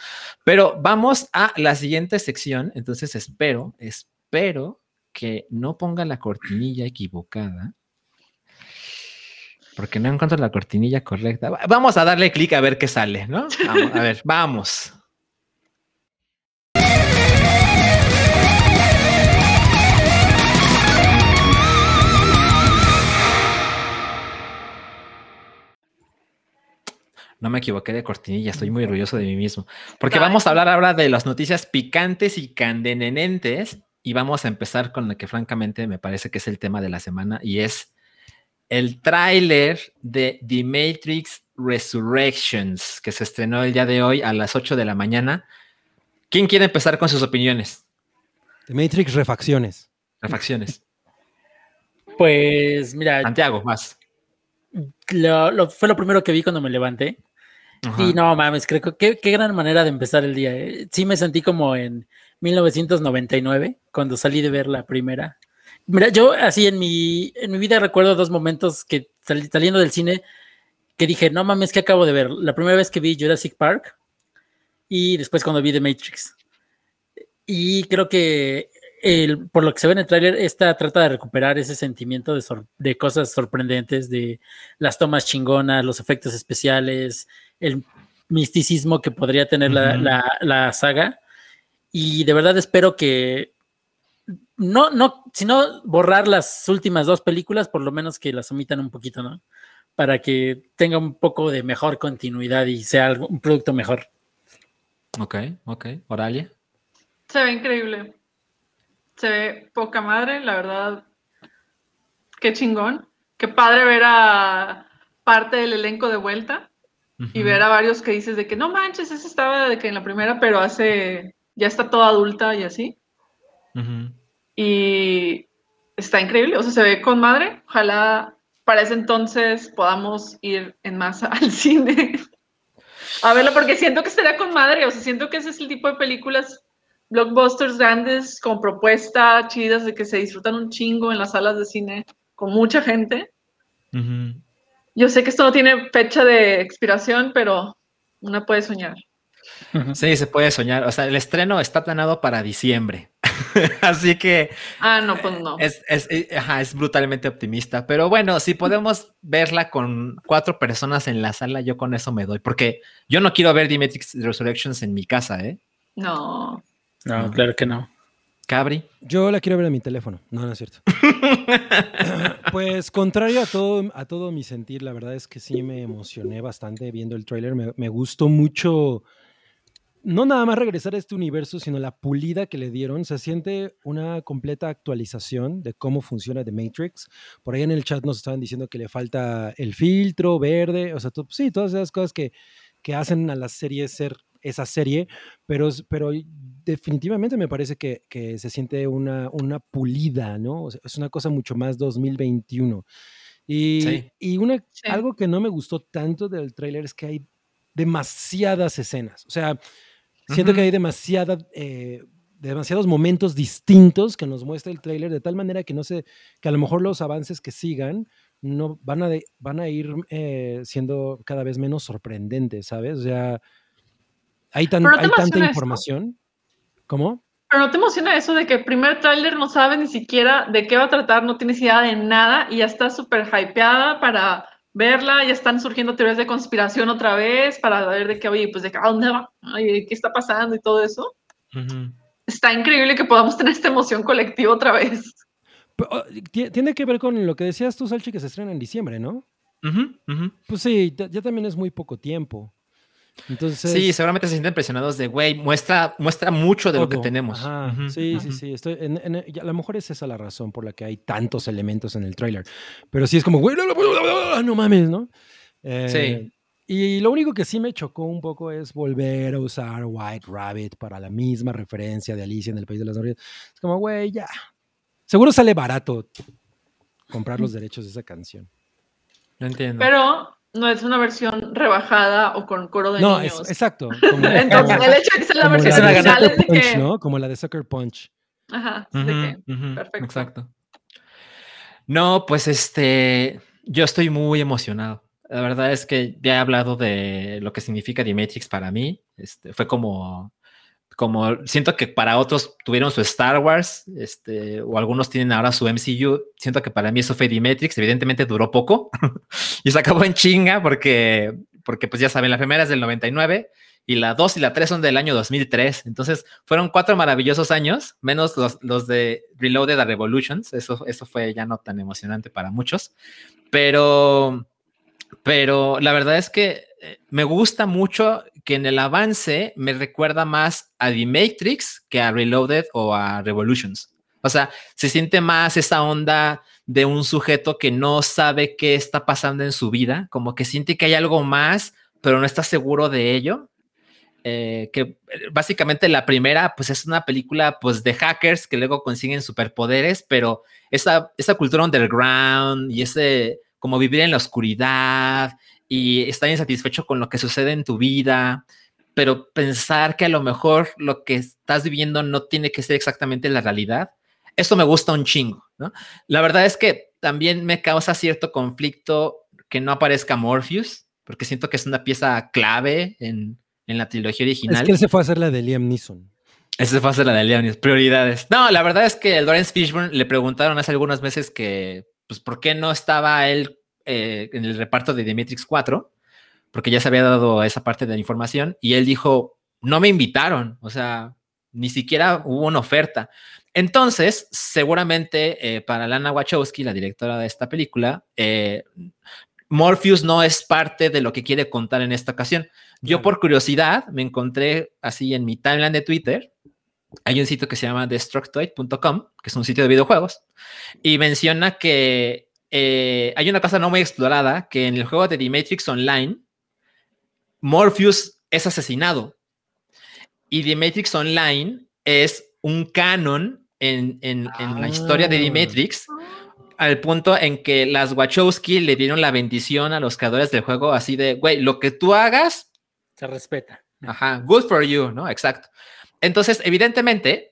Pero vamos a la siguiente sección, entonces espero, espero que no ponga la cortinilla equivocada. Porque no encuentro la cortinilla correcta. Va- Vamos a darle clic a ver qué sale, ¿no? Vamos, a ver, vamos. No me equivoqué de cortinilla, estoy muy orgulloso de mí mismo. Porque vamos a hablar ahora de las noticias picantes y candenenentes y vamos a empezar con lo que francamente me parece que es el tema de la semana y es el tráiler de The Matrix Resurrections que se estrenó el día de hoy a las 8 de la mañana. ¿Quién quiere empezar con sus opiniones? The Matrix Refacciones. Refacciones. [laughs] Pues mira, Santiago, más. lo- lo- fue lo primero que vi cuando me levanté. Ajá. Y no mames, creo que qué, gran manera de empezar el día. eh. Sí me sentí como en 1999, cuando salí de ver la primera. Mira, yo así en mi, en mi vida recuerdo dos momentos que sali- saliendo del cine que dije, no mames, que acabo de ver. La primera vez que vi Jurassic Park y después cuando vi The Matrix. Y creo que el- por lo que se ve en el tráiler, esta trata de recuperar ese sentimiento de, de cosas sorprendentes, de las tomas chingonas, los efectos especiales, el misticismo que podría tener la, la saga. Y de verdad espero que no, no, sino borrar las últimas dos películas, por lo menos que las omitan un poquito, ¿no? Para que tenga un poco de mejor continuidad y sea algo- un producto mejor. Ok, ok. Oralia. Se ve increíble. Se ve poca madre, la verdad. Qué chingón. Qué padre ver a parte del elenco de vuelta y ver a varios que dices de que no manches, esa estaba de que en la primera, pero hace, ya está toda adulta y así. Y está increíble, o sea, se ve con madre. Ojalá para ese entonces podamos ir en masa [laughs] al cine a verlo, porque siento que estaría con madre, o sea, siento que ese es el tipo de películas blockbusters grandes con propuesta chidas de que se disfrutan un chingo en las salas de cine con mucha gente. Ujú. Yo sé que esto no tiene fecha de expiración, pero una puede soñar. Sí, se puede soñar. O sea, el estreno está planeado para diciembre. [laughs] Así que Ah, no, pues no. es, es- eh, ajá, es brutalmente optimista. Pero bueno, si podemos verla con cuatro personas en la sala, yo con eso me doy. Porque yo no quiero ver The Matrix Resurrections en mi casa, ¿eh? No. No, claro que no. Cabri. Yo la quiero ver en mi teléfono. No, no es cierto. [laughs] pues contrario a todo, a todo mi sentir, la verdad es que sí me emocioné bastante viendo el tráiler. Me, me gustó mucho, no nada más regresar a este universo, sino la pulida que le dieron. Se siente una completa actualización de cómo funciona The Matrix. Por ahí en el chat nos estaban diciendo que le falta el filtro verde, o sea, sí, todas esas cosas que, que hacen a la serie ser esa serie, pero, pero definitivamente me parece que, que se siente una, una pulida, ¿no? O sea, es una cosa mucho más 2021. Y, Sí. y una, Sí. algo que no me gustó tanto del tráiler es que hay demasiadas escenas. O sea, siento que hay demasiada, eh, demasiados momentos distintos que nos muestra el tráiler, de tal manera que no sé, que a lo mejor los avances que sigan no van a, de- van a ir eh, siendo cada vez menos sorprendentes, ¿sabes? O sea, hay, tan, hay tanta información. ¿Cómo? Pero no te emociona eso de que el primer tráiler no sabes ni siquiera de qué va a tratar, no tienes idea de nada y ya estás súper hypeada para verla, ya están surgiendo teorías de conspiración otra vez para ver de qué, oye, pues de qué, a dónde va, Oye, qué está pasando y todo eso. Está increíble que podamos tener esta emoción colectiva otra vez. Pero, Tiene que ver con lo que decías tú, Salchi, que se estrena en diciembre, ¿no? Pues sí, ya ya también es muy poco tiempo. Entonces, Sí, seguramente se sienten impresionados de, güey, muestra, muestra mucho de lo que tenemos. Ajá, Ujú, Sí, sí, ujú. sí. Estoy en- en- y a lo mejor es esa la razón por la que hay tantos elementos en el tráiler. Pero sí es como, güey, no mames, ¿no? Eh, Sí. Y lo único que sí me chocó un poco es volver a usar White Rabbit para la misma referencia de Alicia en el País de las Maravillas. Es como, güey, ya. Seguro sale barato comprar los derechos de esa canción. No entiendo. Pero no es una versión rebajada o con coro de No, es- niños. exacto. [laughs] Como, Entonces, el hecho de que sea la versión de original es de Punch, que... ¿no? Como la de Sucker Punch. Ajá, de que... perfecto. Exacto. No, pues este, yo estoy muy emocionado. La verdad es que ya he hablado de lo que significa The Matrix para mí. Este, fue como, como, siento que para otros tuvieron su Star Wars, este, o algunos tienen ahora su MCU. Siento que para mí eso fue The Matrix. Evidentemente duró poco [laughs] y se acabó en chinga porque, porque pues ya saben, la primera es del 99 y la 2 y la 3 son del año 2003. Entonces fueron cuatro maravillosos años, menos los, los de Reloaded a Revolutions. Eso, eso fue ya no tan emocionante para muchos. Pero, pero la verdad es que eh, me gusta mucho que en el avance me recuerda más a The Matrix que a Reloaded o a Revolutions. O sea, se siente más esa onda de un sujeto que no sabe qué está pasando en su vida, como que siente que hay algo más, pero no está seguro de ello. Eh, que eh, básicamente la primera, pues es una película pues de hackers que luego consiguen superpoderes, pero esa, esa cultura underground y ese como vivir en la oscuridad y estar insatisfecho con lo que sucede en tu vida, pero pensar que a lo mejor lo que estás viviendo no tiene que ser exactamente la realidad. Eso me gusta un chingo, ¿no? La verdad es que también me causa cierto conflicto que no aparezca Morpheus, porque siento que es una pieza clave en, en la trilogía original. Es que él se fue a hacer la de Liam Neeson. Esa fue a ser la de Leonis, prioridades. No, la verdad es que el Lawrence Fishburne le preguntaron hace algunos meses que, pues, ¿por qué no estaba él eh, en el reparto de The Matrix 4? Porque ya se había dado esa parte de la información y él dijo, no me invitaron, o sea, ni siquiera hubo una oferta. Entonces, seguramente eh, para Lana Wachowski, la directora de esta película, eh, Morpheus no es parte de lo que quiere contar en esta ocasión. Yo por curiosidad me encontré así en mi timeline de Twitter, hay un sitio que se llama destructoid.com, que es un sitio de videojuegos, y menciona que eh, hay una cosa no muy explorada, que en el juego de The Matrix Online, Morpheus es asesinado. Y The Matrix Online es un canon en, en- en la historia de The Ah. Matrix, al punto en que las Wachowski le dieron la bendición a los creadores del juego, así de, güey, lo que tú hagas, Se respeta. Ajá, good for you, ¿no? Exacto. Entonces, evidentemente,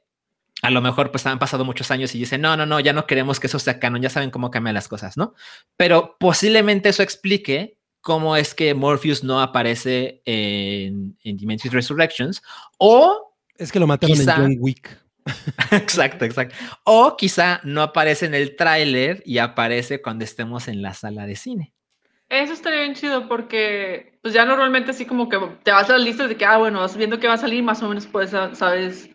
a lo mejor pues han pasado muchos años y dicen, no, no, no, ya no queremos que eso sea canon, ya saben cómo cambian las cosas, ¿no? Pero posiblemente eso explique cómo es que Morpheus no aparece en, en Resurrections o Es que lo mataron Quizá- en John Wick. [laughs] exacto, exacto. O quizá no aparece en el tráiler y aparece cuando estemos en la sala de cine. Eso estaría bien chido porque pues ya normalmente así como que te vas a las listas de que, ah, bueno, vas viendo que va a salir, más o menos puedes, sa- sabes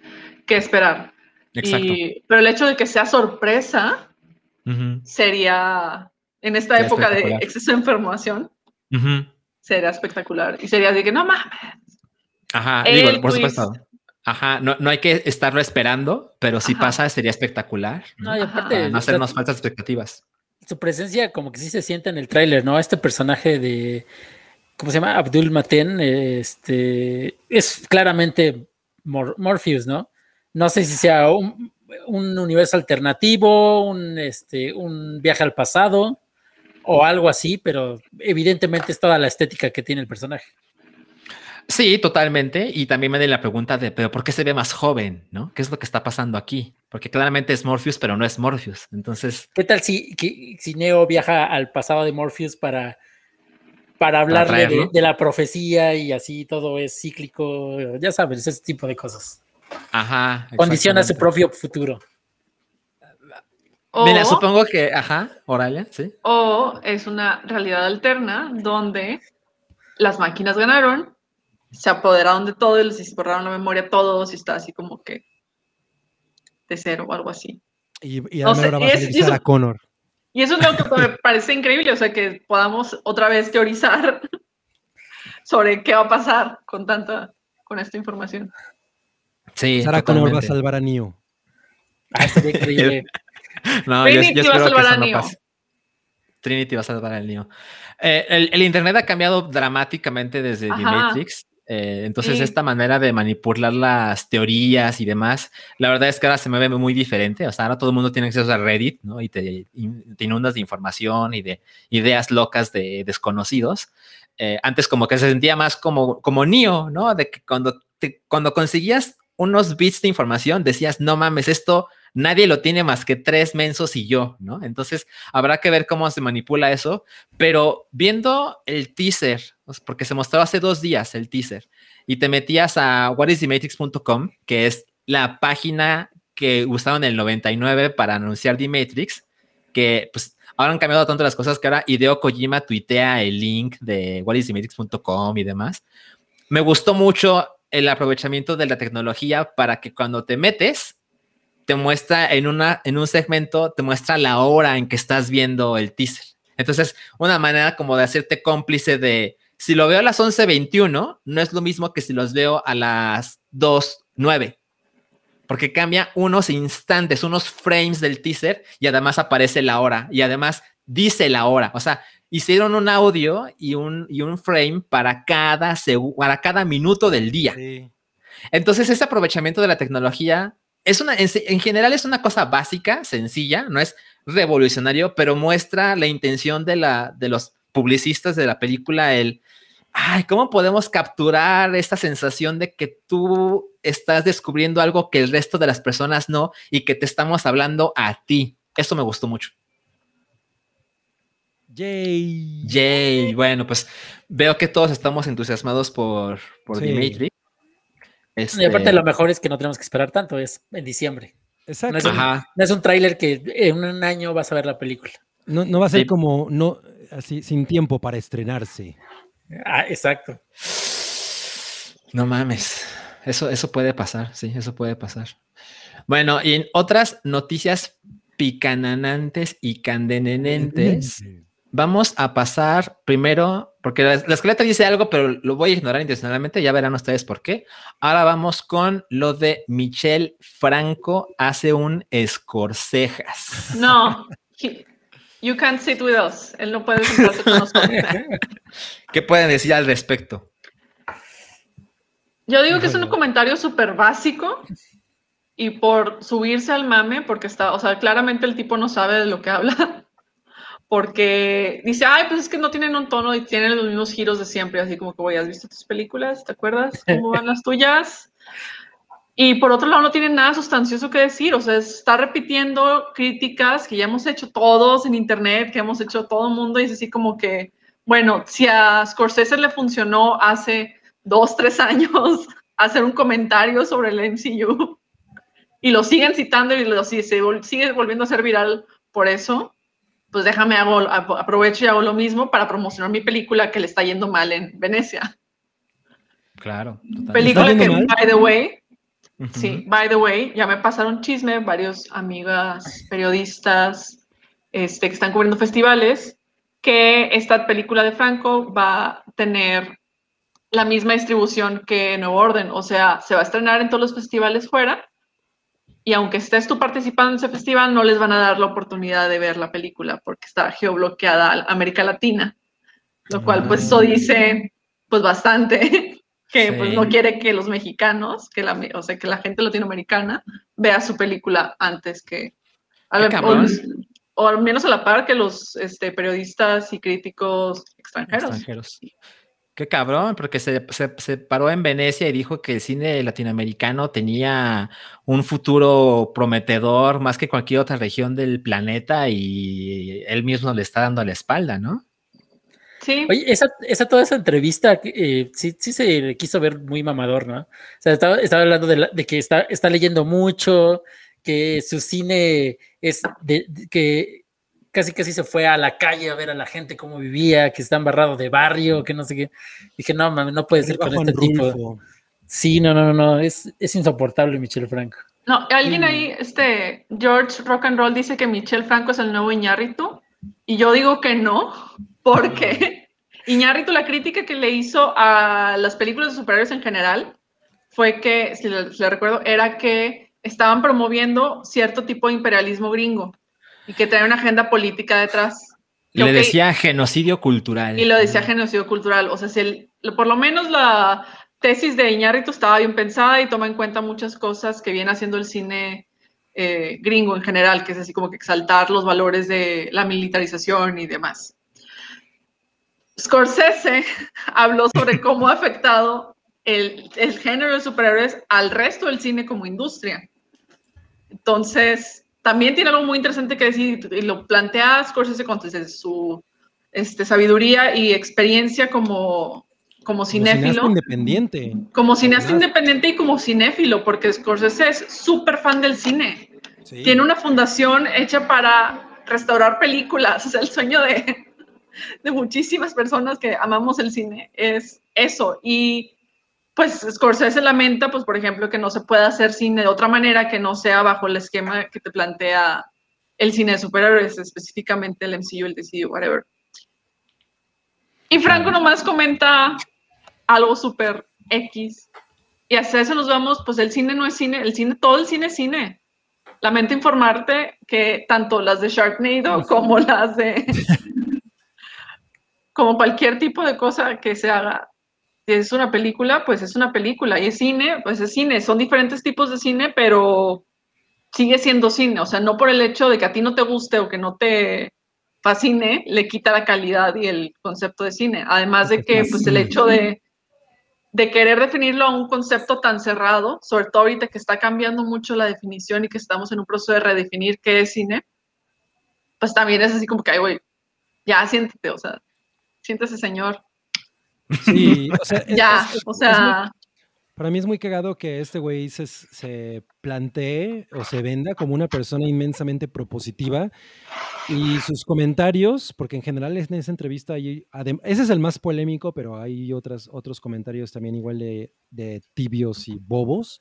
qué esperar. Exacto. Y- pero el hecho de que sea sorpresa sería, en esta Sería época de exceso de información, sería espectacular. Y sería de que, no mames, Ajá, El digo, por twist. supuesto. Ajá, no, no hay que estarlo esperando, pero si Ajá. pasa sería espectacular. ¿no? Y aparte, Para no hacernos falsas expectativas. su presencia como que sí se siente en el tráiler, ¿no? Este personaje de, ¿cómo se llama? Abdul Maten, este, es claramente Mor- Morpheus, ¿no? No sé si sea un, un universo alternativo, un, este, un viaje al pasado o algo así, pero evidentemente es toda la estética que tiene el personaje. Sí, totalmente. Y también me da la pregunta de, pero ¿por qué se ve más joven? ¿No? ¿Qué es lo que está pasando aquí? Porque claramente es Morpheus, pero no es Morpheus. Entonces, ¿Qué tal si, que- si Neo viaja al pasado de Morpheus para, para hablarle de, de la profecía y así todo es cíclico? Ya sabes, ese tipo de cosas. Ajá. Condiciona su propio futuro. o, Mira, supongo que, ajá, Oralia, sí. o es una realidad alterna donde las máquinas ganaron, se apoderaron de todo y les borraron la memoria a todos y está así como que de cero o algo así. Y, y No además sé, ahora va y a es- salir y eso- Sarah Connor. Y eso es lo que me [laughs] parece increíble, o sea, que podamos otra vez teorizar [laughs] sobre qué va a pasar con tanta, con esta información. Sí, Sarah Connor va a salvar a Neo. Ah, increíble. [laughs] No, yo, Trinity yo va a espero que salvar a no Neo. pase. Trinity va a salvar al Neo. Eh, el, el internet ha cambiado dramáticamente desde The Ajá. Matrix. eh, entonces, Sí. esta manera de manipular las teorías y demás, la verdad es que ahora se me ve muy diferente. O sea, ahora todo el mundo tiene acceso a Reddit, ¿no? Y te, te inundas de información y de ideas locas de desconocidos. Eh, antes como que se sentía más como, como Neo, ¿no? De que cuando, te- cuando conseguías unos bits de información, decías, no mames, esto nadie lo tiene más que tres mensos y yo, ¿no? Entonces habrá que ver cómo se manipula eso, pero viendo el teaser, porque se mostró hace dos días el teaser, y te metías a whatisthematrix.com, que es la página que usaron en el 99 para anunciar The Matrix, que pues ahora han cambiado tanto las cosas que ahora Hideo Kojima tuitea el link de whatisthematrix.com y demás. Me gustó mucho el aprovechamiento de la tecnología para que cuando te metes, te muestra en, una, en un segmento, te muestra la hora en que estás viendo el teaser. Entonces, una manera como de hacerte cómplice de, si lo veo a las 11.21, no es lo mismo que si los veo a las 2.09, porque cambia unos instantes, unos frames del teaser y además aparece la hora y además dice la hora. O sea, hicieron un audio y un, y un frame para cada, para cada minuto del día. Entonces, ese aprovechamiento de la tecnología es una, en, en general es una cosa básica, sencilla, no es revolucionario, pero muestra la intención de, la, de los publicistas de la película, el, ay, ¿cómo podemos capturar esta sensación de que tú estás descubriendo algo que el resto de las personas no y que te estamos hablando a ti? Eso me gustó mucho. Yay. Yay. Bueno, pues veo que todos estamos entusiasmados por, por Sí. Matrix. Y aparte Este, lo mejor es que no tenemos que esperar tanto, es en diciembre. Exacto. No es un-. No es un tráiler que en un año vas a ver la película. No, no va a ser Sí. como no así sin tiempo para estrenarse. Ah, exacto. No mames. Eso, eso puede pasar, sí, eso puede pasar. Bueno, y en otras noticias picananantes y candenenentes, vamos a pasar primero, porque la, la escaleta dice algo, pero lo voy a ignorar intencionalmente, ya verán ustedes por qué. Ahora vamos con lo de Michelle Franco hace un escorcejas. No, he- you can't sit with us. Él no puede sentarse con nosotros. [laughs] ¿Qué pueden decir al respecto? Yo digo que es un comentario súper básico y por subirse al mame, porque está, o sea, claramente el tipo no sabe de lo que habla, porque dice, ay, pues es que no tienen un tono y tienen los mismos giros de siempre, así como que, güey, ¿has visto tus películas? ¿Te acuerdas cómo van las tuyas? Y por otro lado, no tiene nada sustancioso que decir, o sea, está repitiendo críticas que ya hemos hecho todos en internet, que hemos hecho todo el mundo, y es así como que, bueno, si a Scorsese le funcionó hace dos, tres años [laughs] hacer un comentario sobre el MCU y lo siguen citando y lo, si se vol- sigue volviendo a ser viral por eso, pues déjame, hago, ap- aprovecho y hago lo mismo para promocionar mi película que le está yendo mal en Venecia. Claro. totalmente. Película que, mal? by the way. Sí, by the way, ya me pasaron chisme varios amigas periodistas este, que están cubriendo festivales que esta película de Franco va a tener la misma distribución que Nuevo Orden, o sea, se va a estrenar en todos los festivales fuera y aunque estés tú participando en ese festival, no les van a dar la oportunidad de ver la película porque está geobloqueada a América Latina, lo cual pues eso dice pues bastante [laughs] que pues no quiere que los mexicanos, que la, o sea, que la gente latinoamericana vea su película antes que al- o, o al menos a la par que los este, periodistas y críticos extranjeros. extranjeros. Qué cabrón, porque se, se- se paró en Venecia y dijo que el cine latinoamericano tenía un futuro prometedor más que cualquier otra región del planeta y él mismo le está dando la espalda, ¿no? Sí, Oye, esa, esa toda esa entrevista, eh, sí, sí se le quiso ver muy mamador, ¿no? O sea, estaba, estaba hablando de, la- de que está, está leyendo mucho, que su cine es de, de- que casi casi se fue a la calle a ver a la gente cómo vivía, que está embarrado de barrio, que no sé qué. Dije, no, mames, no puede ser con este tipo. Sí, no, no, no, no, es, es insoportable, Michel Franco. No, alguien Mm. ahí, este, George Rock and Roll dice que Michel Franco es el nuevo Iñárritu, y yo digo que no, porque [laughs] Iñárritu, la crítica que le hizo a las películas de superhéroes en general, fue que, si le, si le recuerdo, era que estaban promoviendo cierto tipo de imperialismo gringo, y que traía una agenda política detrás. Le que- decía genocidio cultural. y lo decía genocidio cultural. O sea, si el- por lo menos la tesis de Iñárritu estaba bien pensada y toma en cuenta muchas cosas que viene haciendo el cine eh, gringo en general, que es así como que exaltar los valores de la militarización y demás. Scorsese [laughs] habló sobre [laughs] cómo ha afectado el, el género de superhéroes al resto del cine como industria. Entonces, también tiene algo muy interesante que decir, y lo plantea Scorsese con su este, sabiduría y experiencia como, como Como cineasta cinéfilo, independiente. como cineasta Además. independiente y como cinéfilo, porque Scorsese es súper fan del cine. Sí. Tiene una fundación hecha para restaurar películas, o [laughs] sea, el sueño de, de muchísimas personas que amamos el cine es eso. Y pues Scorsese lamenta, pues por ejemplo, que no se pueda hacer cine de otra manera que no sea bajo el esquema que te plantea el cine de superhéroes, específicamente el MCU, el DCU, whatever. Y Franco nomás comenta algo súper X. Y hacia eso nos vamos, pues el cine no es cine, el cine, todo el cine es cine. Lamento informarte que tanto las de Sharknado como las de... [laughs] como cualquier tipo de cosa que se haga, es una película, pues es una película. Y es cine, pues es cine. Son diferentes tipos de cine, pero sigue siendo cine. O sea, no por el hecho de que a ti no te guste o que no te fascine, le quita la calidad y el concepto de cine. Además de que, pues el hecho de de querer definirlo a un concepto tan cerrado, sobre todo ahorita que está cambiando mucho la definición y que estamos en un proceso de redefinir qué es cine, pues también es así como que, ay, güey, ya siéntete, o sea, siéntese, señor. Sí, o sea, es- Ya, es- es- o sea, Para mí es muy cagado que este güey se, se plantee o se venda como una persona inmensamente propositiva y sus comentarios, porque en general en esa entrevista hay, ese es el más polémico, pero hay otras, otros comentarios también igual de, de tibios y bobos.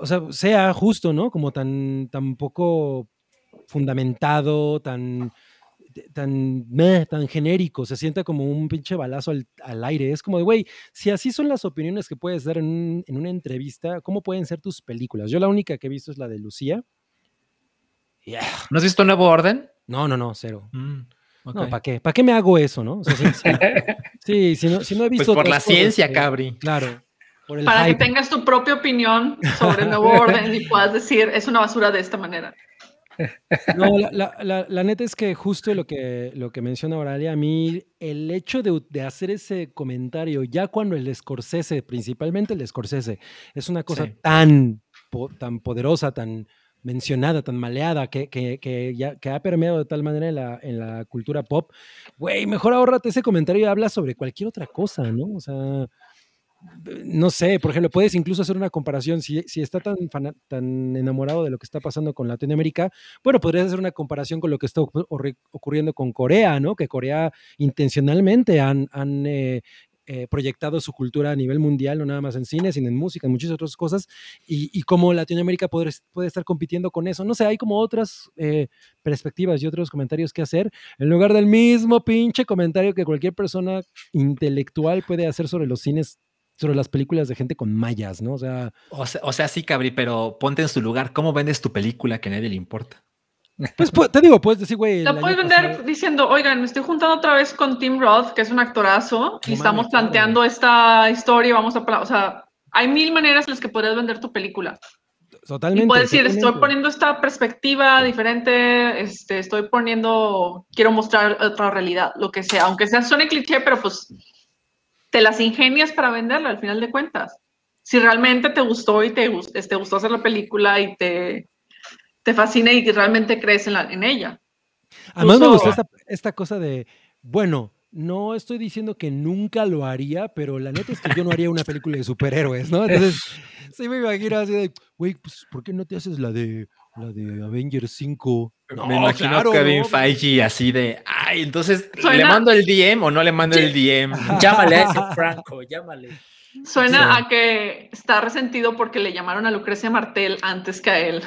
O sea, sea justo, ¿no? Como tan, tan poco fundamentado, tan, tan, meh, tan genérico, se sienta como un pinche balazo al, al aire. Es como de, güey, si así son las opiniones que puedes dar en, un- en una entrevista, ¿cómo pueden ser tus películas? Yo la única que he visto es la de Lucía. Yeah. ¿No has visto Nuevo Orden? No, no, no, cero. Mm. No, ¿para qué? ¿Para qué me hago eso, no? O sea, sí, sí. [laughs] Sí, si no, si no he Pues visto. por la cosas, ciencia, eh, Cabri. Claro. Para que tengas tu propia opinión sobre el nuevo [laughs] orden y puedas decir, es una basura de esta manera. No, la, la- la- la neta es que justo lo que, lo que menciona Oralia, a mí el hecho de, de hacer ese comentario, ya cuando el Scorsese, principalmente el Scorsese, es una cosa Sí. tan, po- tan poderosa, tan mencionada, tan maleada, que, que, que ya, que ha permeado de tal manera en la, en la cultura pop, güey, mejor ahórrate ese comentario y habla sobre cualquier otra cosa, ¿no? O sea, no sé, por ejemplo, puedes incluso hacer una comparación. Si, si está tan, tan enamorado de lo que está pasando con Latinoamérica, bueno, podrías hacer una comparación con lo que está ocu- ocurri- ocurriendo con Corea, ¿no? Que Corea intencionalmente han, han, eh, eh, proyectado su cultura a nivel mundial, no nada más en cine, sino en música, en muchas otras cosas, y, y cómo Latinoamérica puede, puede estar compitiendo con eso. No sé, hay como otras eh, perspectivas y otros comentarios que hacer, en lugar del mismo pinche comentario que cualquier persona intelectual puede hacer sobre los cines, sobre las películas de gente con mallas, ¿no? O sea, O sea, o sea, sí, Cabri, pero ponte en su lugar. ¿Cómo vendes tu película que a nadie le importa? pues pu- te digo, puedes decir, güey. La puedes vender pasado- diciendo, oigan, me estoy juntando otra vez con Tim Roth, que es un actorazo, y No estamos mames, planteando esta historia y vamos a... O sea, hay mil maneras en las que podrías vender tu película. Totalmente. Y puedes decir, estoy poniendo esta perspectiva diferente, este, estoy poniendo, quiero mostrar otra realidad, lo que sea, aunque sea suene cliché, pero pues te las ingenias para venderla al final de cuentas. Si realmente te gustó y te, te gustó hacer la película y te, te fascina y realmente crees en, la- en ella. Además me gustó esta, esta cosa de, bueno, no estoy diciendo que nunca lo haría, pero la neta es que yo no haría una película de superhéroes, ¿no? Entonces, [laughs] sí me imagino así de, güey, pues, ¿por qué no te haces la de, la de Avengers 5? No, Me imagino claro, Kevin ¿no? Feige así de, ay, entonces, ¿le Suena- mando el DM o no le mando el DM? [laughs] Llámale a ese Franco, llámale. Suena Sí. a que está resentido porque le llamaron a Lucrecia Martel antes que a él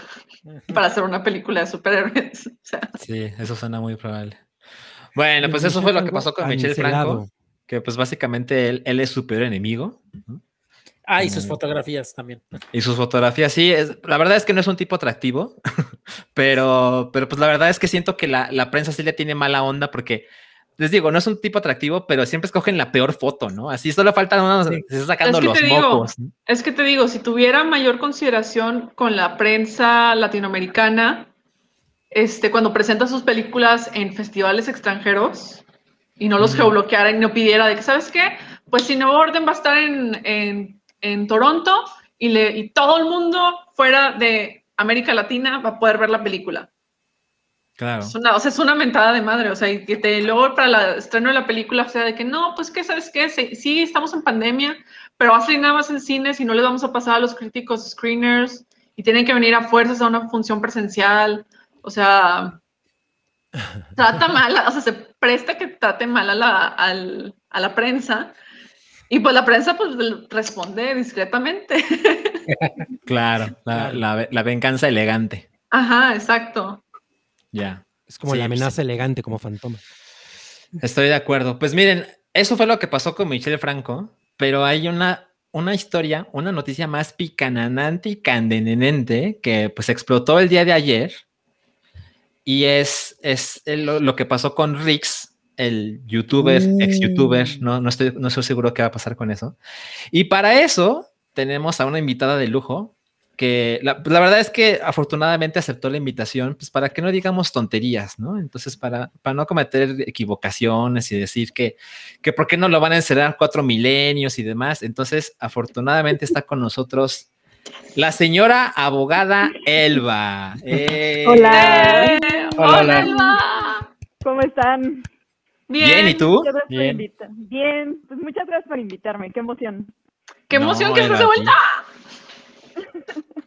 para hacer una película de superhéroes. [laughs] O sea, Sí, eso suena muy probable. Bueno, pues eso fue lo que pasó con Michel Franco, que pues básicamente él, él es su peor enemigo. Ah, y sus fotografías también. Y sus fotografías, sí, es, la verdad es que no es un tipo atractivo, [laughs] pero, pero pues la verdad es que siento que la, la prensa sí le tiene mala onda porque, les digo, no es un tipo atractivo, pero siempre escogen la peor foto, ¿no? Así solo faltan unos, Sí. se está sacando Es que los digo, mocos. ¿no? Es que te digo, si tuviera mayor consideración con la prensa latinoamericana, este, cuando presenta sus películas en festivales extranjeros y no los geobloqueara y no pidiera de que, ¿sabes qué? Pues si Nuevo Orden va a estar en, en, en Toronto y, le, y todo el mundo fuera de América Latina va a poder ver la película. Claro. Es una, o sea, es una mentada de madre, o sea, y que te, luego para el estreno de la película, o sea, de que no, pues que, ¿sabes qué? Sí, sí, estamos en pandemia, pero va a salir nada más en cines y no les vamos a pasar a los críticos screeners y tienen que venir a fuerzas a una función presencial, o sea, [laughs] trata mal, o sea, se presta que trate mal a la, al- a la prensa y pues la prensa pues responde discretamente. [laughs] Claro, la, la- la venganza elegante. Ajá, exacto. Ya. Es como Sí, la amenaza elegante, como fantoma. Estoy de acuerdo. Pues miren, eso fue lo que pasó con Michelle Franco, pero hay una, una historia, una noticia más picananante y candenenente que pues explotó el día de ayer y es, es el- lo, lo que pasó con Rix, el youtuber, ex youtuber, no, no, estoy, no estoy seguro qué va a pasar con eso. Y para eso tenemos a una invitada de lujo que la, la verdad es que afortunadamente aceptó la invitación, pues para que no digamos tonterías, ¿no? Entonces, para, para no cometer equivocaciones y decir que, que por qué no lo van a encerrar cuatro milenios y demás. Entonces, afortunadamente está con nosotros la señora abogada Elba. ¡Eh! Hola, ¡Eh! Hola, ¡Hola, hola. Elba! ¿cómo están? Bien. Bien, ¿y tú? Muchas gracias por Bien. pues muchas gracias por invitarme, qué emoción. ¡Qué No, emoción que estés de Elba, vuelta!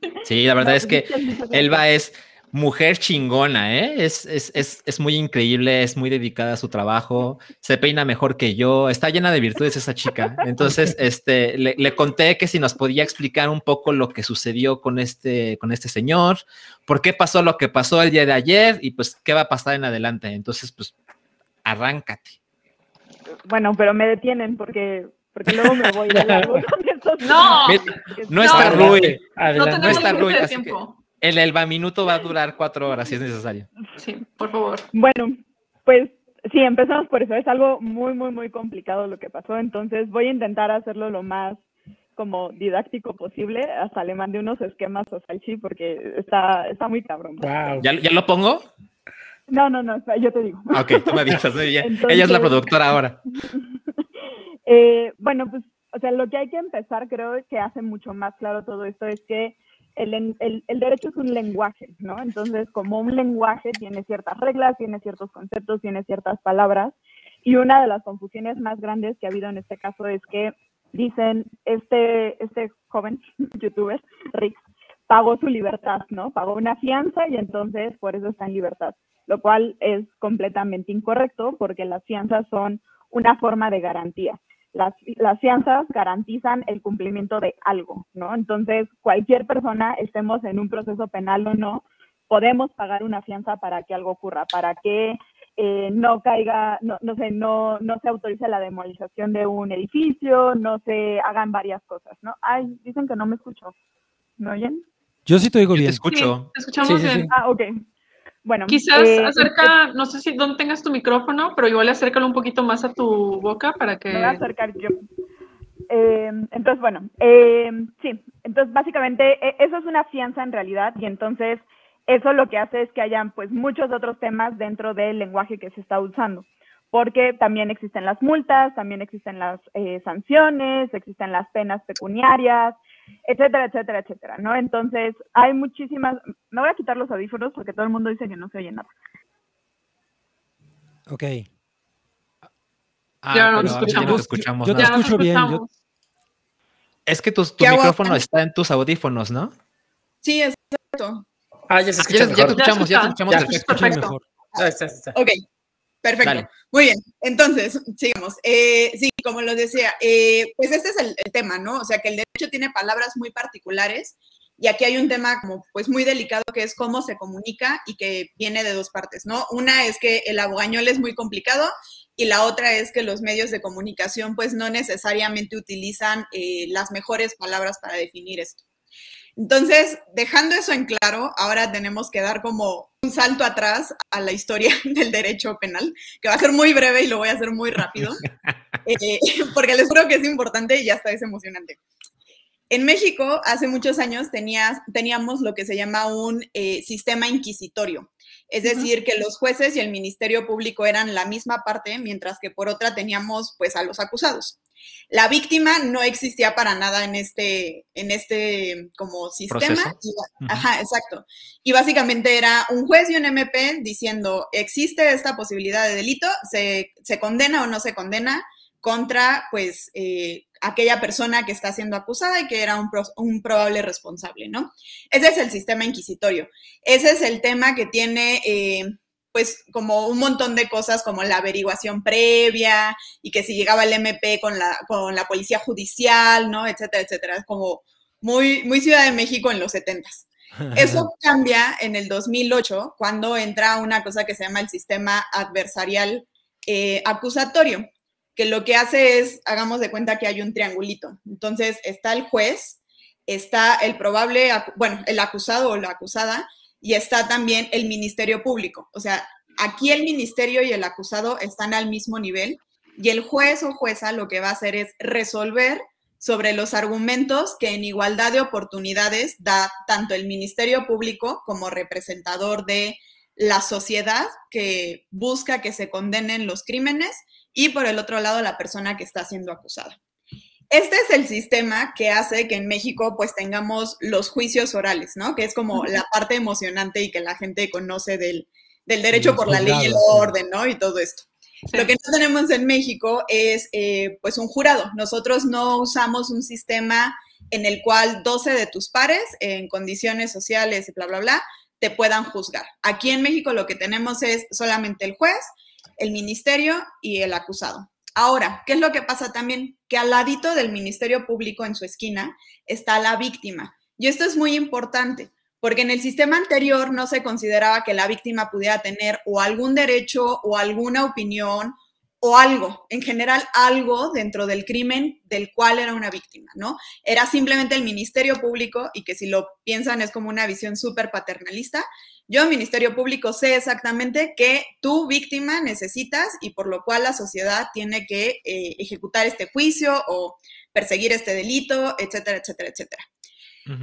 [laughs] Sí, la verdad No, es que. Elba es mujer chingona, ¿eh? Es, es, es, es muy increíble, es muy dedicada a su trabajo, se peina mejor que yo, está llena de virtudes esa chica. Entonces, [laughs] este, le, le conté que si nos podía explicar un poco lo que sucedió con este, con este señor, por qué pasó lo que pasó el día de ayer y pues qué va a pasar en adelante. Entonces, pues, arráncate. Bueno, pero me detienen porque, porque luego me voy de largo con estos No. no está No, Rui. No Adelante. tenemos está Rui, así que-. El Elba minuto va a durar cuatro horas si es necesario. Sí, por favor. Bueno, pues sí, empezamos por eso. Es algo muy, muy, muy complicado lo que pasó. Entonces voy a intentar hacerlo lo más como didáctico posible. Hasta le mandé unos esquemas a Salchi porque está, está muy cabrón. Wow. ¿Ya, ya lo pongo? No, no, no, yo te digo. Ok, tú me avisas. muy bien. Entonces- Ella es la productora ahora. [laughs] Eh, bueno, pues, o sea, lo que hay que empezar, creo que hace mucho más claro todo esto, es que el, el, el derecho es un lenguaje, ¿no? Entonces, como un lenguaje tiene ciertas reglas, tiene ciertos conceptos, tiene ciertas palabras, y una de las confusiones más grandes que ha habido en este caso es que dicen, este, este joven [laughs] youtuber, Rick, pagó su libertad, ¿no? Pagó una fianza y entonces por eso está en libertad, lo cual es completamente incorrecto porque las fianzas son una forma de garantía. Las, las fianzas garantizan el cumplimiento de algo, ¿no? Entonces, cualquier persona, estemos en un proceso penal o no, podemos pagar una fianza para que algo ocurra, para que eh, no caiga, no, no sé, no, no se autorice la demolización de un edificio, no se hagan varias cosas, ¿no? Ay, dicen que no me escucho. ¿Me oyen? Yo sí te oigo Yo te bien. escucho. Sí, te escuchamos Sí, sí, bien. sí. Ah, ok. Bueno. Quizás eh, acerca, no sé si dónde tengas tu micrófono, pero igual acércalo un poquito más a tu boca para que... Me voy a acercar yo. Eh, entonces, bueno, eh, sí, entonces básicamente e- eso es una fianza en realidad y entonces eso lo que hace es que hayan pues muchos otros temas dentro del lenguaje que se está usando, porque también existen las multas, también existen las eh, sanciones, existen las penas pecuniarias, etcétera, etcétera, etcétera, ¿no? Entonces hay muchísimas, me voy a quitar los audífonos porque todo el mundo dice que no se oye nada. Ok. Ah, Ya no pero te ahora ya no te escuchamos. escuchamos. Yo te escucho bien, yo- escuchamos. Es que tu, tu ¿Qué hago micrófono está en tus audífonos, ¿no? Sí, exacto. Ah, ya se Ah, escucha ya, ya te mejor. escuchamos, ya te Ya, escuchamos ya, perfecto. Escucho Perfecto. mejor. Ah, está, está. Ok, perfecto. Dale. Muy bien, entonces, sigamos. Eh, sí, como lo decía, eh, pues este es el, el tema, ¿no? O sea, que el derecho tiene palabras muy particulares y aquí hay un tema como pues muy delicado que es cómo se comunica y que viene de dos partes, ¿no? Una es que el abogañol es muy complicado y la otra es que los medios de comunicación pues no necesariamente utilizan eh, las mejores palabras para definir esto. Entonces, dejando eso en claro, ahora tenemos que dar como un salto atrás a la historia [laughs] del derecho penal, que va a ser muy breve y lo voy a hacer muy rápido, [laughs] eh, porque les juro que es importante y ya está, es emocionante. En México, hace muchos años, tenías, teníamos lo que se llama un eh, sistema inquisitorio. Es decir, que los jueces y el Ministerio Público eran la misma parte, mientras que por otra teníamos pues a los acusados. La víctima no existía para nada en este, en este como sistema. Y. Ajá, exacto. Y básicamente era un juez y un MP diciendo, existe esta posibilidad de delito, se, se condena o no se condena contra pues eh, aquella persona que está siendo acusada y que era un, pro- un probable responsable, ¿no? Ese es el sistema inquisitorio. Ese es el tema que tiene, eh, pues, como un montón de cosas como la averiguación previa y que si llegaba el MP con la, con la policía judicial, ¿no? Etcétera, etcétera. Como muy, muy Ciudad de México en los setentas. [laughs] Eso cambia en el 2008 cuando entra una cosa que se llama el sistema adversarial eh, acusatorio, que lo que hace es, hagamos de cuenta que hay un triangulito. Entonces está el juez, está el probable, bueno, el acusado o la acusada, y está también el Ministerio Público. O sea, aquí el Ministerio y el acusado están al mismo nivel, y el juez o jueza lo que va a hacer es resolver sobre los argumentos que en igualdad de oportunidades da tanto el Ministerio Público como representador de la sociedad que busca que se condenen los crímenes y por el otro lado la persona que está siendo acusada. Este es el sistema que hace que en México pues tengamos los juicios orales, ¿no? Que es como la parte emocionante y que la gente conoce del, del derecho por la ley y el orden, ¿no? Y todo esto. Lo que no tenemos en México es eh, pues un jurado. Nosotros no usamos un sistema en el cual 12 de tus pares en condiciones sociales y bla, bla, bla, te puedan juzgar. Aquí en México lo que tenemos es solamente el juez, el ministerio y el acusado. Ahora, ¿qué es lo que pasa también? Que al ladito del Ministerio Público en su esquina está la víctima. Y esto es muy importante, porque en el sistema anterior no se consideraba que la víctima pudiera tener o algún derecho o alguna opinión o algo, en general algo dentro del crimen del cual era una víctima, ¿no? Era simplemente el Ministerio Público y que si lo piensan es como una visión súper paternalista. Yo, Ministerio Público, sé exactamente que tu víctima necesitas y por lo cual la sociedad tiene que eh, ejecutar este juicio o perseguir este delito, etcétera, etcétera, etcétera.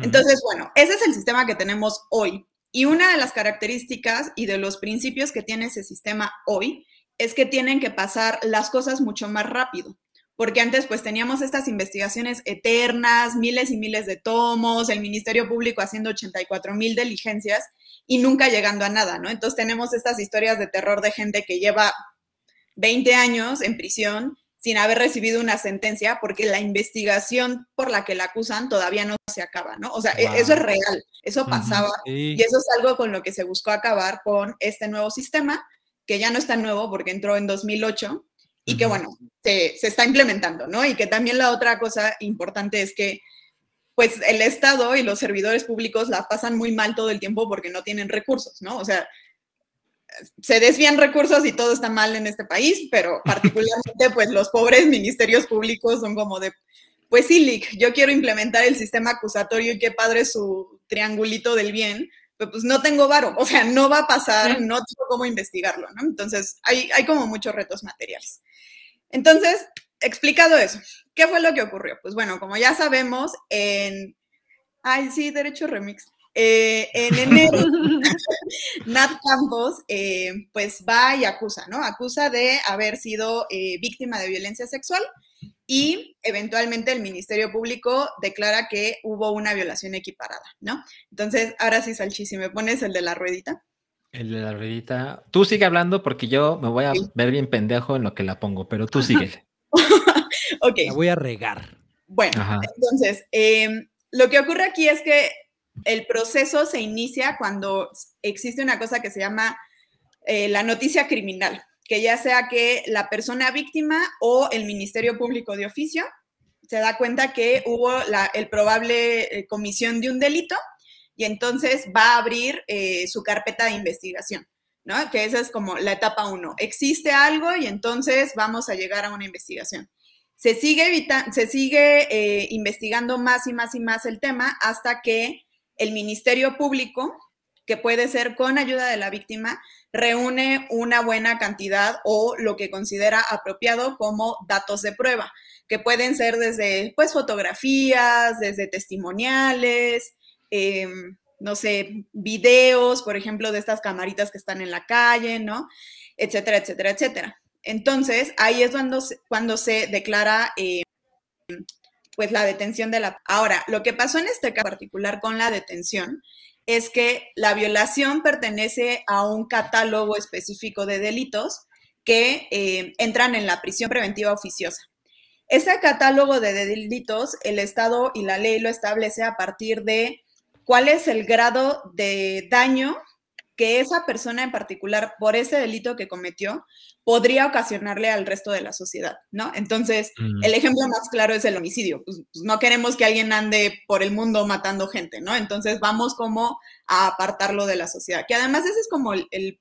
Entonces, bueno, ese es el sistema que tenemos hoy. Y una de las características y de los principios que tiene ese sistema hoy es que tienen que pasar las cosas mucho más rápido. Porque antes pues teníamos estas investigaciones eternas, miles y miles de tomos, el Ministerio Público haciendo 84 mil diligencias y nunca llegando a nada, ¿no? Entonces tenemos estas historias de terror de gente que lleva 20 años en prisión sin haber recibido una sentencia, porque la investigación por la que la acusan todavía no se acaba, ¿no? O sea, e- eso es real, eso pasaba Sí. y eso es algo con lo que se buscó acabar con este nuevo sistema, que ya no es tan nuevo porque entró en 2008 y que, bueno, se, se está implementando, ¿no? Y que también la otra cosa importante es que, pues, el Estado y los servidores públicos la pasan muy mal todo el tiempo porque no tienen recursos, ¿no? O sea, se desvían recursos y todo está mal en este país, pero [laughs] particularmente, pues, los pobres ministerios públicos son como de, pues sí, Lick, yo quiero implementar el sistema acusatorio y qué padre su triangulito del bien, pero pues no tengo varo, o sea, no va a pasar, no tengo cómo investigarlo, ¿no? Entonces, hay, hay como muchos retos materiales. Entonces, explicado eso, ¿qué fue lo que ocurrió? Pues bueno, como ya sabemos, en... Ay, sí, Derecho Remix. Eh, en enero, [laughs] Nat Campos, eh, pues va y acusa, ¿no? Acusa de haber sido eh, víctima de violencia sexual y eventualmente el Ministerio Público declara que hubo una violación equiparada, ¿no? Entonces, ahora sí, Salchi, si me pones el de la ruedita. El de la ruedita. Tú sigue hablando porque yo me voy a Sí. ver bien pendejo en lo que la pongo, pero tú sigue. [laughs] Ok, La voy a regar. bueno, Ajá. entonces, em, lo que ocurre aquí es que el proceso se inicia cuando existe una cosa que se llama eh, la noticia criminal, que ya sea que la persona víctima o el Ministerio Público de oficio se da cuenta que hubo la el probable eh, comisión de un delito y entonces va a abrir eh, su carpeta de investigación, ¿no? Que esa es como la etapa uno. Existe algo y entonces vamos a llegar a una investigación. Se sigue, se sigue eh, investigando más y más y más el tema hasta que el Ministerio Público, que puede ser con ayuda de la víctima, reúne una buena cantidad o lo que considera apropiado como datos de prueba, que pueden ser desde pues fotografías, desde testimoniales, eh, no sé, videos, por ejemplo, de estas camaritas que están en la calle, ¿no? Etcétera, etcétera, etcétera. Entonces, ahí es cuando se, cuando se declara eh, pues la detención de la... Ahora, lo que pasó en este caso particular con la detención es que la violación pertenece a un catálogo específico de delitos que eh, entran en la prisión preventiva oficiosa. Ese catálogo de delitos, el Estado y la ley lo establece a partir de cuál es el grado de daño que esa persona en particular, por ese delito que cometió, podría ocasionarle al resto de la sociedad, ¿no? Entonces, Mm. el ejemplo más claro es el homicidio. Pues, pues, no queremos que alguien ande por el mundo matando gente, ¿no? Entonces, vamos como a apartarlo de la sociedad, que además ese es como el, el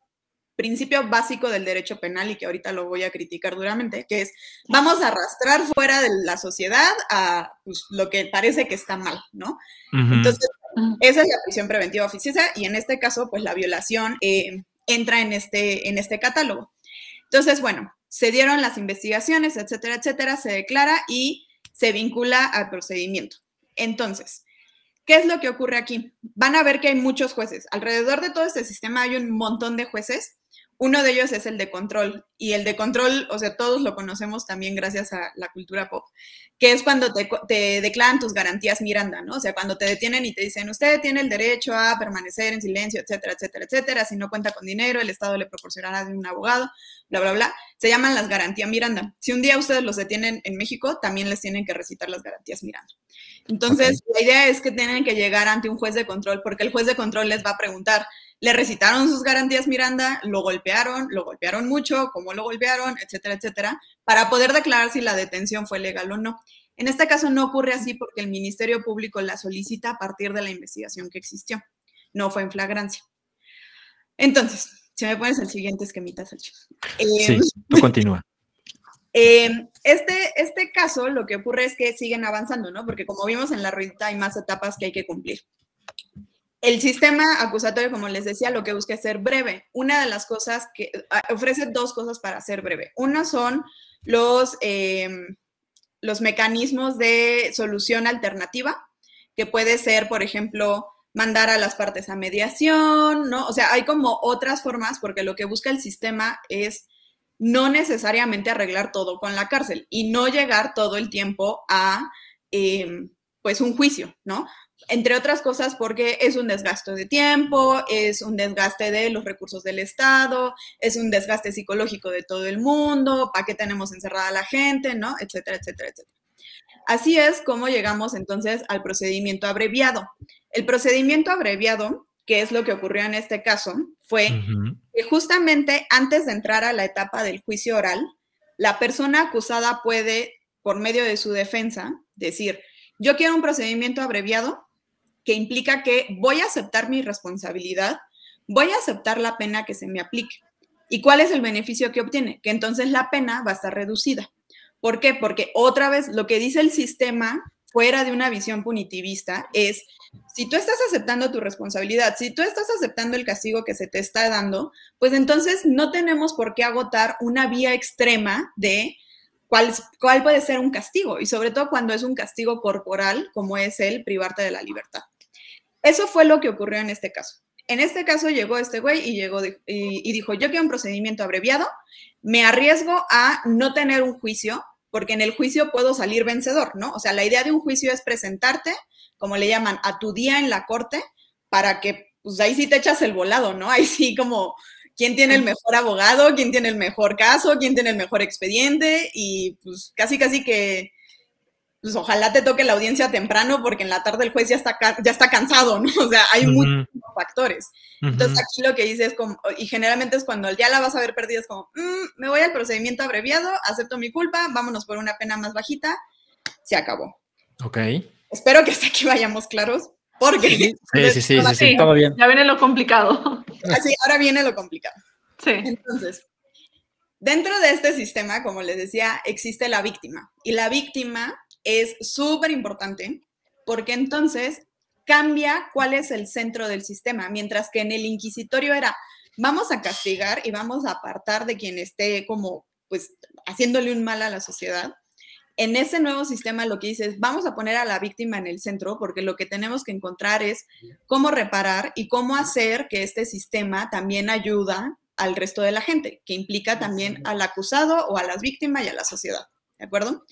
principio básico del derecho penal y que ahorita lo voy a criticar duramente, que es vamos a arrastrar fuera de la sociedad a pues, lo que parece que está mal, ¿no? Entonces, esa es la prisión preventiva oficiosa y en este caso, pues la violación eh, entra en este, en este catálogo. Entonces, bueno, se dieron las investigaciones, etcétera, etcétera, se declara y se vincula al procedimiento. Entonces, ¿qué es lo que ocurre aquí? Van a ver que hay muchos jueces. Alrededor de todo este sistema hay un montón de jueces. Uno de ellos es el de control. Y el de control, o sea, todos lo conocemos también gracias a la cultura pop, que es cuando te, te declaran tus garantías Miranda, ¿no? O sea, cuando te detienen y te dicen, usted tiene el derecho a permanecer en silencio, etcétera, etcétera, etcétera. Si no cuenta con dinero, el Estado le proporcionará un abogado, bla, bla, bla. Se llaman las garantías Miranda. Si un día ustedes los detienen en México, también les tienen que recitar las garantías Miranda. Entonces, la idea es que tienen que llegar ante un juez de control, porque el juez de control les va a preguntar, le recitaron sus garantías Miranda, lo golpearon, lo golpearon mucho, cómo lo golpearon, etcétera, etcétera, para poder declarar si la detención fue legal o no. En este caso no ocurre así porque el Ministerio Público la solicita a partir de la investigación que existió. No fue en flagrancia. Entonces, si me pones el siguiente esquemita, Salchi. Eh, Sí, tú continúa. [laughs] eh, este, este caso, lo que ocurre es que siguen avanzando, ¿no? Porque como vimos en la ruedita, hay más etapas que hay que cumplir. El sistema acusatorio, como les decía, lo que busca es ser breve. Una de las cosas que ah, ofrece dos cosas para ser breve. Uno son los, eh, los mecanismos de solución alternativa, que puede ser, por ejemplo, mandar a las partes a mediación, ¿no? O sea, hay como otras formas, porque lo que busca el sistema es no necesariamente arreglar todo con la cárcel y no llegar todo el tiempo a, eh, pues, un juicio, ¿no? Entre otras cosas porque es un desgaste de tiempo, es un desgaste de los recursos del Estado, es un desgaste psicológico de todo el mundo, ¿para qué tenemos encerrada a la gente? ¿No? Etcétera, etcétera, etcétera. Así es como llegamos entonces al procedimiento abreviado. El procedimiento abreviado, que es lo que ocurrió en este caso, fue que justamente antes de entrar a la etapa del juicio oral, la persona acusada puede, por medio de su defensa, decir, yo quiero un procedimiento abreviado que implica que voy a aceptar mi responsabilidad, voy a aceptar la pena que se me aplique. ¿Y cuál es el beneficio que obtiene? Que entonces la pena va a estar reducida. ¿Por qué? Porque otra vez lo que dice el sistema fuera de una visión punitivista es, si tú estás aceptando tu responsabilidad, si tú estás aceptando el castigo que se te está dando, pues entonces no tenemos por qué agotar una vía extrema de cuál, cuál puede ser un castigo, y sobre todo cuando es un castigo corporal, como es el privarte de la libertad. Eso fue lo que ocurrió en este caso. En este caso llegó este güey y, llegó y, y dijo, yo quiero un procedimiento abreviado, me arriesgo a no tener un juicio, porque en el juicio puedo salir vencedor, ¿no? O sea, la idea de un juicio es presentarte, como le llaman, a tu día en la corte, para que, pues ahí sí te echas el volado, ¿no? Ahí sí como, ¿quién tiene el mejor abogado? ¿Quién tiene el mejor caso? ¿Quién tiene el mejor expediente? Y pues casi, casi que, pues ojalá te toque la audiencia temprano, porque en la tarde el juez ya está, ya está cansado, ¿no? [laughs] O sea, hay muchos factores. Entonces aquí lo que dice es como, y generalmente es cuando ya la vas a ver perdida, es como, "Mm, me voy al procedimiento abreviado, acepto mi culpa, vámonos por una pena más bajita, se acabó. Ok. Espero que hasta aquí vayamos claros, porque Sí, sí, [laughs] sí, sí, sí. Sí. Todo bien. Ya viene lo complicado. así ahora viene lo complicado. Sí. Entonces, dentro de este sistema, como les decía, existe la víctima. Y la víctima es súper importante porque entonces cambia cuál es el centro del sistema. Mientras que en el inquisitorio era, vamos a castigar y vamos a apartar de quien esté como, pues, haciéndole un mal a la sociedad. En ese nuevo sistema lo que dice es, vamos a poner a la víctima en el centro porque lo que tenemos que encontrar es cómo reparar y cómo hacer que este sistema también ayuda al resto de la gente, que implica también al acusado o a las víctimas y a la sociedad. ¿De acuerdo?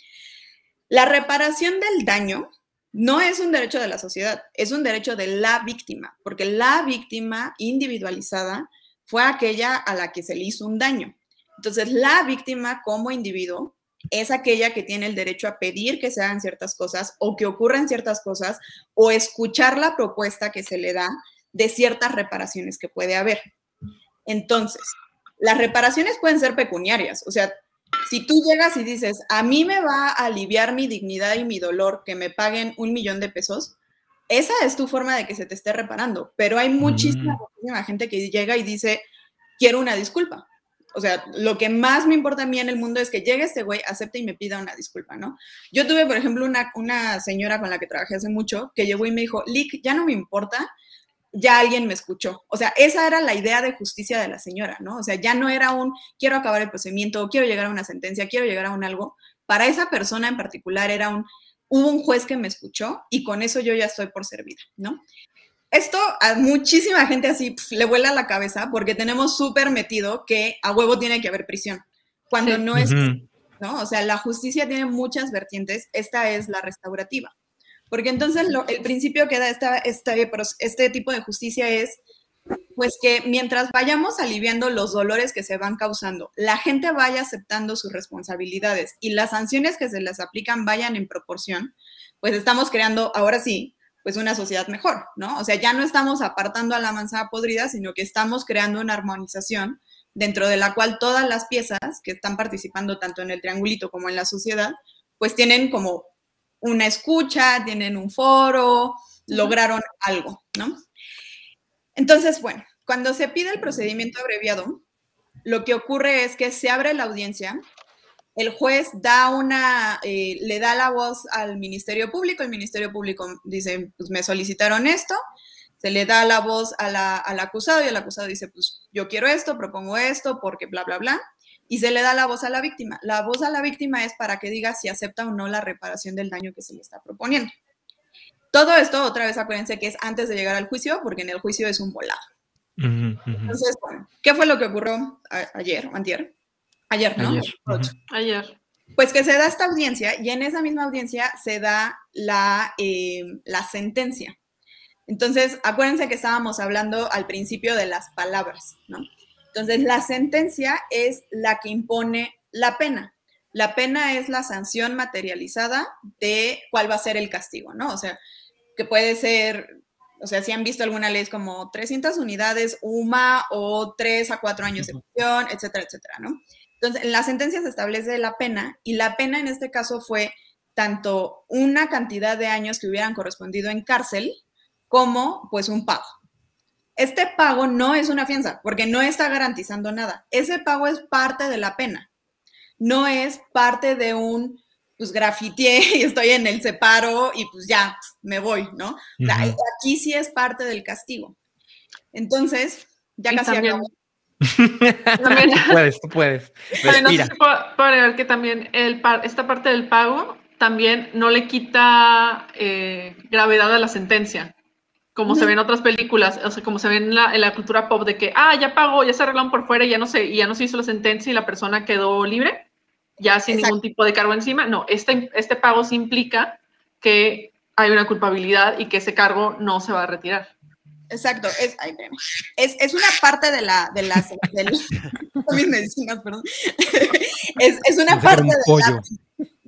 La reparación del daño no es un derecho de la sociedad, es un derecho de la víctima, porque la víctima individualizada fue aquella a la que se le hizo un daño. Entonces, la víctima como individuo es aquella que tiene el derecho a pedir que se hagan ciertas cosas o que ocurran ciertas cosas o escuchar la propuesta que se le da de ciertas reparaciones que puede haber. Entonces, las reparaciones pueden ser pecuniarias, o sea, si tú llegas y dices, a mí me va a aliviar mi dignidad y mi dolor que me paguen un millón de pesos, esa es tu forma de que se te esté reparando, pero hay muchísima, Mm. muchísima gente que llega y dice, quiero una disculpa. O sea, lo que más me importa a mí en el mundo es que llegue este güey, acepte y me pida una disculpa, ¿no? Yo tuve, por ejemplo, una, una señora con la que trabajé hace mucho que llegó y me dijo, Lick, ya no me importa, ya alguien me escuchó. O sea, esa era la idea de justicia de la señora, ¿no? O sea, ya no era un quiero acabar el procedimiento, quiero llegar a una sentencia, quiero llegar a un algo. Para esa persona en particular era un, hubo un juez que me escuchó y con eso yo ya estoy por servida, ¿no? Esto a muchísima gente así pf, le vuela la cabeza porque tenemos súper metido que a huevo tiene que haber prisión, cuando Sí. no es. ¿no? O sea, la justicia tiene muchas vertientes, esta es la restaurativa. Porque entonces el principio que da esta, este, este tipo de justicia es, pues que mientras vayamos aliviando los dolores que se van causando, la gente vaya aceptando sus responsabilidades y las sanciones que se les aplican vayan en proporción, pues estamos creando, ahora sí, pues una sociedad mejor, ¿no? O sea, ya no estamos apartando a la manzana podrida, sino que estamos creando una armonización dentro de la cual todas las piezas que están participando tanto en el triangulito como en la sociedad, pues tienen como una escucha, tienen un foro, lograron algo, ¿no? Entonces, bueno, cuando se pide el procedimiento abreviado, lo que ocurre es que se abre la audiencia, el juez da una, eh, le da la voz al Ministerio Público, el Ministerio Público dice, pues me solicitaron esto, se le da la voz a la- al acusado y el acusado dice, pues yo quiero esto, propongo esto, porque bla, bla, bla, y se le da la voz a la víctima. La voz a la víctima es para que diga si acepta o no la reparación del daño que se le está proponiendo. Todo esto, otra vez acuérdense que es antes de llegar al juicio, porque en el juicio es un volado. Entonces, bueno, ¿qué fue lo que ocurrió ayer o antier? Ayer, ¿no? Ayer. Ayer. Pues que se da esta audiencia y en esa misma audiencia se da la, eh, la sentencia. Entonces, acuérdense que estábamos hablando al principio de las palabras, ¿no? Entonces, la sentencia es la que impone la pena. La pena es la sanción materializada de cuál va a ser el castigo, ¿no? O sea, que puede ser, o sea, si han visto alguna ley es como 300 unidades UMA o 3 a 4 años de prisión, etcétera, etcétera, ¿no? Entonces, en la sentencia se establece la pena y la pena en este caso fue tanto una cantidad de años que hubieran correspondido en cárcel como pues un pago. Este pago no es una fianza porque no está garantizando nada. Ese pago es parte de la pena. No es parte de un pues grafiteé [laughs] y estoy en el separo y pues ya me voy, ¿no? O sea, aquí sí es parte del castigo. Entonces, ya casi también- acabo. También, Tú puedes, tú puedes. también no sé si puedo, puedo agregar que también el, esta parte del pago también no le quita eh, gravedad a la sentencia, como se ve en otras películas, o sea, como se ve en la, en la cultura pop de que, ah, ya pagó, ya se arreglaron por fuera y ya no se, ya no se hizo la sentencia y la persona quedó libre, ya sin Exacto. ningún tipo de cargo encima. No, este, este pago sí implica que hay una culpabilidad y que ese cargo no se va a retirar. Exacto, es, ay, es, es una parte de la, de las, [laughs] mis medicinas, perdón. [laughs] Es, es una parte un de la,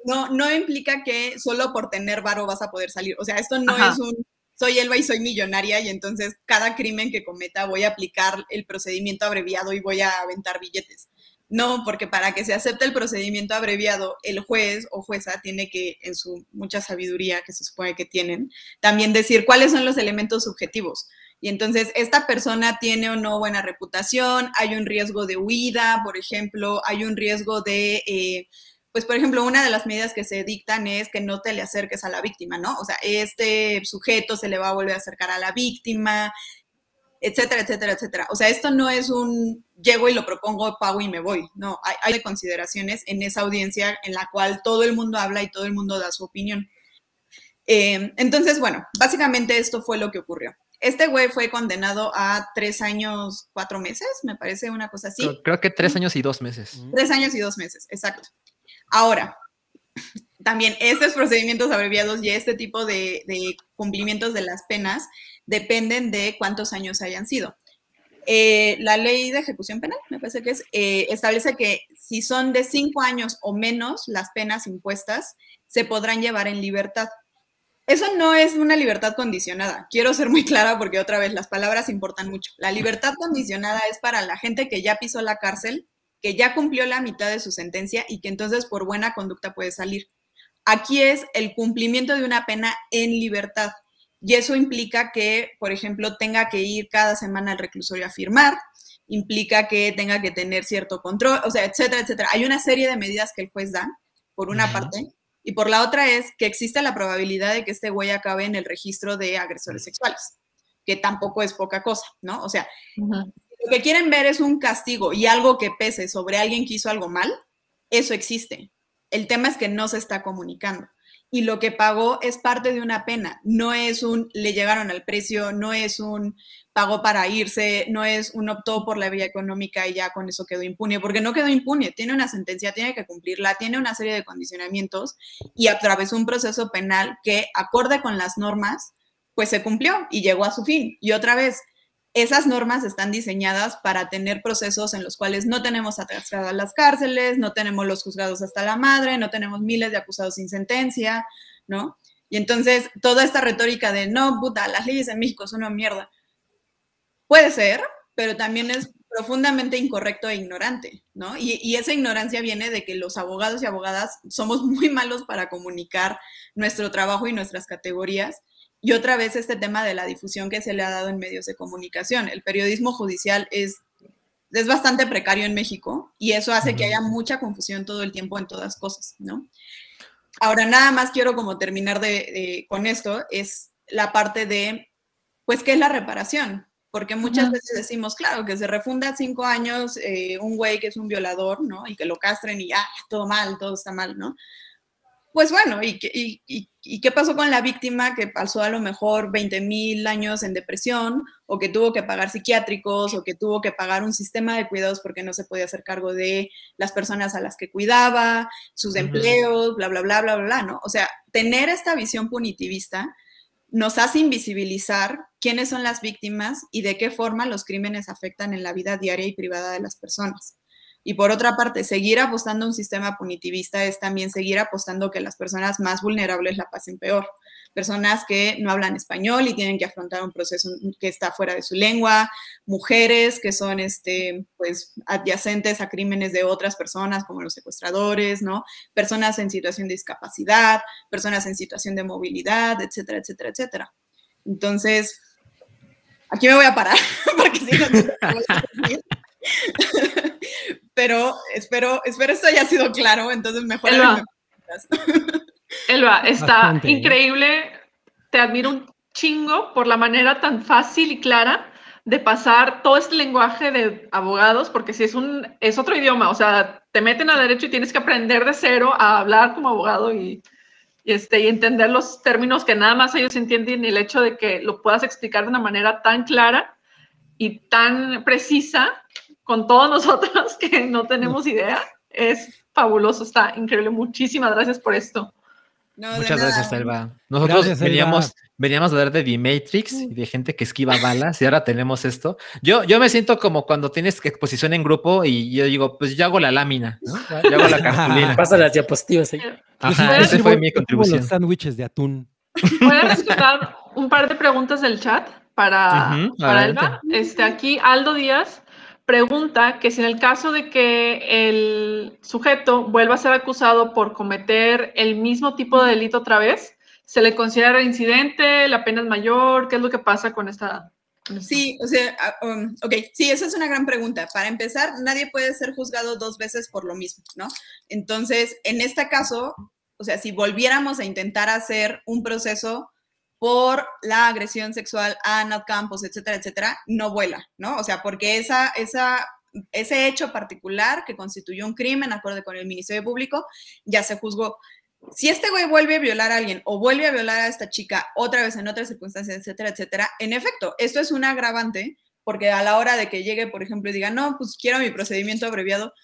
no, no implica que solo por tener varo vas a poder salir. O sea, esto no Ajá. es un soy Elba y soy millonaria y entonces cada crimen que cometa voy a aplicar el procedimiento abreviado y voy a aventar billetes. No, porque para que se acepte el procedimiento abreviado, el juez o jueza tiene que, en su mucha sabiduría que se supone que tienen, también decir cuáles son los elementos subjetivos. Y entonces, esta persona tiene o no buena reputación, hay un riesgo de huida, por ejemplo, hay un riesgo de, eh, pues, por ejemplo, una de las medidas que se dictan es que no te le acerques a la víctima, ¿no? O sea, este sujeto se le va a volver a acercar a la víctima, etcétera, etcétera, etcétera. O sea, esto no es un llego y lo propongo, pago y me voy. No, hay, hay consideraciones en esa audiencia en la cual todo el mundo habla y todo el mundo da su opinión. Eh, entonces, bueno, básicamente esto fue lo que ocurrió. Este güey fue condenado a tres años, cuatro meses, me parece una cosa así. Creo, creo que tres años y dos meses. Tres años y dos meses, exacto. Ahora, también estos procedimientos abreviados y este tipo de, cumplimientos de las penas dependen de cuántos años hayan sido. Eh, la ley de ejecución penal, me parece que es, eh, establece que si son de cinco años o menos las penas impuestas, se podrán llevar en libertad. Eso no es una libertad condicionada. Quiero ser muy clara porque otra vez las palabras importan mucho. La libertad condicionada es para la gente que ya pisó la cárcel, que ya cumplió la mitad de su sentencia y que entonces por buena conducta puede salir. Aquí es el cumplimiento de una pena en libertad. Y eso implica que, por ejemplo, tenga que ir cada semana al reclusorio a firmar, implica que tenga que tener cierto control, o sea, etcétera, etcétera. Hay una serie de medidas que el juez da, por una parte, y por la otra es que existe la probabilidad de que este güey acabe en el registro de agresores sexuales, que tampoco es poca cosa, ¿no? O sea, lo que quieren ver es un castigo y algo que pese sobre alguien que hizo algo mal, eso existe. El tema es que no se está comunicando. Y lo que pagó es parte de una pena, no es un le llegaron al precio, no es un pagó para irse, no es un optó por la vía económica y ya con eso quedó impune, porque no quedó impune, tiene una sentencia, tiene que cumplirla, tiene una serie de condicionamientos y atravesó un proceso penal que, acorde con las normas, pues se cumplió y llegó a su fin. Y otra vez, esas normas están diseñadas para tener procesos en los cuales no tenemos atrasadas las cárceles, no tenemos los juzgados hasta la madre, no tenemos miles de acusados sin sentencia, ¿no? Y entonces toda esta retórica de no, puta, las leyes en México son una mierda. Puede ser, pero también es profundamente incorrecto e ignorante, ¿no? Y, y esa ignorancia viene de que los abogados y abogadas somos [laughs] muy malos para comunicar nuestro trabajo y nuestras categorías. Y otra vez este tema de la difusión que se le ha dado en medios de comunicación. El periodismo judicial es, es bastante precario en México y eso hace que haya mucha confusión todo el tiempo en todas cosas, ¿no? Ahora, nada más quiero como terminar de, de- con esto, es la parte de, pues, ¿qué es la reparación? Porque muchas veces decimos, claro, que se refunda cinco años eh, un güey que es un violador, ¿no? Y que lo castren y ya, todo mal, todo está mal, ¿no? Pues bueno, ¿y, qué- y- y- y qué pasó con la víctima que pasó a lo mejor 20 mil años en depresión o que tuvo que pagar psiquiátricos o que tuvo que pagar un sistema de cuidados porque no se podía hacer cargo de las personas a las que cuidaba, sus Ujú. empleos, bla, bla, bla, bla, bla, bla, ¿no? O sea, tener esta visión punitivista nos hace invisibilizar quiénes son las víctimas y de qué forma los crímenes afectan en la vida diaria y privada de las personas. Y por otra parte, seguir apostando a un sistema punitivista es también seguir apostando que las personas más vulnerables la pasen peor. Personas que no hablan español y tienen que afrontar un proceso que está fuera de su lengua, mujeres que son este, pues, adyacentes a crímenes de otras personas, como los secuestradores, ¿no? Personas en situación de discapacidad, personas en situación de movilidad, etcétera, etcétera, etcétera. Entonces, aquí me voy a parar, [laughs] porque si no, [laughs] pero espero, espero esto haya sido claro, entonces mejor Elba. Elba, está Bastante, increíble. Te admiro un chingo por la manera tan fácil y clara de pasar todo este lenguaje de abogados, porque si es un es otro idioma, o sea, te meten a derecho y tienes que aprender de cero a hablar como abogado y, y, este, y entender los términos que nada más ellos entienden y el hecho de que lo puedas explicar de una manera tan clara y tan precisa con todos nosotros [laughs] que no tenemos idea, es fabuloso, está increíble. Muchísimas gracias por esto. No, Muchas nada. gracias, Elba. Nosotros Gracias, Elba. veníamos, veníamos a hablar de The-Matrix y de gente que esquiva balas y ahora tenemos esto. Yo, yo me siento como cuando tienes que exposición en grupo y yo digo, pues yo hago la lámina, ¿no? Yo hago la [laughs] cartulina. Pasa las diapositivas ahí. Ajá, esa fue mi contribución. los sándwiches de atún. Voy a rescatar un par de preguntas del chat para, Ujú, para adelante. Elba. Este, aquí Aldo Díaz pregunta que si en el caso de que el sujeto vuelva a ser acusado por cometer el mismo tipo de delito otra vez, ¿se le considera reincidente? ¿La pena es mayor? ¿Qué es lo que pasa con esta? Sí, o sea, ah, um, ok, sí, esa es una gran pregunta. Para empezar, nadie puede ser juzgado dos veces por lo mismo, ¿no? Entonces, en este caso, o sea, si volviéramos a intentar hacer un proceso por la agresión sexual a Nat Campos, etcétera, etcétera, no vuela, ¿no? O sea, porque esa, esa, ese hecho particular que constituyó un crimen, acorde con el Ministerio Público, ya se juzgó. Si este güey vuelve a violar a alguien o vuelve a violar a esta chica otra vez en otras circunstancias, etcétera, etcétera, en efecto, esto es un agravante porque a la hora de que llegue, por ejemplo, y diga, no, pues quiero mi procedimiento abreviado,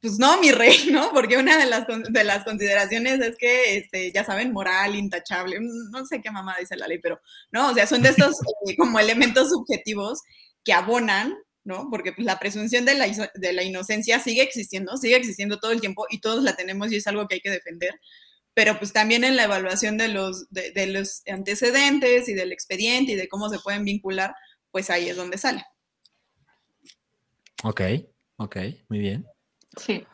pues no, mi rey, [laughs] ¿no? Porque una de las, de las consideraciones es que, este, ya saben, moral, intachable, mm, no sé qué mamá dice la ley, pero, ¿no? O sea, son de estos [laughs] eh, como elementos subjetivos que abonan, ¿no? Porque pues, la presunción de la, de la inocencia sigue existiendo, sigue existiendo todo el tiempo y todos la tenemos y es algo que hay que defender. Pero pues también en la evaluación de los, de, de los antecedentes y del expediente y de cómo se pueden vincular, pues ahí es donde sale. Ok, ok, muy bien. Sí.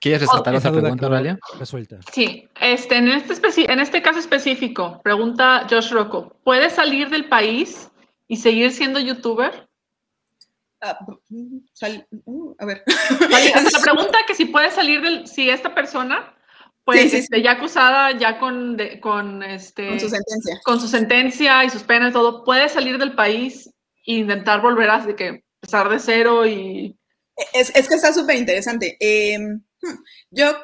¿Quieres rescatar Esa pregunta, Oralia? Resuelta. Sí, este, en, este en este caso específico, pregunta Josh Rocco, ¿puede salir del país y seguir siendo youtuber? Mm, sal- uh, a ver. [laughs] La pregunta que si puede salir del, si esta persona, pues Sí, sí, este, ya acusada, ya con, de- con, este, Con su sentencia. con su sentencia y sus penas y todo, puede salir del país e intentar volver a de que empezar de cero y Es, es que está súper interesante. Eh, hmm, yo,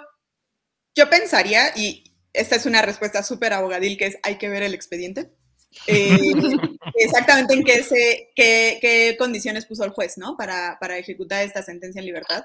yo pensaría, y esta es una respuesta súper abogadil, que es hay que ver el expediente. Eh, [laughs] exactamente en qué, se, qué, qué condiciones puso el juez, ¿no? Para, para ejecutar esta sentencia en libertad.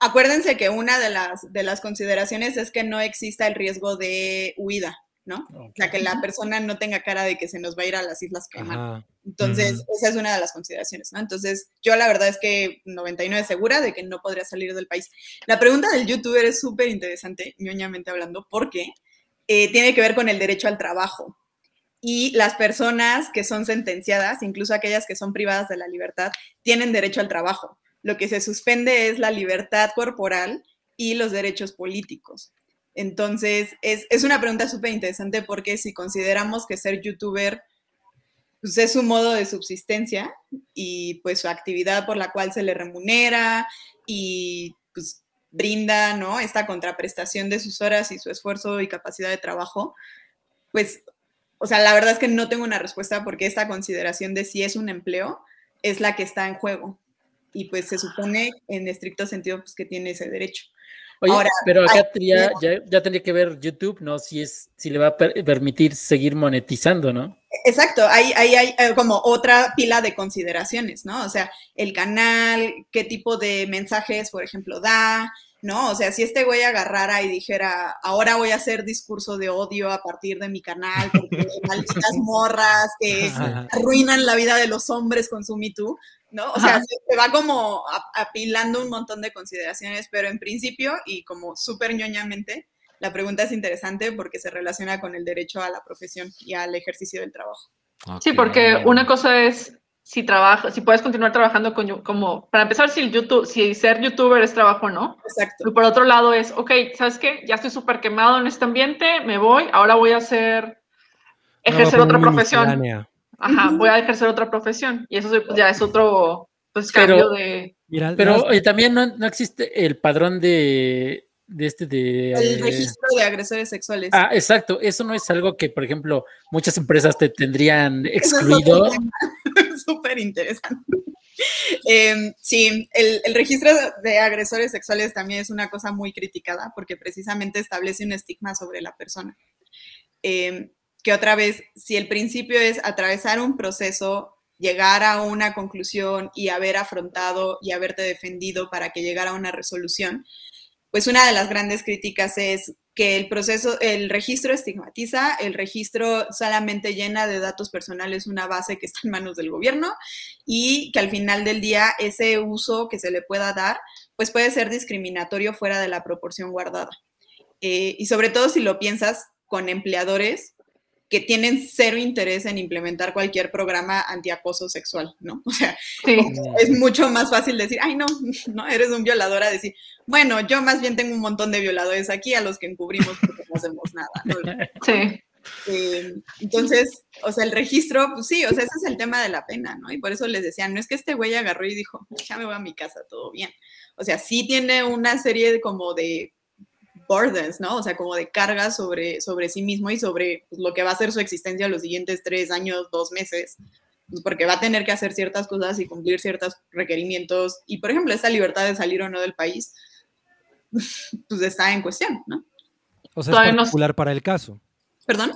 Acuérdense que una de las, de las consideraciones es que no exista el riesgo de huida, ¿no? O sea, que la persona no tenga cara de que se nos va a ir a las Islas Caimán. Entonces, esa es una de las consideraciones, ¿no? Entonces, yo la verdad es que 99 segura de que no podría salir del país. La pregunta del youtuber es súper interesante, ñoñamente hablando, porque eh, tiene que ver con el derecho al trabajo. Y las personas que son sentenciadas, incluso aquellas que son privadas de la libertad, tienen derecho al trabajo. Lo que se suspende es la libertad corporal y los derechos políticos. Entonces, es, es una pregunta súper interesante porque si consideramos que ser youtuber pues es su modo de subsistencia y pues su actividad por la cual se le remunera y pues brinda, ¿no? Esta contraprestación de sus horas y su esfuerzo y capacidad de trabajo, pues, o sea, la verdad es que no tengo una respuesta porque esta consideración de si es un empleo es la que está en juego y pues se supone en estricto sentido pues que tiene ese derecho. Oye, Ahora, pero acá hay- ya, ya, ya tendría que ver YouTube, ¿no? Si es, si le va a per- permitir seguir monetizando, ¿no? Exacto, ahí, ahí hay eh, como otra pila de consideraciones, ¿no? O sea, el canal, qué tipo de mensajes, por ejemplo, da, ¿no? O sea, si este güey agarrara y dijera, ahora voy a hacer discurso de odio a partir de mi canal, porque [laughs] malditas morras que arruinan la vida de los hombres con su Me Too, ¿no? O sea, se, se va como apilando un montón de consideraciones, pero en principio, y como súper ñoñamente, la pregunta es interesante porque se relaciona con el derecho a la profesión y al ejercicio del trabajo. Sí, porque una cosa es si trabajas, si puedes continuar trabajando con, como, para empezar, si el YouTube, si ser youtuber es trabajo o no. Exacto. Y por otro lado es, ok, ¿sabes qué? Ya estoy súper quemado en este ambiente, me voy, ahora voy a hacer, ejercer otra profesión. miscelánea. Ajá, voy a ejercer otra profesión. Y eso pues, ya es otro, pues, Pero- cambio de... Mira, Pero las- también no, no existe el padrón de, de este de... El eh, registro de agresores sexuales. Ah, exacto. Eso no es algo que, por ejemplo, muchas empresas te tendrían excluido. [laughs] Súper interesante. Em, sí, el, el registro de agresores sexuales también es una cosa muy criticada porque precisamente establece un estigma sobre la persona. Em, que otra vez, si el principio es atravesar un proceso, llegar a una conclusión y haber afrontado y haberte defendido para que llegara a una resolución, pues una de las grandes críticas es que el proceso, el registro estigmatiza, el registro solamente llena de datos personales una base que está en manos del gobierno y que al final del día ese uso que se le pueda dar, pues puede ser discriminatorio fuera de la proporción guardada. Eh, y sobre todo si lo piensas con empleadores que tienen cero interés en implementar cualquier programa antiacoso sexual, ¿no? [laughs] O sea, Sí, es mucho más fácil decir, ay, no, no, eres un violador, a decir, bueno, yo más bien tengo un montón de violadores aquí a los que encubrimos porque no hacemos nada, ¿no? sí. Eh, entonces, o sea, el registro, pues sí, o sea, ese es el tema de la pena, ¿no? Y por eso les decía, no es que este güey agarró y dijo, ya me voy a mi casa, todo bien. O sea, sí tiene una serie de, como de burdens, ¿no? O sea, como de cargas sobre, sobre sí mismo y sobre pues, lo que va a ser su existencia los siguientes tres años, dos meses, pues, porque va a tener que hacer ciertas cosas y cumplir ciertos requerimientos. Y, por ejemplo, esta libertad de salir o no del país, [laughs] pues está en cuestión, ¿no? o sea, es no- particular para el caso. ¿Perdón?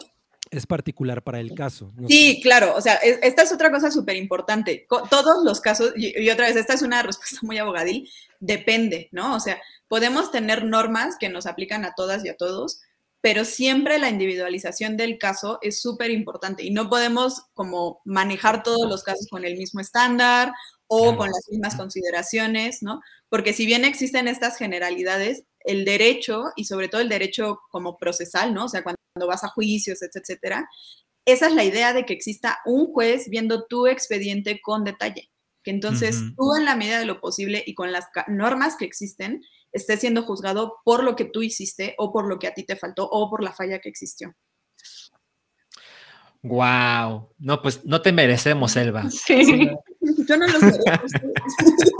Es particular para el caso. no Sí, claro, o sea, es- esta es otra cosa súper importante. Todos los casos, y, y otra vez, esta es una respuesta muy abogadil, depende, ¿no? O sea, podemos tener normas que nos aplican a todas y a todos, pero siempre la individualización del caso es súper importante y no podemos como manejar todos los casos con el mismo estándar o con las mismas consideraciones, ¿no? Porque si bien existen estas generalidades, el derecho y sobre todo el derecho como procesal, ¿no? O sea, cuando vas a juicios, etcétera, esa es la idea de que exista un juez viendo tu expediente con detalle. Que entonces tú en la medida de lo posible y con las normas que existen, estés siendo juzgado por lo que tú hiciste o por lo que a ti te faltó o por la falla que existió. Wow. No, pues no te merecemos, Elba. [laughs] Sí. Yo no los [laughs] merezco.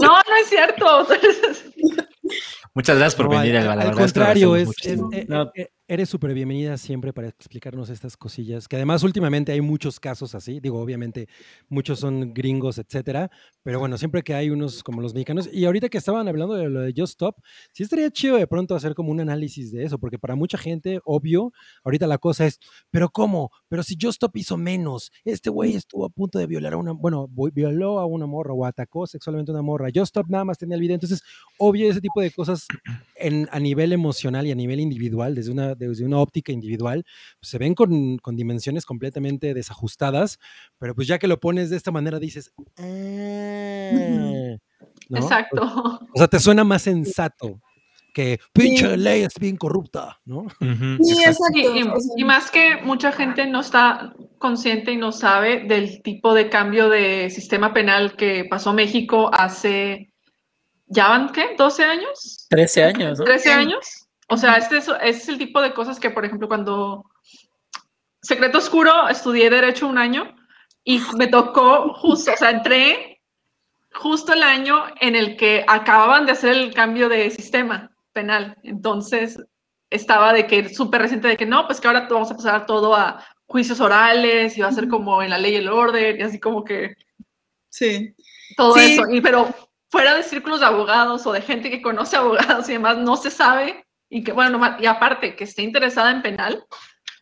No, no es cierto. [laughs] Muchas gracias por No, venir, al, Elba. La al es lo contrario, es, es- muchísimo. eh, No. Eres súper bienvenida siempre para explicarnos estas cosillas, que además últimamente hay muchos casos así, digo, obviamente muchos son gringos, etcétera, pero bueno, siempre que hay unos como los mexicanos, y ahorita que estaban hablando de lo de Just Stop, sí estaría chido de pronto hacer como un análisis de eso, porque para mucha gente, obvio, ahorita la cosa es, pero ¿cómo? Pero si Just Stop hizo menos, este güey estuvo a punto de violar a una, bueno, vi- violó a una morra o atacó sexualmente a una morra, Just Stop nada más tenía el video, entonces, obvio, ese tipo de cosas en, a nivel emocional y a nivel individual, desde una, desde una óptica individual, pues, se ven con, con dimensiones completamente desajustadas, pero pues ya que lo pones de esta manera dices, "Ah", ¿no? Exacto. O sea, te suena más sensato que pinche ley es bien corrupta, ¿no? Sí, exacto. Y, y- más que mucha gente no está consciente y no sabe del tipo de cambio de sistema penal que pasó México hace, ¿ya van qué? ¿12 años? 13 años, ¿no? ¿13 Sí. años? O sea, este es, este es el tipo de cosas que, por ejemplo, cuando Secreto Oscuro estudié Derecho un año y me tocó justo, o sea, entré justo el año en el que acababan de hacer el cambio de sistema penal. Entonces, estaba de que súper reciente de que no, pues que ahora vamos a pasar todo a juicios orales y va a ser como en la ley y el orden y así como que Sí. todo Sí. eso. Y pero fuera de círculos de abogados o de gente que conoce abogados y demás, no se sabe, y que bueno, y aparte que esté interesada en penal,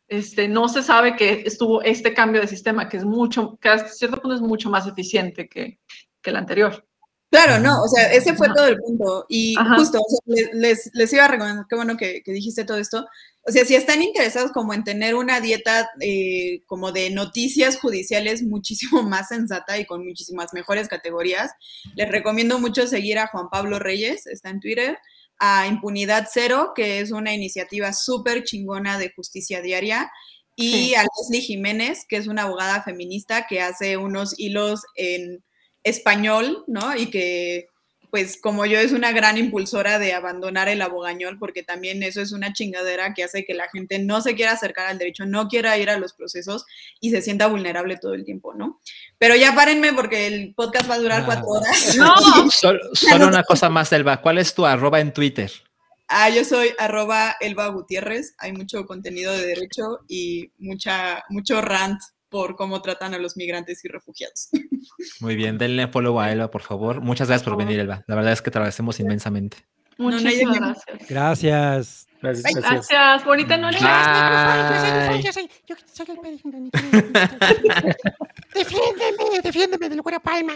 este, no se sabe que estuvo este cambio de sistema, que es mucho, que hasta cierto punto es mucho más eficiente que, que el anterior. Claro, no, o sea, ese fue Ajá. todo el punto. Y Ajá. justo, o sea, le- les, les iba a recomendar, qué bueno que, que dijiste todo esto. O sea, si están interesados como en tener una dieta eh, como de noticias judiciales muchísimo [laughs] más sensata y con muchísimas mejores categorías, les recomiendo mucho seguir a Juan Pablo Reyes, está en Twitter, a Impunidad Cero, que es una iniciativa súper chingona de justicia diaria, y Sí. a Leslie Jiménez, que es una abogada feminista que hace unos hilos en español, ¿no? Y que, pues, como yo, es una gran impulsora de abandonar el abogañol, porque también eso es una chingadera que hace que la gente no se quiera acercar al derecho, no quiera ir a los procesos y se sienta vulnerable todo el tiempo, ¿no? Pero ya párenme porque el podcast va a durar Ah. cuatro horas. [laughs] No, Sol- solo una cosa más, Elba. ¿Cuál es tu arroba en Twitter? Ah, yo soy arroba Elba Gutiérrez, hay mucho contenido de derecho y mucha, mucho rant por cómo tratan a los migrantes y refugiados. [laughs] Muy bien, denle follow a Elba, por favor. Muchas gracias por venir, Elba. La verdad es que te agradecemos inmensamente. no muchísimas gracias. Gracias. Gracias, gracias. Gracias, bonita noche. Yo soy, yo soy el. [laughs] Defiéndeme, defiéndeme del güero Palma.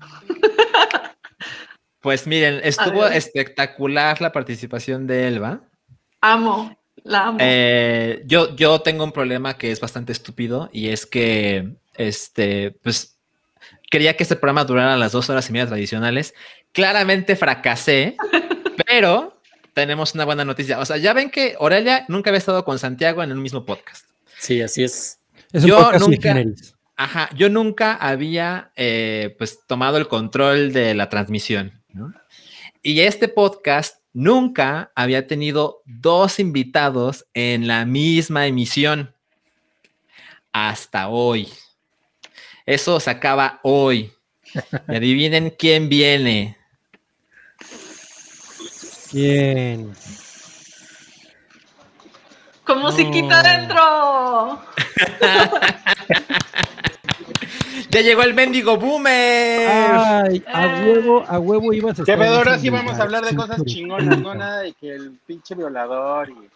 [laughs] Pues miren, estuvo Adiós. espectacular la participación de Elba. Amo, la amo. Eh, yo, yo tengo un problema que es bastante estúpido y es que, este, pues, quería que este programa durara las dos horas y media tradicionales. Claramente fracasé, [laughs] pero tenemos una buena noticia. O sea, ya ven que Aurelia nunca había estado con Santiago en el mismo podcast. Sí, así es. Es un Yo podcast sui nunca- generis. Ajá, yo nunca había eh, pues tomado el control de la transmisión, ¿no? Y este podcast nunca había tenido dos invitados en la misma emisión hasta hoy. Eso se acaba hoy. Y adivinen quién viene. Bien. Con musiquita no. adentro. [laughs] ¡Ya llegó el mendigo boomer! Ay, a huevo, a huevo ibas a Que estar en ahora sí vamos a hablar de cosas chingonas, no nada de que el pinche violador y.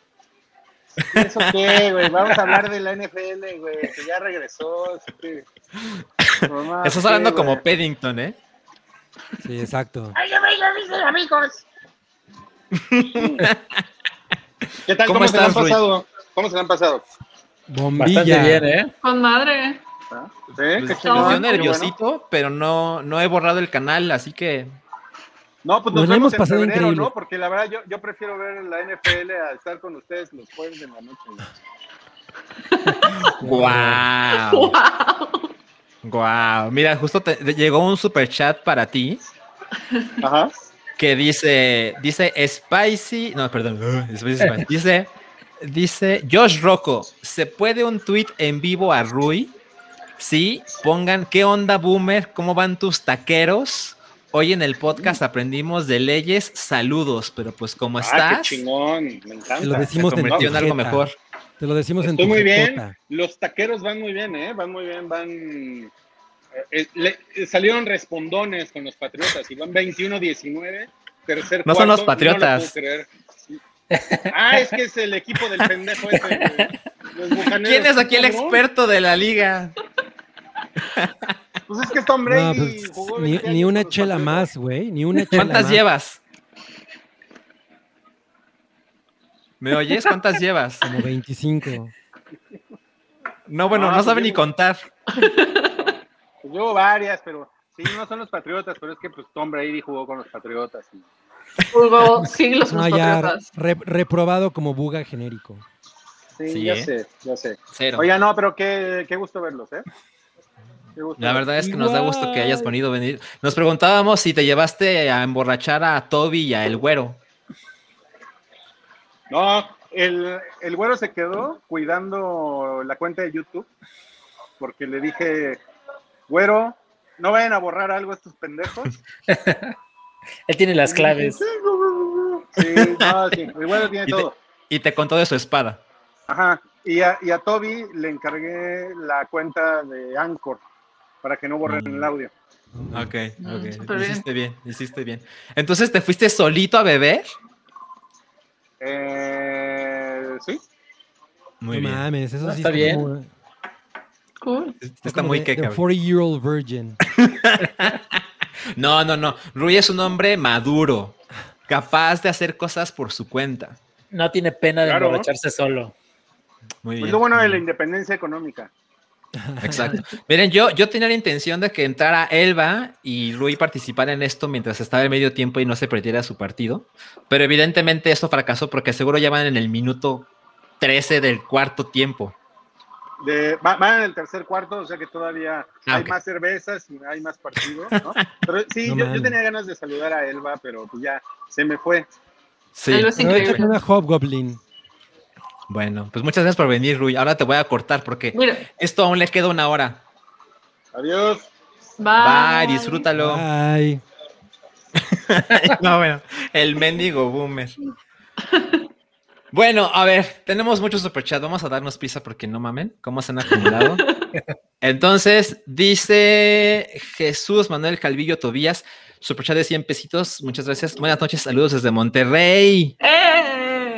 ¿Eso qué, güey? Vamos a hablar de la NFL, güey, que ya regresó. que- Mamá, Estás ¿qué, hablando como Paddington, ¿eh? Sí, exacto. Ay, ay, amigos. ¿Qué tal? ¿Cómo ¿Cómo, se le han estás, pasado? ¿Cómo se le han pasado? Bombilla. Bastante bien, ¿eh? Con madre. ¿Ah? Pues, chingón, qué nerviosito, bueno. pero no, no he borrado el canal, así que No, pues Nos nos, vemos hemos en pasado febrero, increíble. ¿no? Porque la verdad yo, yo prefiero ver la NFL a estar con ustedes los jueves de la noche. [laughs] ¡Guau! Wow. ¡Guau! Mira, justo te, te llegó un super chat para ti Ajá. que dice, dice Spicy, no, perdón, uh, [laughs] Spicy Spicy. dice, dice Josh Rocco, ¿se puede un tweet en vivo a Rui? Sí, pongan, ¿qué onda, boomer? ¿Cómo van tus taqueros? Hoy en el podcast aprendimos de leyes, saludos, pero pues como Ah, qué estás, chingón, me encanta. Te lo decimos en en algo mejor. Te lo decimos en Estoy muy bien. Los taqueros van muy bien, ¿eh? Van muy bien, van... eh, eh, le- eh, salieron respondones con los Patriotas y van 21-19, tercer No son los Patriotas. No lo puedo creer. Ah, es que es el equipo del pendejo ese. [laughs] Los ¿Quién es aquí el experto de la liga? Pues es que Tom No, Brady pues, jugó ni, 20 ni una chela más, güey. Ni una chela ¿Cuántas más. llevas? ¿Me oyes? ¿Cuántas llevas? Como 25. No, bueno, Ah, no pues sabe yo- ni contar. Pues llevo varias, pero sí, no son los Patriotas, pero es que pues Tom Brady jugó con los Patriotas. y- Hubo siglos con No, los ya patriotas. re- reprobado como buga genérico. Sí, Sí, ya ¿eh? sé, ya sé. Cero. Oiga, no, pero qué, qué gusto verlos, ¿eh? La verdad es que nos da gusto que hayas venido venir. Nos preguntábamos si te llevaste a emborrachar a Toby y a El Güero. No, el, el güero se quedó cuidando la cuenta de YouTube porque le dije, güero, no vayan a borrar algo estos pendejos. [laughs] Él tiene las claves. Sí, no, sí, el güero tiene [laughs] Y te- todo. Y te contó de su espada. Ajá. Y a, y a Toby le encargué la cuenta de Anchor para que no borren Mm. el audio. Ok, Mm, ok. hiciste bien, hiciste bien. Entonces, ¿te fuiste solito a beber? Eh, sí. Muy no bien. mames, eso No, sí está bien. como- Cool. Está como muy de- que de cabrón. 40 year old virgin. [laughs] No, no, no. Rui es un hombre maduro, capaz de hacer cosas por su cuenta. No tiene pena de Claro. emborracharse solo. Muy Es bien. lo bueno de la independencia económica. [laughs] Exacto. Miren, yo, yo tenía la intención de que entrara Elba y Rui participara en esto mientras estaba en medio tiempo y no se perdiera su partido. Pero evidentemente esto fracasó porque seguro ya van en el minuto 13 del cuarto tiempo. De, va- van en el tercer cuarto, o sea que todavía Ah, hay más cervezas y hay más partidos, ¿no? [laughs] Pero sí, No yo, tenía ganas de saludar a Elba, pero pues ya se me fue. Sí. Es No, increíble. una Hobgoblin. Bueno, pues muchas gracias por venir, Rui. Ahora te voy a cortar porque Mira, esto aún le queda una hora. Adiós. bye. Bye, disfrútalo. Ay. [laughs] No, bueno, el mendigo boomer. [laughs] Bueno, a ver, tenemos muchos superchats. Vamos a darnos prisa porque no mamen, cómo se han acumulado. [laughs] Entonces, dice Jesús Manuel Calvillo Tobías, superchat de 100 pesitos. Muchas gracias. Buenas noches, saludos desde Monterrey. ¡Eh!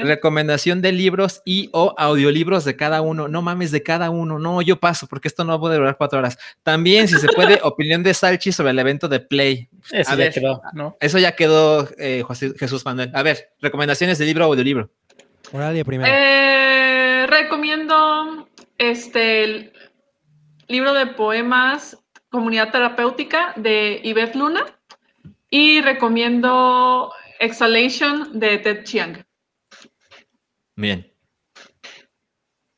Recomendación de libros y o audiolibros de cada uno. No mames, de cada uno. No, yo paso porque esto no puede durar cuatro horas. También, si se puede, [laughs] opinión de Salchi sobre el evento de Play. Eso A ya ver. quedó, ¿no? Eso ya quedó, eh, José- Jesús Manuel. A ver, recomendaciones de libro o de libro. Oralia primero. Eh, recomiendo este el libro de poemas Comunidad Terapéutica de Yvette Luna y recomiendo Exhalation de Ted Chiang. Bien.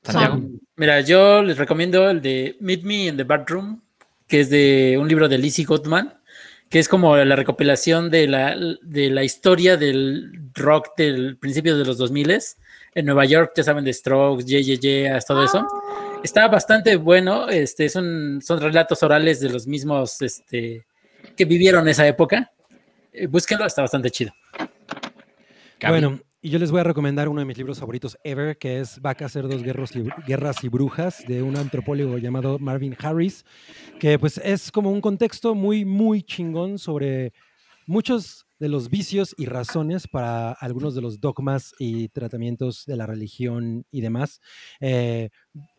Santiago. Mira, yo les recomiendo el de Meet Me in the Bathroom, que es de un libro de Lizzie Gottman, que es como la recopilación de la, de la historia del rock del principio de los 2000 en Nueva York, ya saben, de Strokes, JJJ, todo eso. Está bastante bueno, este, son, son relatos orales de los mismos este, que vivieron esa época. Eh, búsquenlo, está bastante chido. Bueno, y yo les voy a recomendar uno de mis libros favoritos ever, que es Vaca, Cerdos, Guerros y- Guerras y Brujas, de un antropólogo llamado Marvin Harris, que pues es como un contexto muy, muy chingón sobre muchos de los vicios y razones para algunos de los dogmas y tratamientos de la religión y demás. Eh,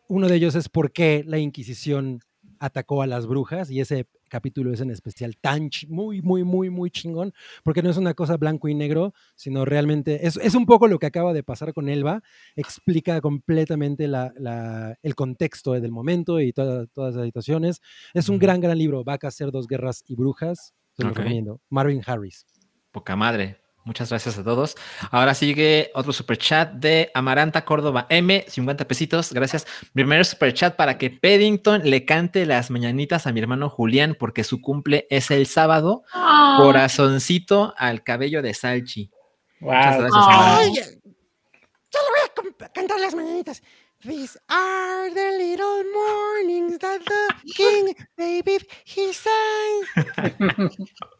uno de ellos es por qué la Inquisición atacó a las brujas y ese capítulo es en especial tan muy, muy, muy, muy chingón, porque no es una cosa blanco y negro, sino realmente es, es un poco lo que acaba de pasar con Elba, explica completamente la- la- el contexto del momento y toda- todas las situaciones. Es un gran, gran libro, Vacas, Cerdos, Guerras y Brujas, se lo recomiendo. Marvin Harris. Poca madre. Muchas gracias a todos. Ahora sigue otro superchat de Amaranta Córdoba M, 50 pesitos. Gracias. Primer superchat para que Paddington le cante las mañanitas a mi hermano Julián porque su cumple es el sábado. Ah, Corazoncito al cabello de Salchi. Muchas Wow. gracias. Amaranta. Oye, yo le voy a cantar las mañanitas. These are the little mornings that the [laughs] king, baby, he sang [laughs]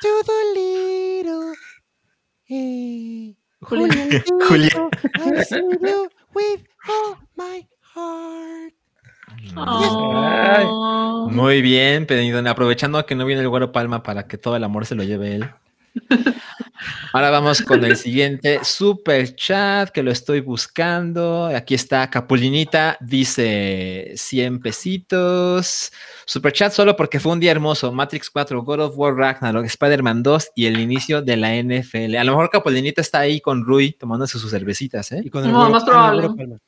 to the little eh, Julián. Juliancito. [laughs] I sing you with all my heart. Muy bien. Aprovechando que no viene el güero Palma para que todo el amor se lo lleve él. Ahora vamos con el siguiente super chat que lo estoy buscando. Aquí está Capulinita, dice 100 pesitos. Super chat solo porque fue un día hermoso. Matrix 4, God of War Ragnarok, Spider-Man 2 y el inicio de la NFL. A lo mejor Capulinita está ahí con Rui tomándose sus cervecitas, ¿eh? Y con el No, más el probable.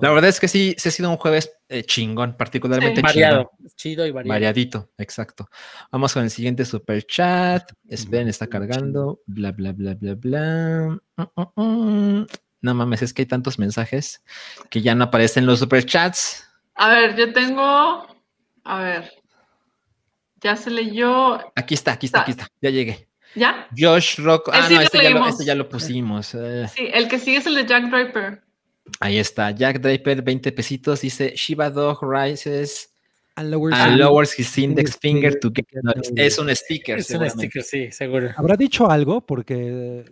La verdad es que sí, sí ha sido un jueves eh, chingón, particularmente Sí. chingón. Variado, chido y variado. Variadito, exacto. Vamos con el siguiente super chat. Esperen, está cargando. Bla, bla, bla, bla, bla. Mm, mm, mm. No mames, es que hay tantos mensajes que ya no aparecen los super chats. A ver, yo tengo. A ver. Ya se leyó. Aquí está, aquí está, aquí está. Ya llegué. ¿Ya? Josh Rock. Ah, Ese no, lo este ya, lo, leímos. este ya lo pusimos. Eh, Sí, el que sigue es el de Jack Draper. Ahí está. Jack Draper, 20 pesitos. Dice Shiba Dog Rises And lowers and his- lowers his index finger finger to get noticed. Es un sticker. Es un sticker, sí, seguro. ¿Habrá dicho algo? Porque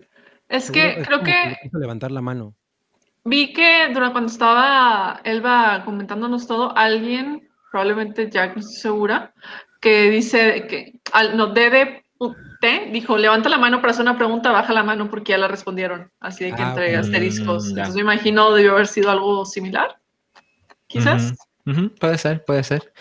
Es que es creo que levantar la mano. vi que durante cuando estaba Elba comentándonos todo, alguien, probablemente Jack, no estoy segura, que dice que al no Dede T dijo, levanta la mano para hacer una pregunta, baja la mano porque ya la respondieron. Así de que Ah, entre asteriscos. Mm, ya. Entonces me imagino debió haber sido algo similar. Quizás. Ujú, ujú, puede ser, puede ser.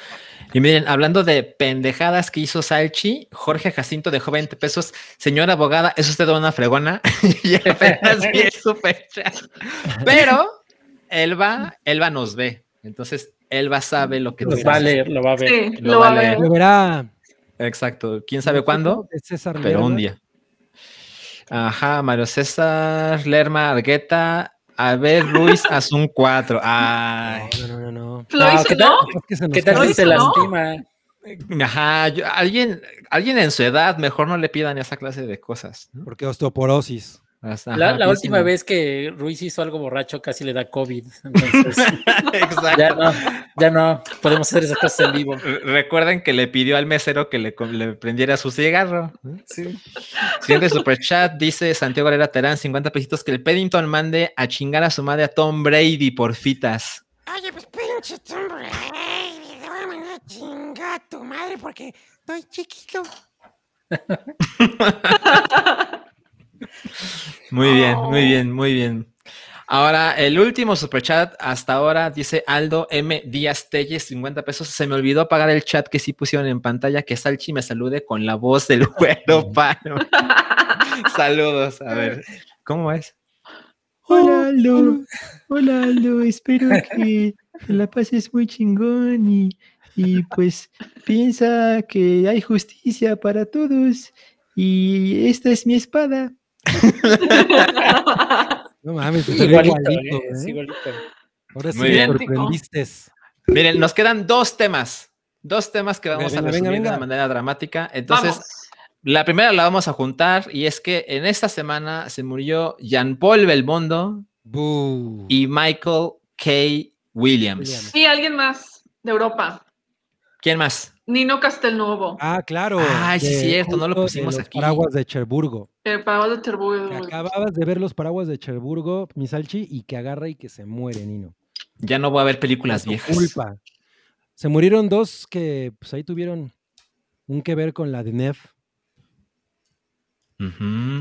Y miren, hablando de pendejadas que hizo Salchi, Jorge Jacinto dejó 20 pesos. Señora abogada, ¿es usted una fregona? [laughs] y apenas vi [laughs] el superchat. Pero Elba, Elba nos ve. Entonces, Elba sabe lo que tú va a leer, lo va a ver. Sí, Lo lo va va a leer. ver. Lo verá. Exacto. ¿Quién sabe cuándo? De César Pero un Lerma. día. Ajá, Mario César, Lerma, Argueta. A ver, Ruiz, haz un 4. Ay. No, no, no, no. Lo No, hizo, ¿qué tal? ¿no? Es que se nos ¿Qué tal si se ¿no? lastima? Ajá, yo- alguien, alguien en su edad, mejor no le pidan esa clase de cosas. ¿no? Porque osteoporosis. Hasta- La, ajá, la última vez que Ruiz hizo algo borracho casi le da COVID. [laughs] Entonces, Exacto. ya no, ya no podemos hacer esas cosas en vivo. Re- Recuerden que le pidió al mesero que le, prendiera su cigarro. Sí. Siguiente superchat, dice Santiago Herrera Terán, 50 pesitos, que el Paddington mande a chingar a su madre a Tom Brady por fitas. Oye, pues pinche Tom Brady, te voy a mandar a chingar a tu madre porque estoy chiquito. [laughs] Muy bien, muy Oh. bien, muy bien. Ahora, el último superchat hasta ahora dice Aldo M. Díaz Telles, 50 pesos. Se me olvidó apagar el chat que sí pusieron en pantalla, que Salchi me salude con la voz del [laughs] güero pano. Saludos, a ver, ¿cómo es? Hola Aldo, hola Aldo, espero que te la pases muy chingón y, y pues piensa que hay justicia para todos y esta es mi espada. [laughs] No mames, salió Igualito, igualito, ¿eh? ¿eh? igualito. Ahora sí Muy me bien. sorprendiste. Miren, nos quedan dos temas, dos temas que vamos a venga, resumir de venga. manera dramática. Entonces, Vamos. la primera la vamos a juntar y es que en esta semana se murió Jean-Paul Belmondo y Michael K. Williams. Williams. Y alguien más de Europa. ¿Quién más? Nino Castelnuovo. Ah, claro. Ay, sí, cierto, no lo justo de pusimos los aquí. Paraguas de Cherburgo. El pago de Cherburgo. Que acababas de ver los paraguas de Cherburgo, Misalchi, y que agarra y que se muere, Nino. Ya no voy a ver películas Por viejas. culpa. Se murieron dos que pues ahí tuvieron un que ver con la de Nef.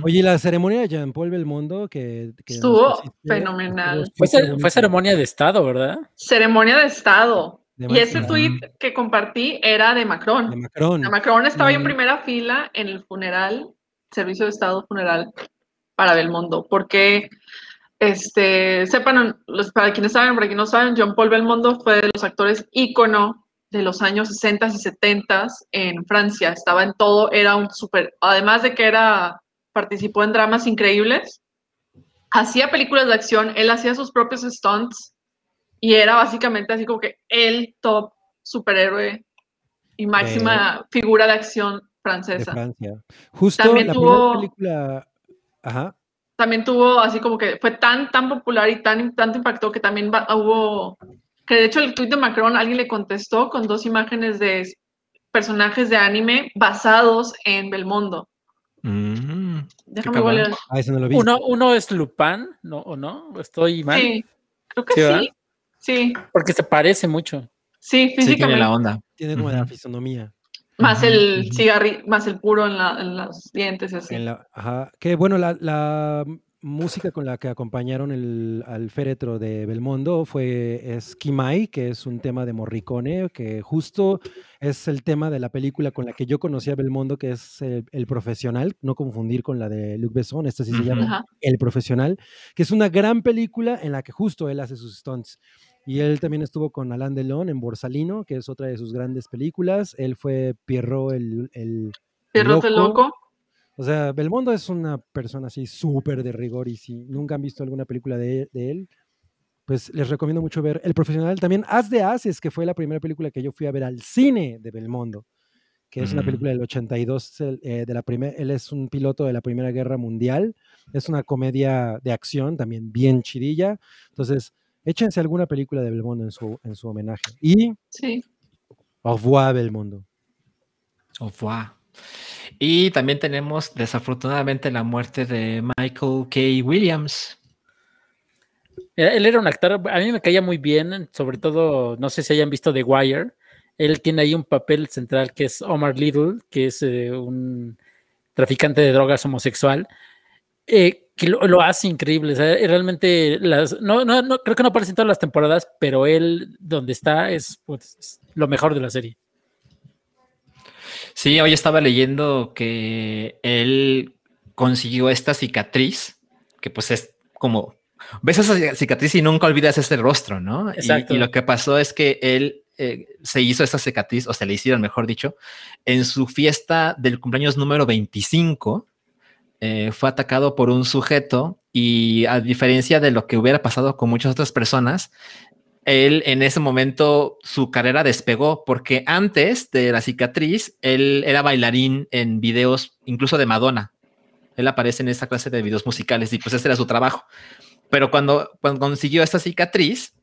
Oye, y la ceremonia de Jean-Paul Belmondo que, Estuvo fenomenal. Fue, ceremonia de Estado, ¿verdad? Ceremonia de Estado. Y ese tweet que compartí era de Macron. de Macron. La Macron estaba en Mm. primera fila en el funeral, servicio de Estado funeral para Belmondo, porque, este, sepan, los- para quienes saben, para quienes no saben, John Paul Belmondo fue de los actores ícono de los años 60 y 70 en Francia, estaba en todo, era un súper, además de que era, participó en dramas increíbles, hacía películas de acción, él hacía sus propios stunts y era básicamente así como que el top superhéroe y máxima figura de acción de francesa. Francia. Justo También la tuvo- película. Ajá. También tuvo así como que fue tan, tan popular y tan, tanto impactó que también va- hubo, que de hecho el tweet de Macron alguien le contestó con dos imágenes de personajes de anime basados en Belmondo. Mm, Déjame volver. Ah, no lo vi. Uno, uno es Lupin, ¿no? ¿O no? ¿Estoy mal? Sí, creo que sí. Sí, Porque se parece mucho. sí, sí, tiene físicamente. la onda. Tiene como la fisonomía. más el cigarrillo, más el puro en, la- en los dientes y así. En la- ajá. Que bueno, la, la música con la que acompañaron el, al féretro de Belmondo fue Esquimay, que es un tema de Morricone, que justo es el tema de la película con la que yo conocí a Belmondo, que es el, El Profesional, no confundir con la de Luc Besson, esta sí se llama Ajá. El Profesional, que es una gran película en la que justo él hace sus stunts. Y él también estuvo con Alain Delon en Borsalino, que es otra de sus grandes películas. Él fue Pierrot el, el Pierrot el loco. o sea, Belmondo es una persona así súper de rigor y si nunca han visto alguna película de, de él, pues les recomiendo mucho ver El Profesional. También As de Haces, que fue la primera película que yo fui a ver al cine de Belmondo, que es una Mm. película del 82, el, eh, de la primer, él es un piloto de la Primera Guerra Mundial, es una comedia de acción también bien chidilla. Entonces, échense alguna película de Belmondo en su, en su homenaje. Y Sí. au revoir Belmondo. Au revoir. Y también tenemos desafortunadamente la muerte de Michael K. Williams. Él era un actor, a mí me caía muy bien, sobre todo, no sé si hayan visto The Wire. él tiene ahí un papel central que es Omar Little, que es eh, un traficante de drogas homosexual, eh, que lo, lo hace increíble. o sea, realmente, las, no, no, no, creo que no aparece en todas las temporadas, pero él, donde está, es, pues, es lo mejor de la serie. Sí, hoy estaba leyendo que él consiguió esta cicatriz, que pues es como, ves esa cicatriz y nunca olvidas ese rostro, ¿no? Y- Exacto. Y, lo que pasó es que él eh, se hizo esa cicatriz, o se le hicieron, mejor dicho, en su fiesta del cumpleaños número 25. Eh, fue atacado por un sujeto y a diferencia de lo que hubiera pasado con muchas otras personas, él en ese momento su carrera despegó porque antes de la cicatriz él era bailarín en videos incluso de Madonna. Él aparece en esa clase de videos musicales y pues ese era su trabajo. Pero cuando, cuando consiguió esta cicatriz,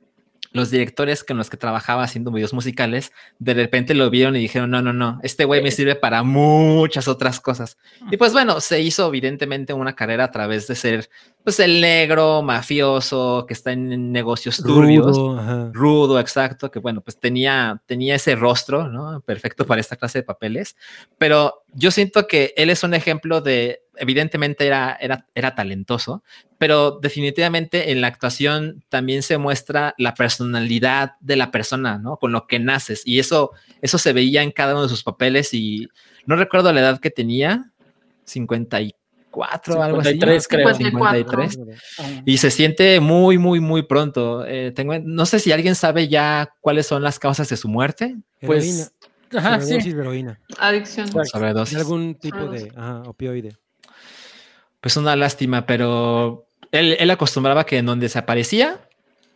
los directores con los que trabajaba haciendo videos musicales, de repente lo vieron y dijeron, no, no, no, este güey me sirve para muchas otras cosas. Y pues bueno, se hizo evidentemente una carrera a través de ser pues el negro, mafioso, que está en negocios turbios Rudo, rudo, exacto, que bueno, pues tenía, tenía ese rostro, ¿no? Perfecto para esta clase de papeles, pero yo siento que él es un ejemplo de, evidentemente era, era, era talentoso, pero definitivamente en la actuación también se muestra la personalidad de la persona, ¿no? Con lo que naces, y eso, eso se veía en cada uno de sus papeles y no recuerdo la edad que tenía, 54 o algo así. 53 creo. 53. 53. Y se siente muy, muy, muy pronto. Eh, tengo, no sé si alguien sabe ya cuáles son las causas de su muerte. Pues, ajá, sí. Heroína. Adicción. Sobredosis. De algún tipo Sobredosis. de ajá, opioide. Pues una lástima, pero él, él acostumbraba que en donde se aparecía,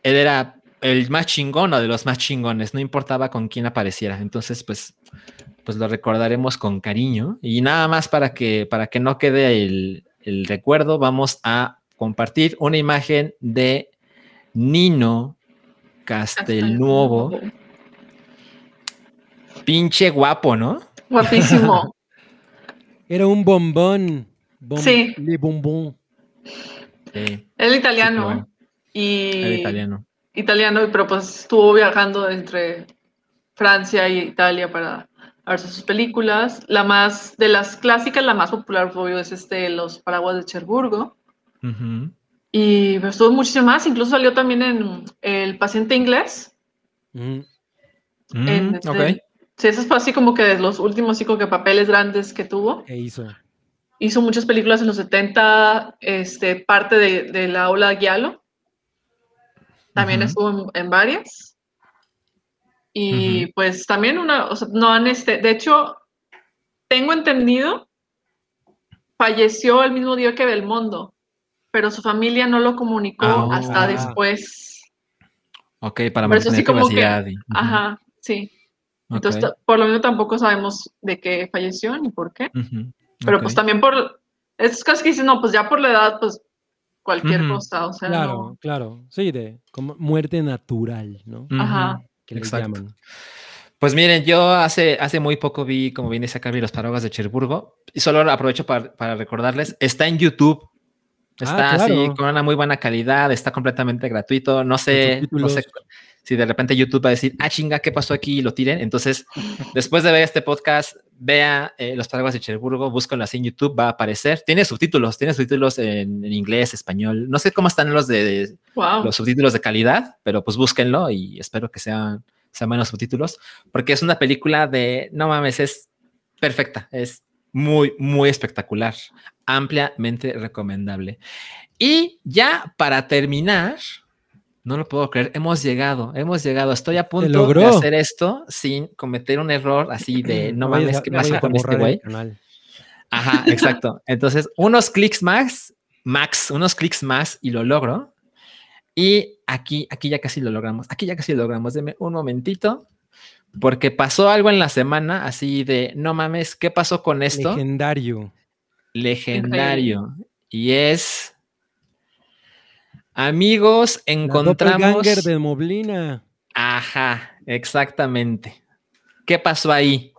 él era el más chingón o de los más chingones, no importaba con quién apareciera. Entonces, pues, pues lo recordaremos con cariño. Y nada más para que, para que no quede el, el recuerdo, vamos a compartir una imagen de Nino Castelnuovo. Pinche guapo, ¿no? Guapísimo. [laughs] Era un bombón. Sí. Le bombón. Sí, Él italiano. bueno. Y era italiano. italiano, pero pues estuvo viajando entre Francia y Italia para ver sus películas. La más, de las clásicas, la más popular, obvio, es este, Los Paraguas de Cherburgo. Y pues, estuvo muchísimo más, incluso salió también en El paciente inglés. Mm, en este- ok. Sí, ese fue así como que de los últimos como que papeles grandes que tuvo. E hizo. Hizo muchas películas en los 70, este, parte de, de la ola Giallo. También estuvo en, en varias. Y pues también una, o sea, no han, este, de hecho, tengo entendido, falleció el mismo día que Belmondo, pero su familia no lo comunicó Ah. hasta después. Ok, para sí mantener como que- y- ujú. Ajá, sí. Entonces, por lo menos tampoco sabemos de qué falleció ni por qué. Pero pues también por, es casi que dicen, no, pues ya por la edad, pues cualquier cosa, o sea, Claro, no. claro. Sí, de como muerte natural, ¿no? Ajá. Que Exacto. llaman. Pues miren, yo hace, hace muy poco vi, como viene a Carvi, los paraguas de Cherburgo, y solo aprovecho para, para recordarles, está en YouTube. Está Ah, así, claro. con una muy buena calidad, está completamente gratuito. No sé, no sé. Si de repente YouTube va a decir, ah, chinga, ¿qué pasó aquí? Y lo tiren. Entonces, después de ver este podcast, vea eh, los paraguas de Cherburgo, búsquenlo así en YouTube, va a aparecer. Tiene subtítulos, tiene subtítulos en, en inglés, español. No sé cómo están los de, de- Wow. los subtítulos de calidad, pero pues búsquenlo y espero que sean, sean buenos subtítulos, porque es una película de, no mames, es perfecta, es muy, muy espectacular, ampliamente recomendable. Y ya para terminar, no lo puedo creer, hemos llegado, hemos llegado, estoy a punto de hacer esto sin cometer un error así de, [clears throat] no mames, ¿qué no pasó vayas a con este güey? Ajá, exacto. [laughs] Entonces, unos clics más, max, unos clics más y lo logro. Y aquí, aquí ya casi lo logramos. Aquí ya casi lo logramos. Deme un momentito. Porque pasó algo en la semana así de, no mames, ¿qué pasó con esto? Legendario. Legendario. Y es, amigos, La encontramos... doppelganger de Moblina. Ajá, exactamente. ¿Qué pasó ahí?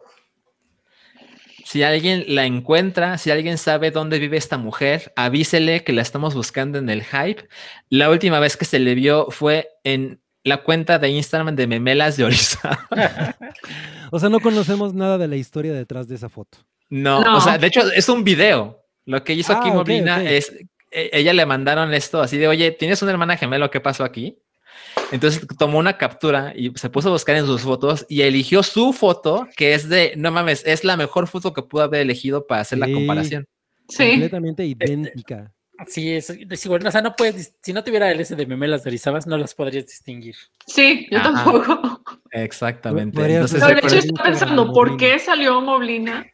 Si alguien la encuentra, si alguien sabe dónde vive esta mujer, avísele que la estamos buscando en el hype. La última vez que se le vio fue en la cuenta de Instagram de Memelas de Orizaba. [laughs] O sea, no conocemos nada de la historia detrás de esa foto. No, No. o sea, de hecho es un video. Lo que hizo Ah, aquí ok, Moblina es, ella le mandaron esto así de, oye, ¿tienes una hermana gemela? ¿Qué pasó aquí? Entonces tomó una captura y se puso a buscar en sus fotos y eligió su foto, que es de, no mames, es la mejor foto que pudo haber elegido para hacer la comparación. Sí. Completamente idéntica. Sí, es, es igual. O sea, no puedes, si no tuviera el memelas de Orizabas, no las podrías distinguir. Sí, yo Ajá. tampoco. Exactamente. Entonces, Pero de hecho estaba pensando, ¿por qué salió Moblina?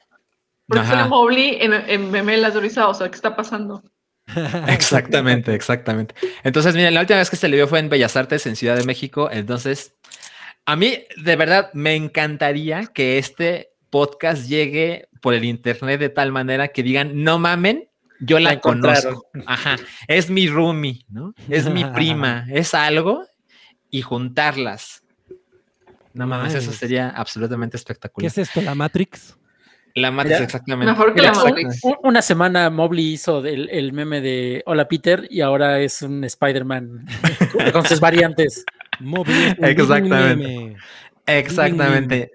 ¿Por qué salió Mobley en, en Memelas de? O sea, ¿qué está pasando? [laughs] Exactamente, exactamente. Entonces, miren, la última vez que se le vio fue en Bellas Artes en Ciudad de México. Entonces, a mí de verdad me encantaría que este podcast llegue por el internet de tal manera que digan, no mamen, yo la, conozco. Ajá, es mi roomie, ¿no? Es mi [laughs] prima, es algo y juntarlas. No mames, eso sería absolutamente ¿Qué espectacular. es esto? ¿La Matrix? La matriz, Mira, exactamente. Mejor que la Matrix. Una semana Mobley hizo el, el meme de Hola Peter y ahora es un Spider-Man [laughs] con sus variantes. Mobley Exactamente. meme. Exactamente.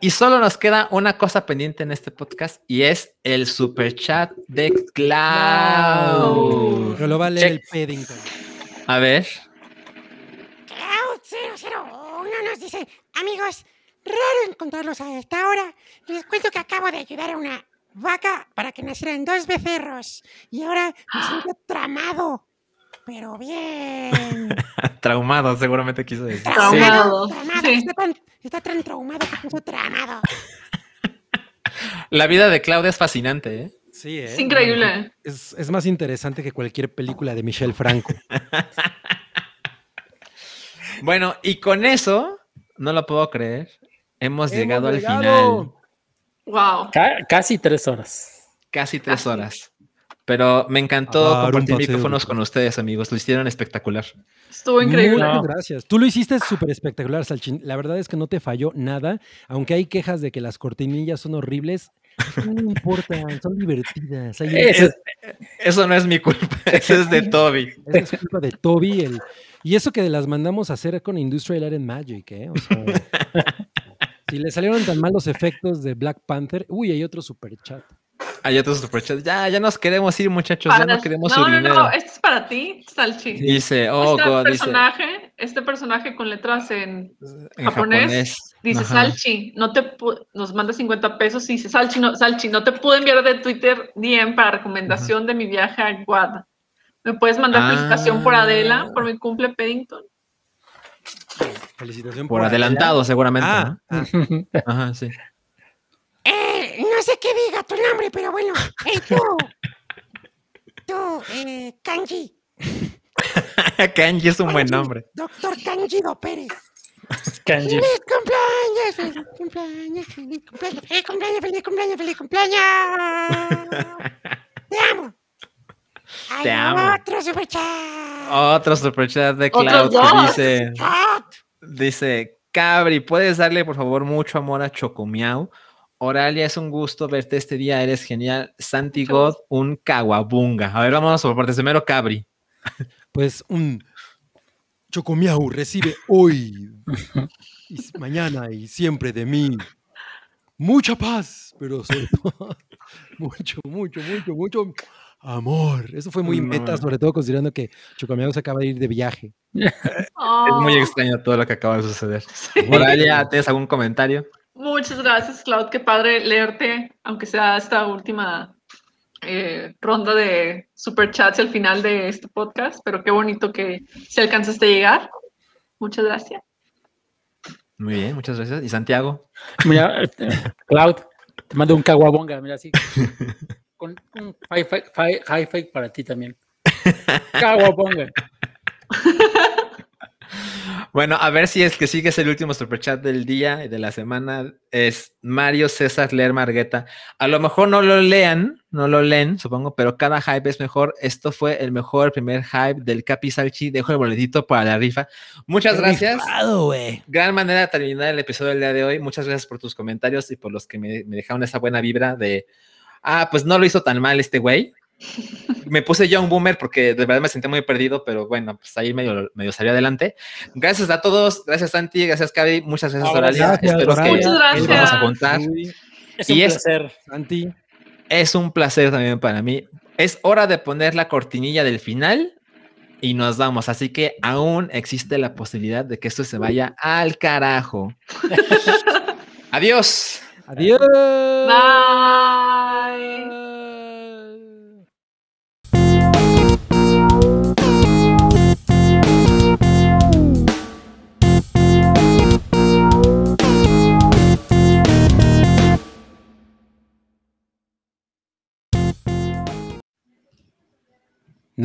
Y solo nos queda una cosa pendiente en este podcast y es el super chat de Cloud. Pero lo va a leer Check. el Paddington. A ver. Cloud001 nos dice, amigos, raro encontrarlos a esta hora. Les cuento que acabo de ayudar a una vaca para que nacieran dos becerros. Y ahora me siento tramado. Pero bien. [laughs] Traumado, seguramente quiso decir. Traumado, sí. Está, tan, está tan traumado que puso tramado. [laughs] La vida de Cloud es fascinante, ¿eh? Sí, ¿eh? Es increíble. Es, es más interesante que cualquier película de Michelle Franco. [laughs] Bueno, y con eso, no lo puedo creer, hemos, ¡Hemos llegado al final. Wow. Ca- casi tres horas. Casi tres horas. Pero me encantó A dar un compartir micrófonos con ustedes, amigos. Lo hicieron espectacular. Estuvo increíble. Muchas No. gracias. Tú lo hiciste súper espectacular, Salchín. La verdad es que no te falló nada, aunque hay quejas de que las cortinillas son horribles. No importa, son divertidas. Hay- Ese es- Eso no es mi culpa, [laughs] eso es de Toby. Esa es culpa de Toby. el- Y eso que las mandamos a hacer con Industrial Light and Magic, ¿eh? O sea, [laughs] si le salieron tan mal los efectos de Black Panther, uy, hay otro super chat. Hay otros superchats. Ya, ya nos queremos ir, muchachos. Ya no queremos no, su no, dinero. no, este es para ti, Salchi. Dice, oh, este God, dice. personaje, este personaje con letras en En japonés, japonés. dice Ajá. Salchi, no te nos manda 50 pesos y dice Salchi, no, Salchi, no te pude enviar de Twitter DM para recomendación de mi viaje a Guad. ¿Me puedes mandar Ah. felicitación por Adela, por mi cumple Paddington? Felicitación Por adelantado, seguramente. Ah, ¿no? [laughs] Ajá, sí. Eh, no sé qué diga tu nombre, pero bueno. Hey, tú. Tú, eh, Kanji. [laughs] Kanji es un buen nombre. Doctor Kanjido Pérez. Kanji. ¡Feliz cumpleaños! ¡Feliz cumpleaños! ¡Feliz cumpleaños! ¡Feliz cumpleaños! ¡Feliz cumpleaños! ¡Feliz cumpleaños! [laughs] ¡Te amo! Hay Te amo. otro superchat. Otro superchat de Cloud que dice, Chat. dice, Cabri, ¿puedes darle por favor mucho amor a Chocomiao? Oralia, es un gusto verte este día, eres genial. Santi God, un caguabunga. A ver, vámonos por partes. Primero, Cabri. Pues un Chocomiau recibe hoy, y [laughs] mañana y siempre de mí mucha paz, pero sobre todo [laughs] mucho, mucho, mucho, mucho amor. Eso fue muy No. meta, sobre todo considerando que Chocomiau se acaba de ir de viaje. Es muy extraño todo lo que acaba de suceder. Oralia, ¿tienes algún comentario? Muchas gracias, Cloud. Qué padre leerte, aunque sea esta última eh, ronda de superchats al final de este podcast, pero qué bonito que se alcanzaste a llegar. Muchas gracias. Muy bien, muchas gracias. ¿Y Santiago? Mira, este, Cloud, te mando un caguabonga, mira así. [laughs] Con un high five, para ti también. Caguabonga. [laughs] Bueno, a ver si es que sigues el último superchat del día y de la semana. Es Mario César Leer Margueta. A lo mejor no lo lean, no lo leen, supongo, pero cada hype es mejor. Esto fue el mejor primer hype del Capi Salchi. Dejo el boletito para la rifa. Muchas gracias. Rifado. Gran manera de terminar el episodio del día de hoy. Muchas gracias por tus comentarios y por los que me, me dejaron esa buena vibra de, ah, pues no lo hizo tan mal este güey. [laughs] me puse yo un boomer porque de verdad me sentí muy perdido, pero bueno, pues ahí medio, medio salió adelante. Gracias a todos, gracias Santi, gracias Cavi, muchas gracias Oralia. gracias, Espero Oralia. que nos vamos a gracias. juntar. Uy, Es un Y es- placer. Santi. Es un placer también para mí. Es hora de poner la cortinilla del final y nos vamos. Así que aún existe la posibilidad de que esto se vaya al carajo. [laughs] Adiós. Adiós. Bye. Bye.